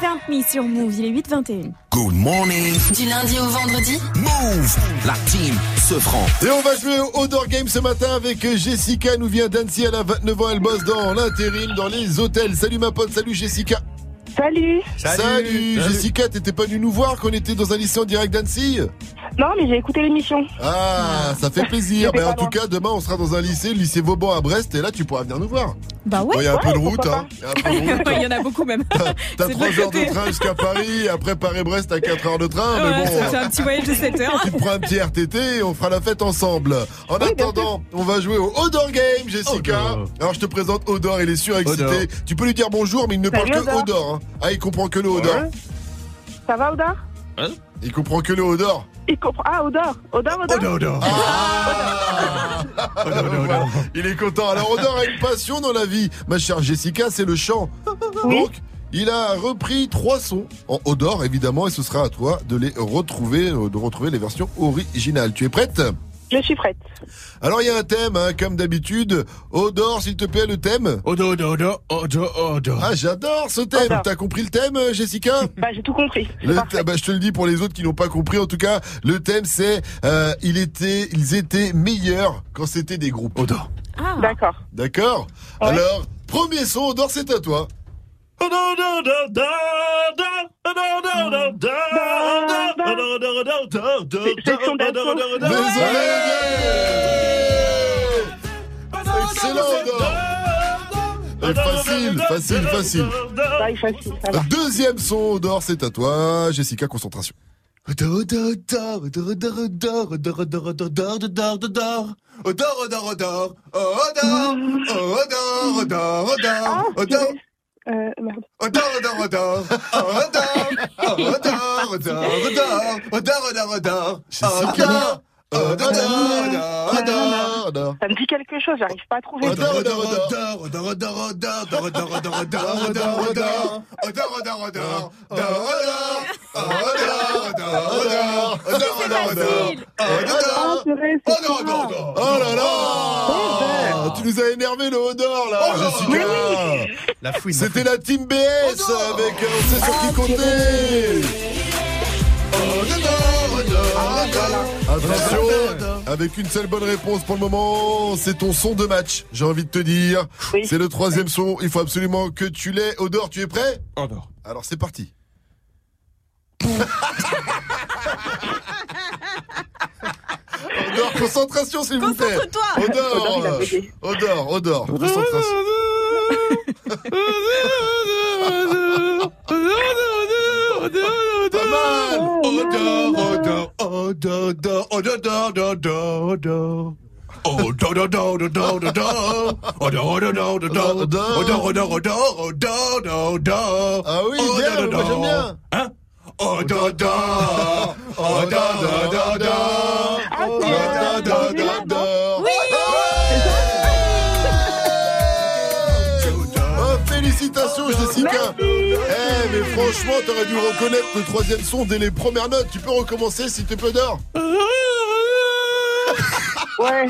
20 Me sur Move, il est 8h21. Good morning. Du lundi au vendredi. Move, la team se prend. Et on va jouer au Odor Game ce matin avec Jessica, nous vient d'Annecy, elle a 29 ans, elle bosse dans l'intérim, dans les hôtels. Salut ma pote, salut Jessica. Salut. Salut, salut. Jessica, t'étais pas venue nous voir quand on était dans un lycée en direct d'Annecy? Non, mais j'ai écouté l'émission. Ah, ça fait [laughs] plaisir. J'étais Ben, en tout cas, demain, on sera dans un lycée, le lycée Vauban à Brest, et là, tu pourras venir nous voir. Bah ouais. Il y a un peu Ouais, de hein. Il y a un peu de [laughs] route. Il y en a beaucoup même. T'as [laughs] C'est 3 de heures de train jusqu'à Paris, après Paris-Brest, t'as 4 heures de train, mais bon. c'est un petit voyage de 7 heures. Tu te prends un petit RTT et on fera la fête ensemble. En attendant, on va jouer au Odor Game, Jessica. Alors je te présente Odor, il est surexcité. Odor. Tu peux lui dire bonjour, mais il ne parle que Odor. Hein. Ah, il comprend que le Odor. Ça va, Odor Il comprend que le Odor. Il comprend. Ah, [laughs] Odor. Odor, Odor. Il est content. Alors Odor a une passion dans la vie, ma chère Jessica, c'est le chant. Donc, il a repris trois sons en Odor, évidemment, et ce sera à toi de les retrouver, euh, de retrouver les versions originales. Tu es prête? Je suis prête. Alors il y a un thème, hein, comme d'habitude. Odor, s'il te plaît, le thème. Odor, odor, odor, odor, odor. Ah, j'adore ce thème. T'as compris le thème, euh, Jessica? Bah, j'ai tout compris. Le bah, je te le dis pour les autres qui n'ont pas compris. En tout cas, le thème c'est euh, il était, ils étaient meilleurs quand c'était des groupes. Odor. D'accord. D'accord? Alors, premier son, Odor, c'est à toi. Désolé Facile, facile, facile. Deuxième son d'or, c'est à toi, Jessica, concentration. Euh, merde. Odor, odor, odor. Odor, odor, odor, odor, odor, odor, odor. Ça me dit quelque chose, j'arrive pas à trouver. Oh là là Tu nous as énervé le Odor là La fouine. C'était la team BS avec on sait sur qui compter. Attention, avec une seule bonne réponse pour le moment, c'est ton son de match, j'ai envie de te dire. C'est le troisième son, il faut absolument que tu l'aies. Odor, tu es prêt? Odor. Alors c'est parti. Odor, concentration s'il vous plaît. Concentre-toi. Odor. Odor, Odor, concentration. [laughs] [laughs] Ah oui, bien, moi, j'aime bien. Hein Oh da da, oh da da da da, oh da da da da. Félicitations Jessica Eh mais franchement t'aurais dû reconnaître le troisième son dès les premières notes. Tu peux recommencer s'il te plaît d'or [laughs] Ouais.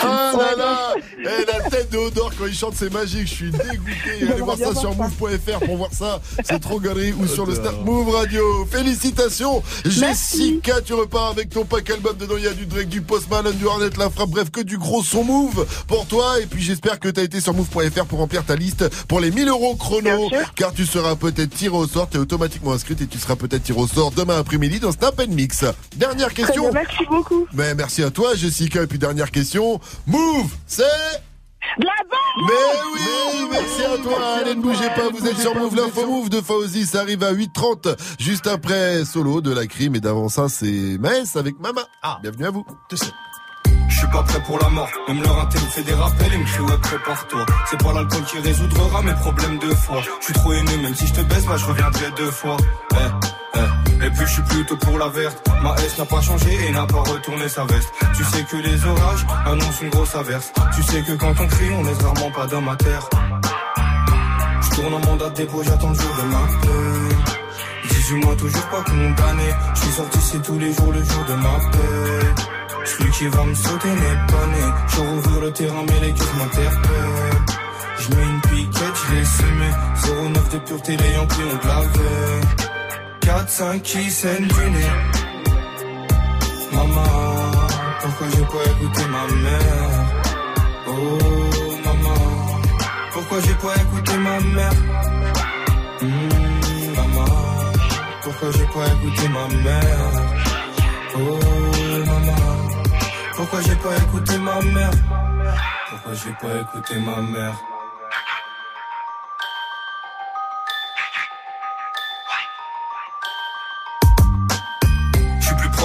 Ah [laughs] là là. Eh la tête de Odor quand il chante c'est magique, je suis dégoûté. Allez voir ça sur move.fr pour voir ça. C'est trop galerie. Ou sur le Snap Move Radio. Félicitations. Jessica, tu repars avec ton pack album dedans il y a du Drake, du Post Malone, du Hornet, la frappe, bref que du gros son Move pour toi. Et puis j'espère que tu as été sur move.fr pour remplir ta liste pour les 1000 euros chrono. Car tu seras peut-être tiré au sort, tu es automatiquement inscrite et tu seras peut-être tiré au sort demain après-midi dans Snap Mix. Dernière Très question. bien, merci beaucoup. Mais merci à toi, Jessica. Et puis dernière question. Move, c'est De la bombe Mais oui, merci à toi. Allez, ne bougez pas. Vous êtes sur Move, l'info Move de Fauzi. Ça arrive à 8h30. Juste après solo de la crime. Et d'avant ça, c'est Maes avec Mama. Bienvenue à vous. Je suis pas prêt pour la mort, même leur intel me fait des rappels et me crie ouais prépare-toi C'est pas l'alcool qui résoudra mes problèmes de foi Je suis trop aimé, même si je te baisse, bah je reviendrai deux fois eh. Et puis je suis plutôt pour la verte. Ma S n'a pas changé et n'a pas retourné sa veste. Tu sais que les orages annoncent une grosse averse. Tu sais que quand on crie, on laisse rarement pas d'homme à terre. Je tourne en mandat de dépôt, j'attends le jour de ma paix. 18 mois toujours pas condamné Je suis sorti c'est tous les jours le jour de ma paix. Celui qui va me sauter n'est pas né. Je rouvre le terrain, mais les gueules m'interpellent. Je mets une piquette, je l'ai semé. 09 de pureté, les Yankees ont de la veine 4-5 qui saignent du nez Maman, pourquoi j'ai pas écouté ma mère Oh maman, pourquoi j'ai pas écouté ma mère Hmm, Maman, pourquoi j'ai pas écouté ma mère Oh maman, pourquoi j'ai pas écouté ma mère Pourquoi j'ai pas écouté ma mère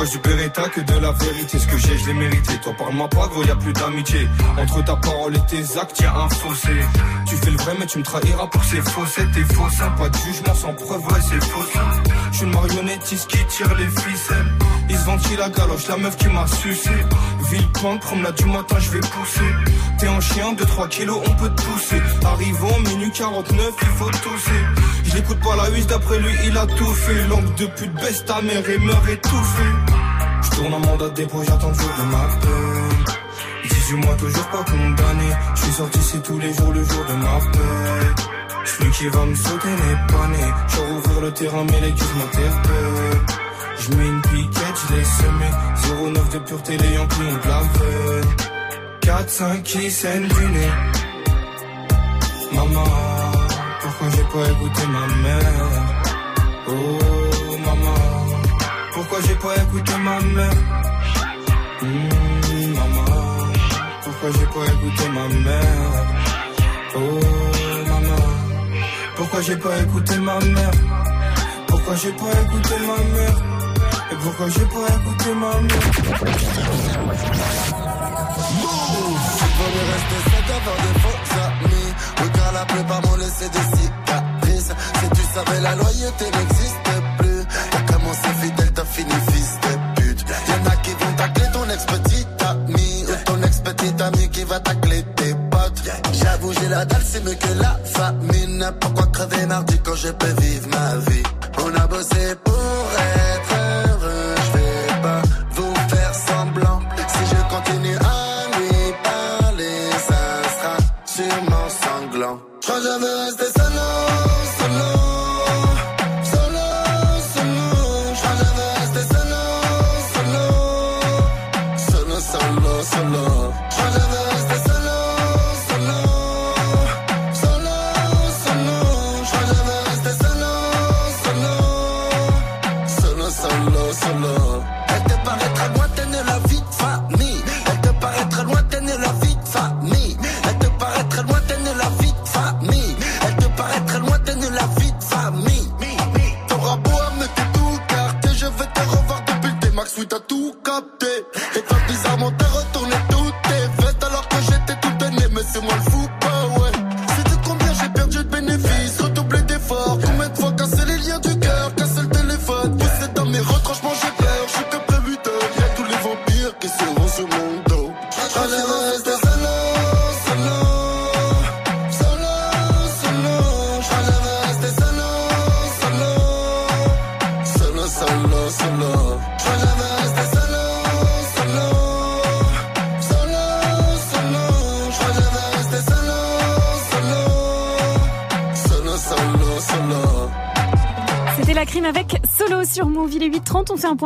proche du Beretta que de la vérité. Ce que j'ai, je l'ai mérité. Toi, parle-moi pas, gros, y a plus d'amitié. Entre ta parole et tes actes, y un fossé. Tu fais le vrai, mais tu me trahiras pour ces faussettes. T'es faux, ça. Pas de jugement sans preuve, ouais, c'est faux, ça. Je suis une marionnettiste qui tire les ficelles. Ils se ventilent la galoche, la meuf qui m'a sucé. Ville pente, promenade du matin, je vais pousser. T'es un chien, 2-3 kilos, on peut te pousser. Arrivons, minuit 49, il faut tousser. Je pas la huisse, d'après lui, il a tout fait. Langue de pute, baisse ta mère et meurt étouffé. Je tourne en mandat de dépôt, j'attends le jour de ma peine. 18 mois, toujours pas condamné. Je suis sorti, c'est tous les jours, le jour de ma paix. Celui qui va me sauter n'est pas né. Je le terrain, mais les guises m'interpellent. Je mets une piquette, je l'ai semé 09 de pureté, les Yankees ont de la veine 4-5 qui saignent Maman, pourquoi j'ai pas écouté ma mère? Oh j'ai pas écouté ma mère Hmm, Maman, pourquoi j'ai pas écouté ma mère Oh maman, pourquoi j'ai pas écouté ma mère Pourquoi j'ai pas écouté ma mère Et pourquoi j'ai pas écouté ma mère Il vaut mieux rester seul qu'avoir des faux amis car la plupart m'ont laissé des cicatrices Si tu savais la loyauté n'existe la dalle c'est mieux que la famine. Pourquoi crever mardi quand je peux vivre ma vie?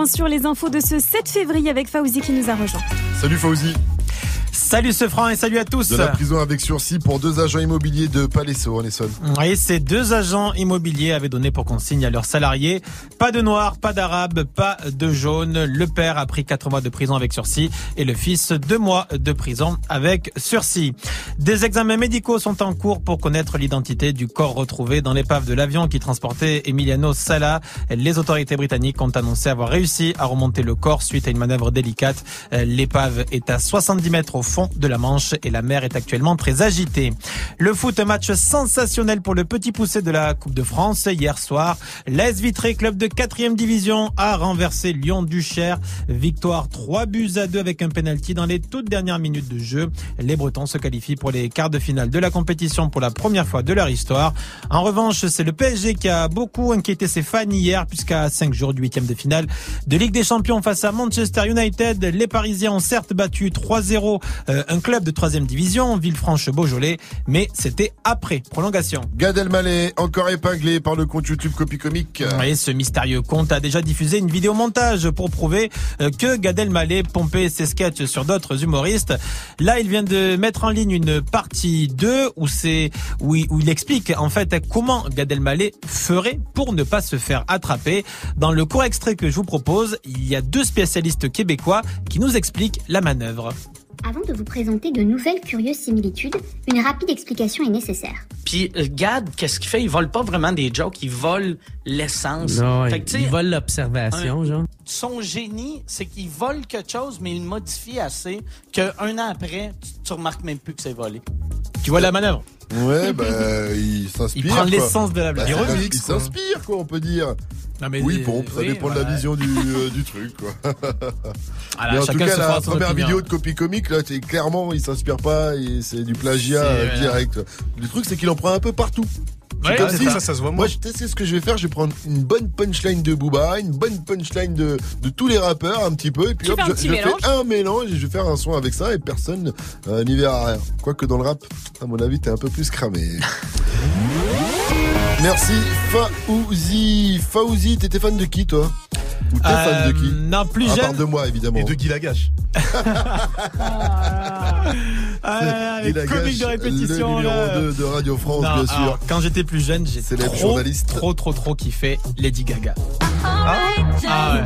Sur les infos de ce 7 février avec Fauzi qui nous a rejoint. Salut Fauzi. Salut ce franc et salut à tous. De la prison avec sursis pour deux agents immobiliers de Palaiso en Essonne. Oui, ces deux agents immobiliers avaient donné pour consigne à leurs salariés pas de noir, pas d'arabe, pas de jaune. Le père a pris quatre mois de prison avec sursis et le fils deux mois de prison avec sursis. Des examens médicaux sont en cours pour connaître l'identité du corps retrouvé dans l'épave de l'avion qui transportait Emiliano Sala. Les autorités britanniques ont annoncé avoir réussi à remonter le corps suite à une manœuvre délicate. L'épave est à 70 mètres au fond de la Manche et la mer est actuellement très agitée. Le foot, match sensationnel pour le petit poussé de la Coupe de France. Hier soir, l'AS Vitré, club de 4 division, a renversé Lyon Duchère. Victoire 3 buts à 2 avec un penalty dans les toutes dernières minutes de jeu. Les Bretons se qualifient pour les quarts de finale de la compétition pour la première fois de leur histoire. En revanche, c'est le PSG qui a beaucoup inquiété ses fans hier puisqu'à 5 jours du huitième de finale de Ligue des Champions face à Manchester United, les Parisiens ont certes battu 3-0 euh, un club de troisième division, Villefranche-Beaujolais, mais c'était après prolongation. Gad Elmaleh, encore épinglé par le compte YouTube Copy Comique. Et ce mystérieux compte a déjà diffusé une vidéo montage pour prouver euh, que Gad Elmaleh pompait ses sketchs sur d'autres humoristes. Là, il vient de mettre en ligne une partie 2 où c'est où il, explique en fait comment Gad Elmaleh ferait pour ne pas se faire attraper. Dans le court extrait que je vous propose, il y a deux spécialistes québécois qui nous expliquent la manœuvre. Avant de vous présenter de nouvelles curieuses similitudes, une rapide explication est nécessaire. Puis euh, Gad, qu'est-ce qu'il fait? Il vole pas vraiment des jokes, il vole l'essence. Fait il, que, vole l'observation, genre. Son génie, c'est qu'il vole quelque chose, mais il le modifie assez qu'un an après, tu, tu remarques même plus que c'est volé. Tu vois la manœuvre Ouais, bah, il s'inspire. Il prend l'essence de la blague. Bah, Il s'inspire, quoi, on peut dire. Non, mais oui, pompe, ça oui, dépend de la vision du, euh, du truc, quoi. [laughs] Voilà, Mais en tout cas, la première vidéo de copie comique, là, c'est clairement, il s'inspire pas, c'est du plagiat euh, direct. Le truc, c'est qu'il en prend un peu partout. Ouais, comme c'est si- ça, ça se voit Moi, moins. je sais ce que je vais faire? Je vais prendre une bonne punchline de Booba, une bonne punchline de, de tous les rappeurs, un petit peu, et puis Tu hop, je, je mélange. fais un mélange et je vais faire un son avec ça et personne euh, n'y verra rien. Quoique dans le rap, à mon avis, t'es un peu plus cramé. [laughs] Merci Faouzi. Faouzi, t'étais fan de qui toi Ou t'es fan de qui Euh, Non, plus À part jeune. de moi évidemment. Et de Guy Lagache. [laughs] Ah là là, les Guy Lagache, comiques de répétition. le numéro là. 2 de Radio France, Non, bien sûr. alors, quand j'étais plus jeune, j'ai Célèbre trop, journaliste. trop, trop, trop kiffé Lady Gaga. Ah, ouais.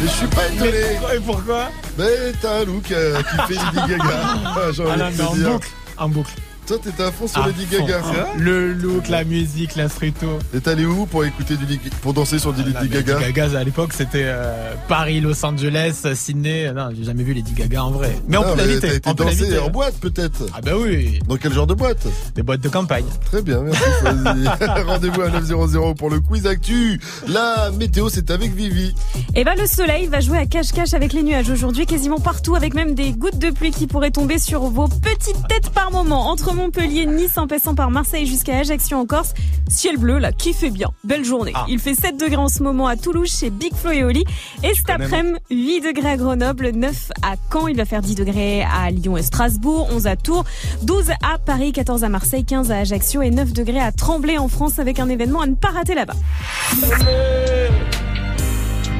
Mais je suis pas étonné. Et pourquoi? Mais t'as un look euh, qui fait Lady Gaga. [laughs] Ah, J'ai envie Ah non, de mais en te dire. boucle. En boucle. Toi, t'étais à fond sur À Lady fond. Gaga. Le look, la musique, l'instruito. T'es allé où pour écouter du pour danser sur du La Lady Gaga Lady Gaga, à l'époque, c'était euh, Paris, Los Angeles, Sydney. Non, j'ai jamais vu Lady Gaga en vrai. Mais on Non, peut mais T'as l'inviter. été On l'inviter. en boîte peut-être Ah bah oui. Dans quel genre de boîte Des boîtes de campagne. Très bien, merci. [laughs] [laughs] Rendez-vous à 900 pour le quiz actu. La météo, c'est avec Vivi. Et bah le soleil va jouer à cache-cache avec les nuages aujourd'hui, quasiment partout, avec même des gouttes de pluie qui pourraient tomber sur vos petites têtes par moment. Entre Montpellier, Nice, en passant par Marseille jusqu'à Ajaccio en Corse, ciel bleu là, qui fait bien. Belle journée. Il fait 7 degrés en ce moment à Toulouse chez Big Flo et Oli. Et cet après-midi, 8 degrés à Grenoble, 9 à Caen, il va faire 10 degrés à Lyon et Strasbourg, 11 à Tours, 12 à Paris, 14 à Marseille, 15 à Ajaccio et 9 degrés à Tremblay en France avec un événement à ne pas rater là-bas.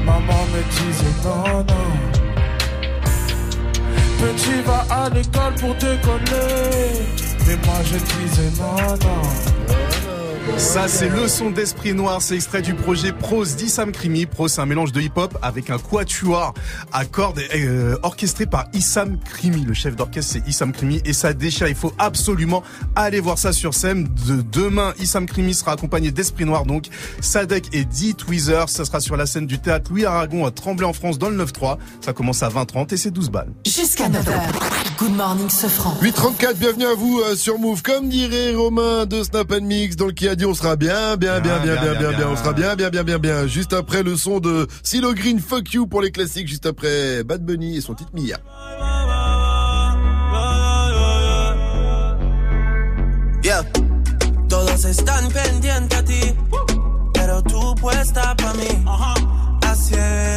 Maman me disait non, non. Petit va à l'école pour décoller. Mais moi je disais non, non. Ça, c'est le son d'Esprit Noir. C'est extrait du projet Prose d'Issam Krimi. Prose, c'est un mélange de hip-hop avec un quatuor à cordes euh, orchestré par Issam Krimi. Le chef d'orchestre, c'est Issam Krimi et ça déchire. Il faut absolument aller voir ça sur scène. De demain, Issam Krimi sera accompagné d'Esprit Noir, donc Sadek et Dee Tweezers. Ça sera sur la scène du théâtre Louis Aragon à Tremblay en France dans le 9-3. Ça commence à 20h30 et c'est 12 balles. Jusqu'à 9h. Good morning, Sofran. 834, bienvenue à vous euh, sur Move. Comme dirait Romain de Snap and Mix, dans le qui a dit on sera bien, bien, bien, bien, bien, bien, bien, on sera bien, bien, bien, bien, bien. Juste après le son de Silo Green, Fuck You pour les classiques, juste après Bad Bunny et son titre Mia. Yeah. Todos están pendientes a ti, pero tú puesta pa' mí. Haciendo que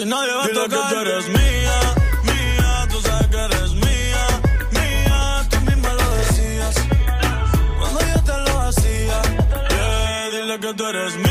Y nadie va a Dile que tú eres mía, mía, tú sabes que eres mía, mía, tú misma lo decías. Cuando yo te lo hacía, yeah, dile que tú eres mía.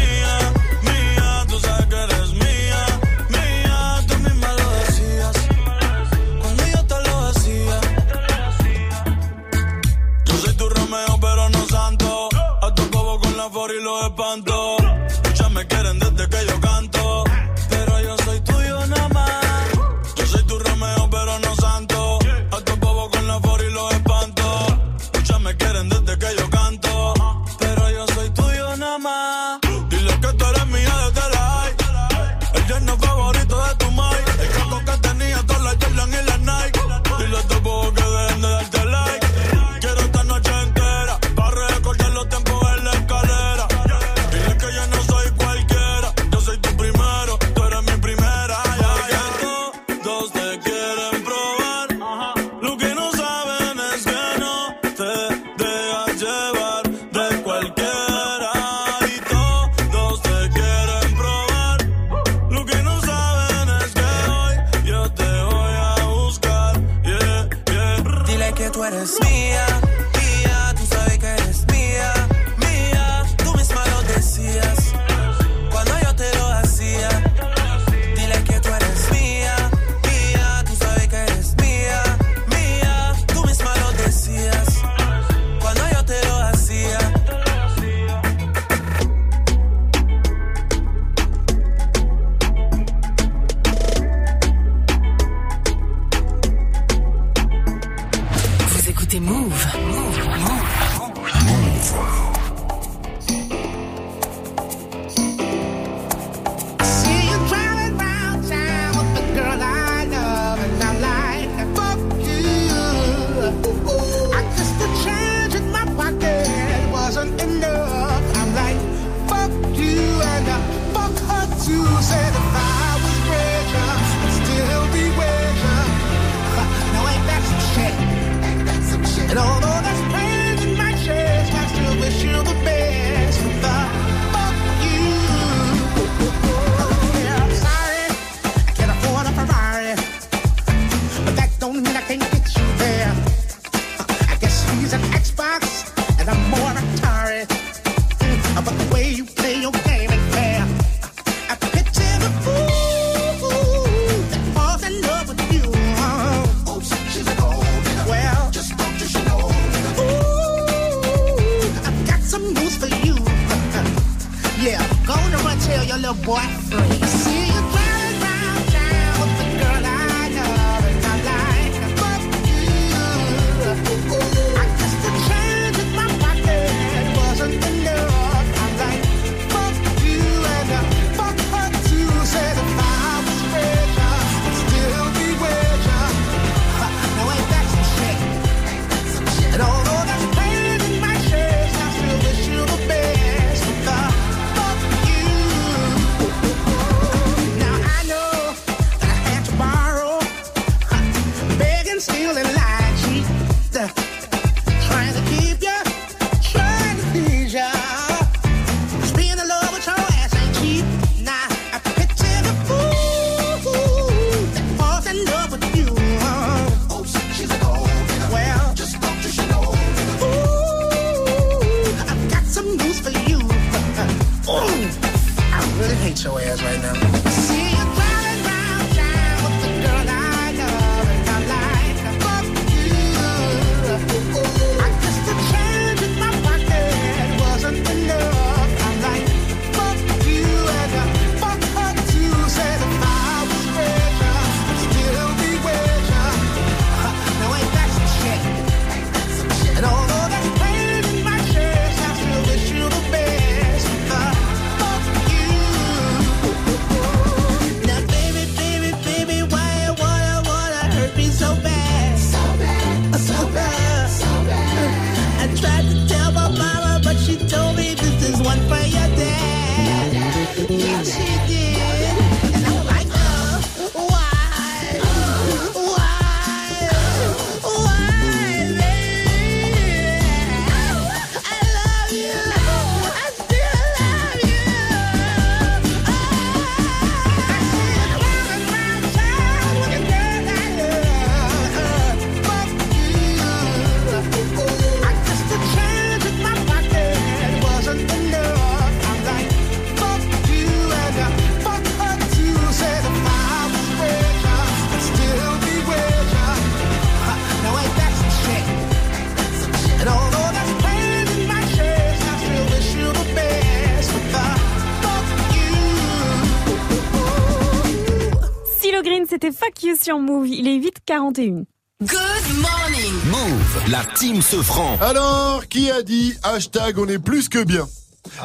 Sur Move. Il est 8h41. Good morning. Move, la team se franc. Alors, qui a dit hashtag on est plus que bien?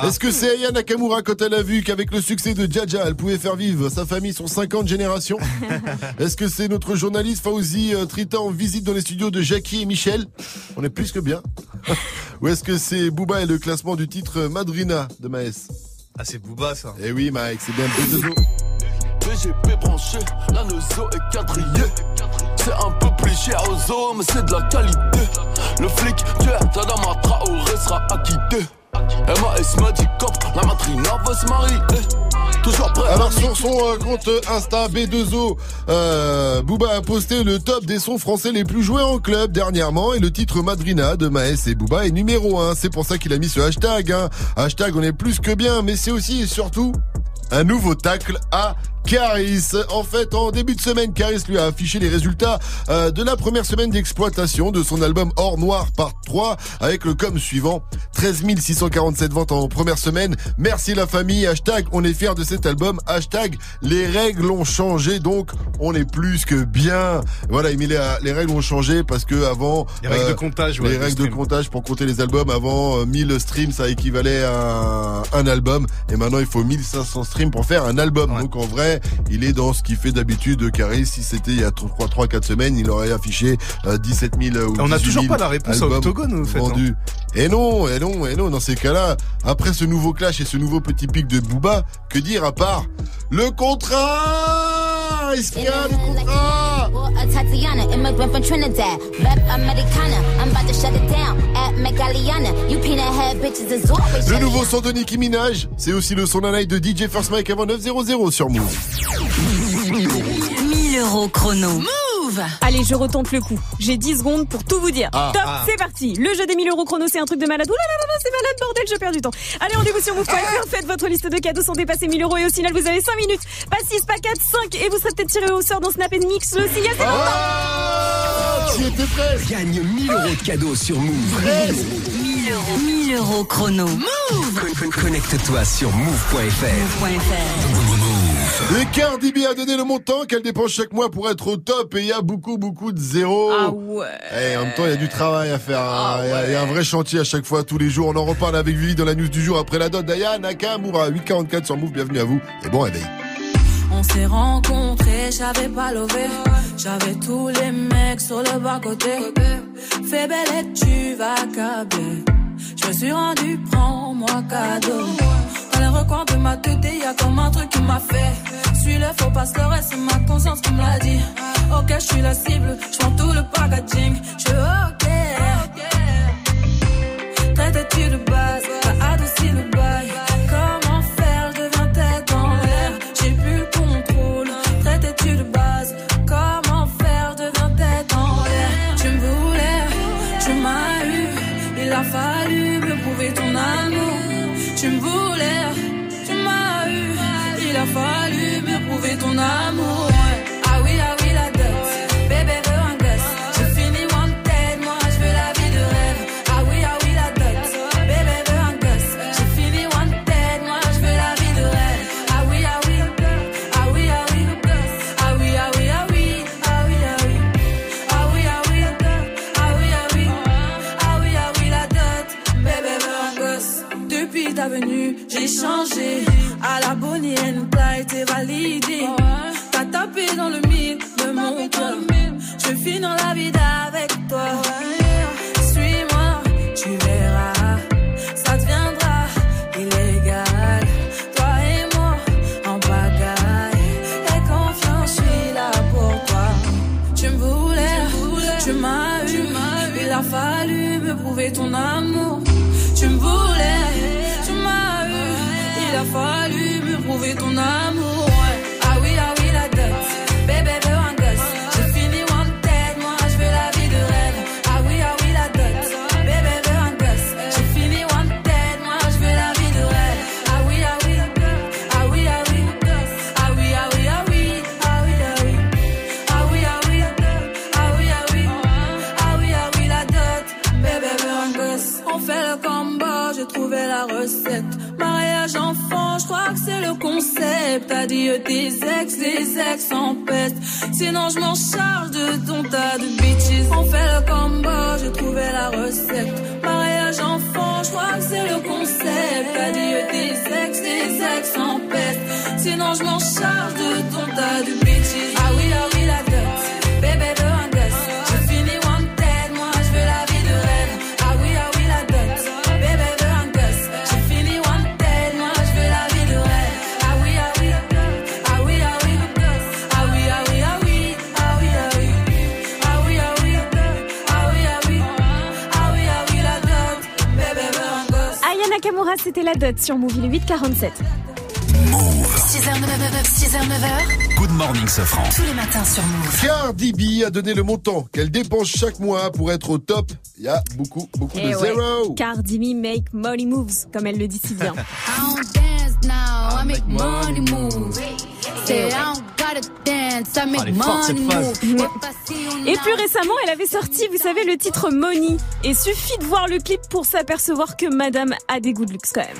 Est-ce que c'est Aya Nakamura quand elle a vu qu'avec le succès de Jaja, elle pouvait faire vivre sa famille sur 50 générations? [laughs] Est-ce que c'est notre journaliste Fauzi euh, Trita en visite dans les studios de Jackie et Michel? On est plus que bien. [laughs] Ou est-ce que c'est Booba et le classement du titre Madrina de Maes? Ah, c'est Booba ça. Eh oui, Mike, c'est bien B2O. BGP branché, la nozo est quadrillée. C'est un peu plus cher aux hommes, mais c'est de la qualité. Le flic, tueur, Tadama Traoré sera acquitté. MAS m'a dit cop, la matrina va se marier. Toujours prêt à Alors sur son euh, compte Insta B2O, euh, Booba a posté le top des sons français les plus joués en club dernièrement et le titre Madrina de Maes et Booba est numéro 1. C'est pour ça qu'il a mis ce hashtag. Hein. Hashtag on est plus que bien, mais c'est aussi et surtout un nouveau tacle à Caris. En fait, en début de semaine, Caris lui a affiché les résultats euh, de la première semaine d'exploitation de son album Or Noir part 3 avec le com suivant 13 647 ventes en première semaine. Merci la famille. Hashtag on est fiers de cet album. Hashtag les règles ont changé donc on est plus que bien. Voilà, il met les, les règles ont changé parce que avant Les règles de comptage, ouais, les règles de comptage pour compter les albums avant euh, 1000 streams ça équivalait à un, un album et maintenant il faut 1500 streams pour faire un album. Donc en vrai, il est dans ce qu'il fait d'habitude Caris. Si c'était il y a 3 3 4 semaines, il aurait affiché euh, 17 000 ou On n'a 18 toujours 000 pas la réponse à Octogone, vous faites, vendus. Et non, et non, et non, dans ces cas-là, après ce nouveau clash et ce nouveau petit pic de Booba, que dire à part le contrat? Est-ce qu'il y a le contrat? A Tatiana, immigrant from Trinidad. Rep Americana, I'm about to shut it down. At Megaliana, you peanut head bitches is always Le nouveau son de Nicki Minaj, c'est aussi le son d'un night de DJ First Mike avant 900 sur Move. 1000 euros chrono. Move Allez, je retente le coup. J'ai 10 secondes pour tout vous dire. Ah. Top, Ah. c'est parti. Le jeu des 1000 euros chrono, c'est un truc de malade. Ouh là là là là, c'est malade, bordel, je perds du temps. Allez, rendez-vous sur move.fr. Faites votre liste de cadeaux sans dépasser 1000 euros et au final, vous avez 5 minutes. Pas 6, pas 4, 5 et vous serez peut-être tiré au sort dans Snap Mix. Le signal, c'est Tu étais prêt Gagne 1000 euros de cadeaux sur Move. 1000 euros. 1000 euros chrono. Move Con- con- Connecte-toi sur move.fr. Et Cardi B a donné le montant qu'elle dépense chaque mois pour être au top et il y a beaucoup beaucoup de zéros. Ah ouais. Et en même temps, il y a du travail à faire. hein. Il y a- il y, a un vrai chantier à chaque fois, tous les jours. On en reparle avec Vivi dans la news du jour après la dot d'Aya Nakamura. 844 sur Move, bienvenue à vous et bon réveil. On s'est rencontrés, j'avais pas levé. J'avais tous les mecs sur le bas côté. Fais belle et tu vas câbler. Je me suis rendu, prends-moi cadeau. Recoins de ma tête, y a comme un truc qui m'a fait. Suis le faux pas le c'est ma conscience qui me l'a dit. Ok, je suis la cible, je tout le packaging. Je ok. Traite-tu de base, t'as adouci le bail. Comment faire, je deviens tête en l'air. J'ai plus le contrôle. Traite-tu de base, comment faire, je deviens tête en l'air. Tu me voulais, tu m'as eu. Il a fallu me prouver ton amour. Tu me voulais, tu m'as eu. Il a fallu me prouver ton amour. Changé. À la Bonnie Clyde, t'es validé. T'as tapé dans le mille de mon cœur. Je vais finir la vie avec toi. Suis-moi, tu verras. Ça deviendra illégal. Toi et moi, en pagaille. Et confiance, je suis là pour toi. Tu me voulais, tu m'as eu. Il a fallu me prouver ton amour. Tes ex, des ex en peste. Sinon, je m'en charge de ton tas de bitches. On fait le combo, j'ai trouvé la recette. Mariage enfant, je crois que c'est le concept. Adieu tes ex, des ex en peste. Sinon, je m'en charge de ton tas de bitches. Ah oui, ah oui, la dot. Bébé Nakamura, c'était la dot sur Movie le 847. 6h, 9h, 6h, 9h. Good morning, Sofran. Tous les matins sur Move. Cardi B a donné le montant qu'elle dépense chaque mois pour être au top. Il y a beaucoup, beaucoup Eh de ouais. zéro. Cardi B make money moves, comme elle le dit si bien. I don't dance now, I make money move. Say I don't dance, I make money move. You Et plus récemment, elle avait sorti, vous savez, le titre Money. Et suffit de voir le clip pour s'apercevoir que madame a des goûts de luxe quand même.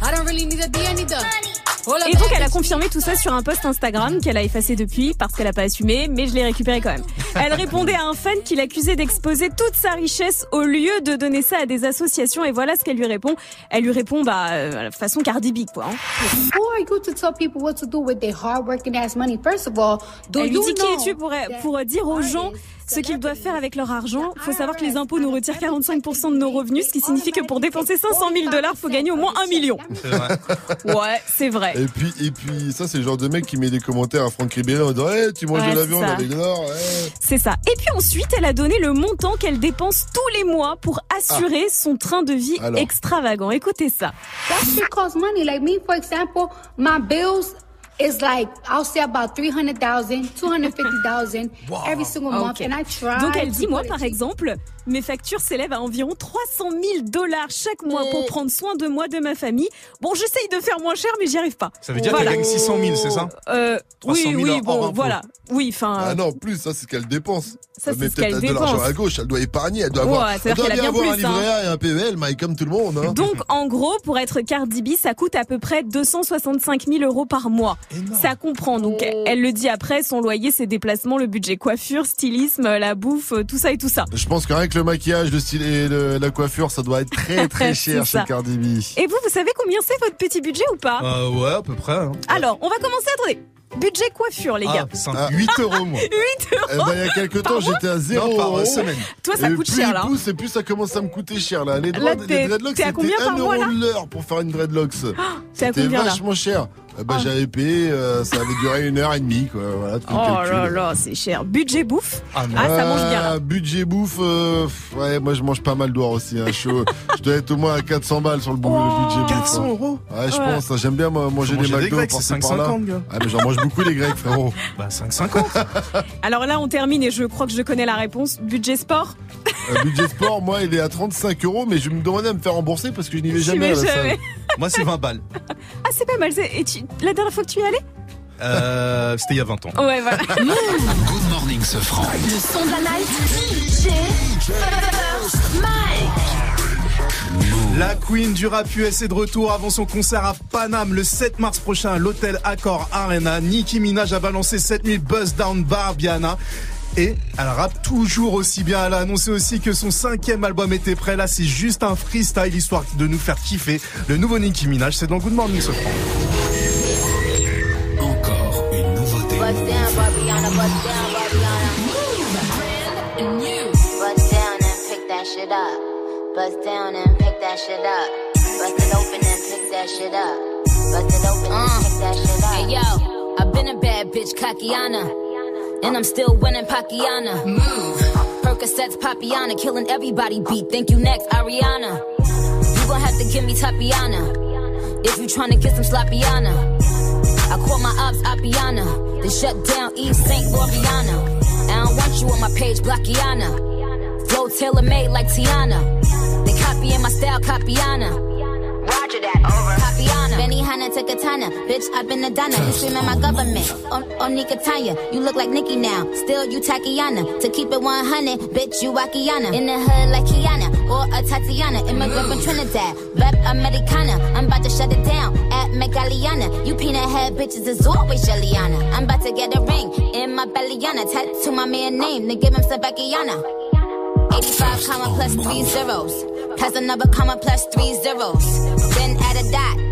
I Et donc, elle a confirmé tout ça sur un post Instagram qu'elle a effacé depuis parce qu'elle a pas assumé, mais je l'ai récupéré quand même. Elle répondait à un fan qui l'accusait d'exposer toute sa richesse au lieu de donner ça à des associations. Et voilà ce qu'elle lui répond. Elle lui répond, bah, euh, façon Cardi B, quoi. hein. Who are you to tell people what to do with their hard working ass money? First of all, do Elle lui you dit qui know es-tu pour, pour dire aux gens ce qu'ils doivent faire avec leur argent. Il faut savoir que les impôts nous retirent 45% de nos revenus, ce qui signifie que pour dépenser 500 000 dollars, faut gagner au moins un million. Ouais, c'est vrai. Et puis, et puis, ça, c'est le genre de mec qui met des commentaires à Franck Ribéry en disant, Eh, tu manges Ouais, de la viande avec de l'or. C'est ça. Et puis ensuite, elle a donné le montant qu'elle dépense tous les mois pour assurer son train de vie Alors. extravagant. Écoutez ça. That shit costs money. Like me, for example, my bills is like I'll say about 300,000, 250,000 every single month, Ok. and I try. Donc elle dit, moi par exemple, mes factures s'élèvent à environ 300 000 dollars chaque mois pour prendre soin de moi, de ma famille. Bon, j'essaye de faire moins cher, mais j'y arrive pas. Ça veut dire Voilà. qu'elle gagne 600 000, c'est ça Euh, 300 oui, 000 oui, bon, voilà. Oui, enfin. Ah non, plus, ça, c'est ce qu'elle dépense. Ça, Elle c'est ce qu'elle peut-être de l'argent dépense. à gauche, elle doit épargner, elle doit Ouais, avoir, elle doit qu'elle a bien avoir un plus, hein. livret A et un PEL, Mike, comme tout le monde, hein. Donc, en gros, pour être Cardi B, ça coûte à peu près 265 000 euros par mois. Ça comprend. Donc, elle le dit après, son loyer, ses déplacements, le budget coiffure, stylisme, la bouffe, euh, tout ça et tout ça. Je pense qu'avec le maquillage, le style et le- la coiffure, ça doit être très [laughs] très cher chez Cardi B. Et vous, vous savez combien c'est votre petit budget ou pas Euh, ouais, à peu près. hein. Alors, on va commencer, attendez. Budget coiffure, les gars. Ah, cinq- 8 euros, moi. [laughs] 8 euros Eh ben, il y a quelques temps, j'étais à 0 Non, par euros. semaine. Toi, ça et coûte plus cher, là. pousse, et plus ça commence à me coûter cher, là. Les, Là, les dreadlocks, à c'était combien par 1 mois, euro l'heure pour faire une dreadlocks. [gasps] à C'était vachement cher. Ah. j'avais payé, euh, ça avait duré une heure et demie, quoi. Voilà, Oh calcul. là là, c'est cher. Budget bouffe Ah, Ah, ça mange bien, là. Budget bouffe, euh, ouais, moi je mange pas mal d'or aussi. Hein. [laughs] Je, dois être au moins à 400 balles sur le, le budget bouffe. 400 hein. euros Ouais, je Ouais. pense. hein. J'aime bien moi, manger des McDo par-là. 5,50, gars. Ah, mais j'en mange beaucoup les Grecs, frérot. Bah, 5,50. [laughs] Alors là, on termine et je crois que je connais la réponse. Budget sport Euh, budget sport, moi, il est à 35 euros, mais je me demandais à me faire rembourser parce que je n'y vais jamais à vais la jamais. salle. Moi, c'est 20 balles. Ah, c'est pas mal. c'est- Et tu... La dernière fois que tu y allais Euh, C'était il y a 20 ans. Ouais, voilà. [laughs] Good morning, Sofran. Le son de la night. DJ Mike. La queen du rap US est de retour avant son concert à Paname le 7 mars prochain à l'hôtel Accor Arena. Nicki Minaj a balancé cette nuit Buzz Down Barbiana. Et elle rappe toujours aussi bien. Elle a annoncé aussi que son cinquième album était prêt. Là, c'est juste un freestyle histoire de nous faire kiffer. Le nouveau Nicki Minaj, c'est dans Good Morning Sofran. Shit up. Bust down and pick that shit up. Bust it open and pick that shit up. Bust it open and pick that shit up. Uh, hey yo, I've been a bad bitch, Kakiana. And I'm still winning Pakiana. Move. Percocets, Papiana, killing everybody beat. Thank you next, Ariana. You gon' have to give me Tapiana. If you tryna get some Slappiana. I call my ops Appiana. Then shut down East St. Loriana. I don't want you on my page, Blackiana. Flow tailor made like Tiana. They copying my style, Capiana. Roger that, over. Capiana. Benny Hana to Katana. Bitch, I've been a Donna. You screaming my government. On, Nikatanya. You look like Nikki now. Still, you Takiana. To keep it 100, bitch, you Wakiana. In the hood like Kiana or a Tatiana. Immigrant from Trinidad. Rep Americana. I'm about to shut it down at Megaliana. You peanut head bitches is always Jelliana. I'm about to get a ring in my bellyana. Tattoo my man name. Then give him Sabakiana. 85 comma plus three zeros. Plus another comma plus three zeros. Then add a dot.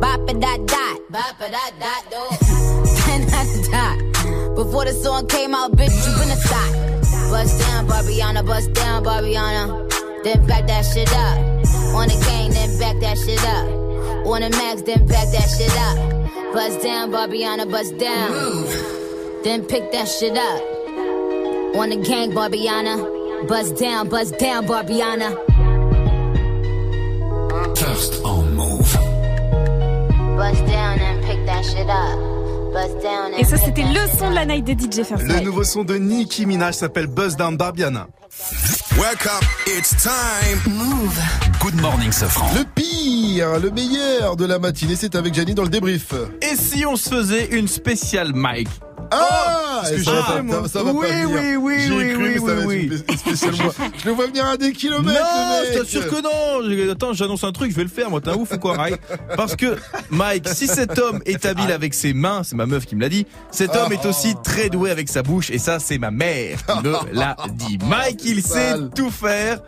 Bop a dot dot. Bop a dot dot dot. then add a dot. Before the song came out, bitch, you been a thought. Bust down, Barbiana, bust down, Barbiana. Then back that shit up. On the gang, then back that shit up. On the max, then back that shit up. Bust down, Barbiana, bust down. Then pick that shit up. On the gang, Barbiana. Buzz down, buzz down, Barbiana. First on Et ça, c'était le son de la night de DJ First Le nouveau son de Nicki Minaj s'appelle Buzz Down Barbiana. Wake up, it's time. Move. Good morning, Sofran. Le pire, le meilleur de la matinée, c'est avec Gianni dans le débrief. Et si on se faisait une spéciale Mike Ah, j'ai ça, moi. ça, ça va Oui, pas venir. oui, oui, oui, cru, oui, ça oui, va. [laughs] Je le vois venir à des kilomètres, Non, je t'assure que non. Attends, j'annonce un truc, je vais le faire. Moi, t'es un ouf ou quoi, Mike Parce que, Mike, si cet homme est habile avec ses mains, c'est ma meuf qui me l'a dit, cet homme est aussi très doué avec sa bouche, et ça, c'est ma mère qui me [laughs] l'a dit. Mike, il sait tout faire.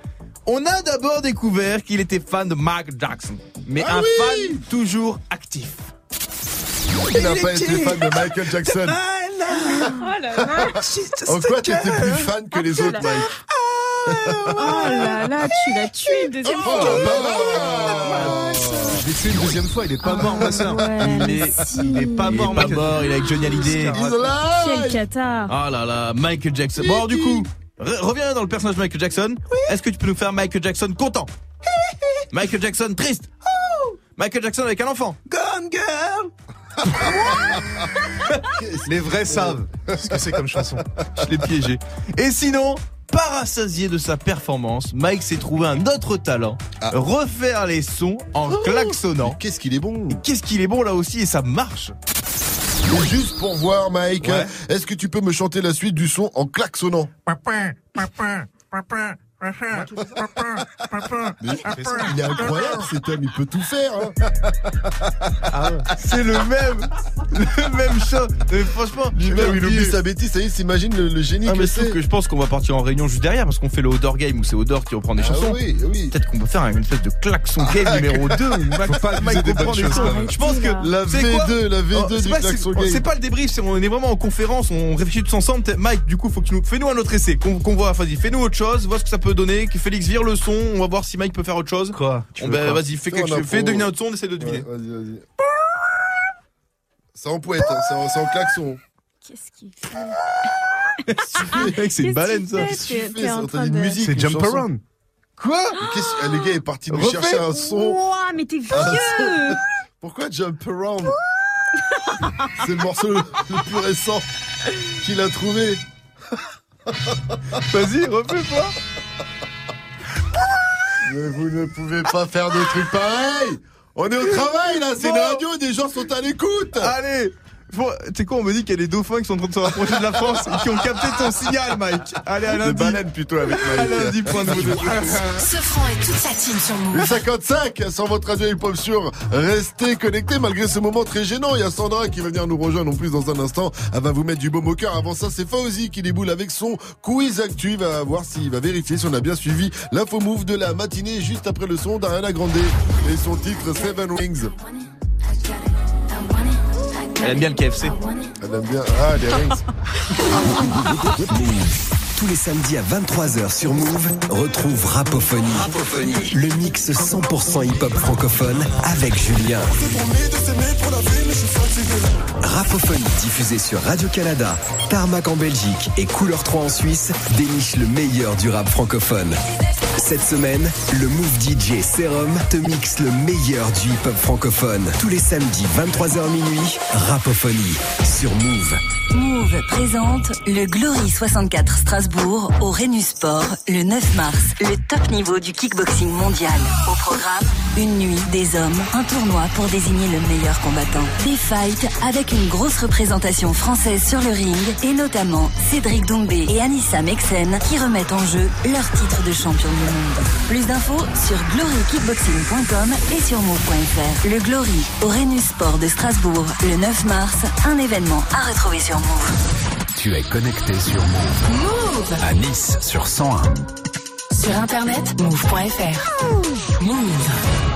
On a d'abord découvert qu'il était fan de Mark Jackson, mais Ah un oui fan toujours actif. Il n'a pas été fan de Michael Jackson. [laughs] Oh là là. [laughs] En quoi tu étais plus fan que les autres, Mike Oh là là, tu l'as tué une deuxième Oh, fois. Je l'ai tué une deuxième fois, il est pas mort, ma soeur. Il mais est, si. il est pas Il est mort, Michael- mort, il est avec Johnny Hallyday. Quel cata. Ah là là, Michael Jackson. Bon, du coup, re- reviens dans le personnage de Michael Jackson. Est-ce que tu peux nous faire Michael Jackson content? Michael Jackson triste Michael Jackson avec un enfant Gone Girl Les vrais savent ce que c'est comme chanson. Je l'ai piégé. Et sinon, parassasié de sa performance, Mike s'est trouvé un autre talent. Ah. Refaire les sons en klaxonnant. Qu'est-ce qu'il est bon Qu'est-ce qu'il est bon là aussi et ça marche Juste pour voir, Mike, Ouais. est-ce que tu peux me chanter la suite du son en klaxonnant? Mais il est incroyable cet homme, il peut tout faire. hein. C'est le même Le même chant Mais franchement, Lui, j'ai même, même il oublie sa bêtise, ça y est, s'imagine le, le génie Ah, que mais sauf c'est. que je pense qu'on va partir en réunion juste derrière parce qu'on fait le Odor Game où c'est Odor qui reprend des Ah chansons. oui, oui. Peut-être qu'on peut faire une espèce de klaxon game numéro [laughs] 2 où Mac- Faut pas Mike abuser des reprend bonnes des choses, sons. quand même. Je pense que La c'est quoi V2, la V2 Oh, c'est du pas- klaxon c'est- game. C'est pas le débrief, c'est on est vraiment en conférence, on réfléchit tous ensemble. T'es- Mike, du coup, faut que tu nous fais-nous un autre essai, qu'on qu'on voit. Vas-y, fais-nous autre chose, vois ce que ça peut donner. Que Félix vire le son, on va voir si Mike peut faire autre chose. Quoi Tu On- veux ben, quoi Vas-y, fais quelque chose. Fais deviner un autre son, on essaie de Ouais, deviner. vas-y, vas-y. C'est en poète, hein, c'est en, c'est en klaxon. Qu'est-ce qu'il fait Mec, c'est une baleine ça. Qu'est-ce qu'il fait C'est une musique, Jump. Around. Quoi Qu'est-ce- ah, Le gars est parti nous Refais. chercher un son. Ouah, mais t'es vieux Pourquoi Jump Around [laughs] C'est le morceau le, le plus récent qu'il a trouvé. Vas-y, refais-toi. Mais vous ne pouvez pas faire des trucs pareils. On est au travail là, c'est une radio, des gens sont à l'écoute. Allez Tu sais quoi, on me dit qu'il y a des dauphins qui sont en train de se rapprocher de la France et qui ont capté ton signal, Mike. Allez, à Des lundi. baleines plutôt avec À Mike. lundi, point de vue. [laughs] Ce franc et toute sa team sur Le Move. 55 sur votre radio hip-hop sur Restez connectés malgré ce moment très gênant. Il y a Sandra qui va venir nous rejoindre en plus dans un instant. Elle va vous mettre du baume au cœur. Avant ça, c'est Fauzi qui déboule avec son quiz actu. Il va voir s'il va vérifier si on a bien suivi l'info move de la matinée juste après le son d'Ariana Grande et son titre Seven Rings. Elle aime bien le KFC. Elle aime bien. Ah, les rings. [laughs] Tous les samedis à 23h sur Move, retrouve Rapophonie. Le mix 100% hip-hop francophone avec Julien. Rapophonie diffusée sur Radio-Canada, Tarmac en Belgique et Couleur 3 en Suisse déniche le meilleur du rap francophone. Cette semaine, le Move DJ Serum te mixe le meilleur du hip-hop francophone. Tous les samedis 23h minuit, Rapophonie sur Move. Move présente le Glory 64 Strasbourg au Rhenus Sport le 9 mars, le top niveau du kickboxing mondial. Au programme, une nuit des hommes, un tournoi pour désigner le meilleur combattant. Des fights avec une grosse représentation française sur le ring et notamment Cédric Doumbé et Anissa Mexen qui remettent en jeu leur titre de champion du monde. Plus d'infos sur glorykickboxing.com et sur move.fr. Le Glory au Rhenus Sport de Strasbourg le 9 mars, un événement à retrouver sur. Tu es connecté sur Move. Move À Nice sur 101. Sur internet, move.fr. Move.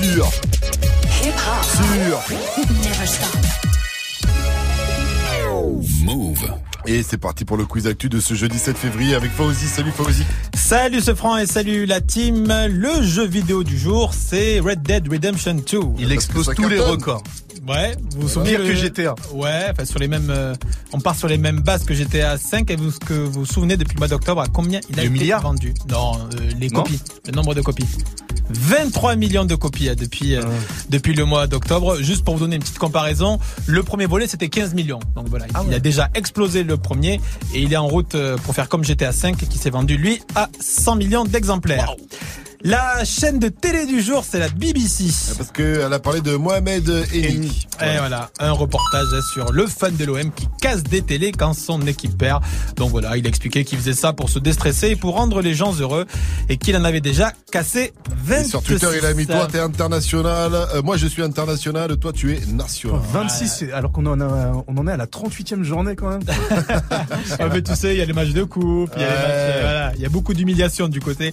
Sûr. Move. Et c'est parti pour le quiz actu de ce jeudi 7 février avec Fauzi. Salut Fauzi. Salut ce franc et salut la team. Le jeu vidéo du jour, c'est Red Dead Redemption 2. Il explose tous les records. Ouais, vous vous souvenez Pire que GTA. Ouais, enfin sur les mêmes, euh, on part sur les mêmes bases que GTA 5. Et vous ce que vous vous souvenez depuis le mois d'octobre à combien il a Le été milliard vendu? Non, euh, les Non. copies, le nombre de copies. 23 millions de copies hein, depuis euh, depuis le mois d'octobre. Juste pour vous donner une petite comparaison, le premier volet c'était 15 millions. Donc voilà, il a déjà explosé le premier et il est en route euh, pour faire comme GTA 5 qui s'est vendu lui à 100 millions d'exemplaires. La chaîne de télé du jour, c'est la BBC. Parce qu'elle a parlé de Mohamed Eni. Et voilà, un reportage sur le fan de l'OM qui casse des télés quand son équipe perd. Donc voilà, il expliquait qu'il faisait ça pour se déstresser et pour rendre les gens heureux et qu'il en avait déjà cassé 20. Et sur Twitter, il a mis toi, t'es international. euh, moi, je suis international. Toi, tu es national. 26, alors qu'on en, a- on en est à la 38e journée quand même. [laughs] Ah, mais tu sais, il y a les matchs de coupe, il y a les Ouais. matchs, euh, voilà, il y a beaucoup d'humiliation du côté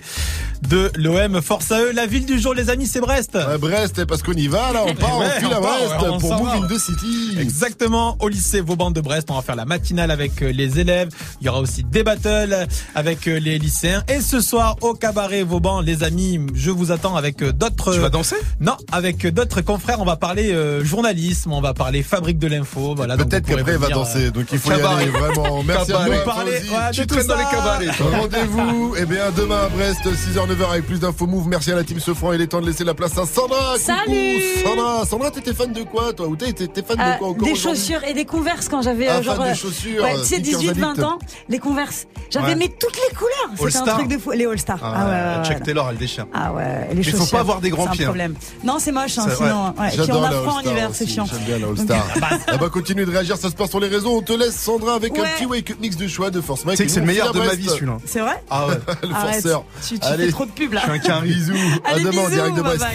de l'OM. l'OM. Force à eux. La ville du jour, les amis, c'est Brest. Ouais, Brest, parce qu'on y va là, on [laughs] part, Ouais, on file à Brest ouais, pour s'en Move va. in the City. Exactement, au lycée Vauban de Brest, on va faire la matinale avec euh, les élèves. Il y aura aussi des battles avec euh, les lycéens. Et ce soir, au cabaret Vauban, les amis, je vous attends avec euh, d'autres. Tu vas danser? Non, avec d'autres confrères. On va parler euh, journalisme, on va parler fabrique de l'info. Voilà. Peut-être vous qu'après il va danser, euh, donc il faut au y cabaret. aller vraiment. [laughs] Merci à Cabaret. Parler, Fauzi. ouais, de Tu traînes dans les cabarets. Rendez-vous, eh bien, demain à Brest, 6h, 9h avec plus d'infos Move. Merci à la team Sofran. Il est temps de laisser la place à Sandra. Coucou, Salut. Sandra. Sandra, t'étais fan de quoi, toi? Ou t'es t'es fan Euh, de quoi encore des chaussures et des converses quand j'avais Ah, euh, genre fan des euh, chaussures, ouais, euh, tu sais sneakers 18 20 addict. ans les converses j'avais Ouais. mis toutes les couleurs c'était un truc de fou les All Star ah, ouais, ouais, Chuck. Taylor, elle déchire. ah ouais les Mais faut chaussures pas avoir des grands pieds, hein. problème non c'est moche hein, sinon ouais. puis on J'adore a la froid en hiver c'est chiant J'aime bien la All-Star. [laughs] Ah bah, continue de réagir, ça se passe sur les réseaux. On te laisse, Sandra, avec un petit wake mix de choix de Force Mike. Tu sais que c'est le meilleur de ma vie, celui-là. c'est vrai Ah ouais. Le forceur. tu, fais trop de pub là un. Bisous. À demain en direct de bye Brest. bye.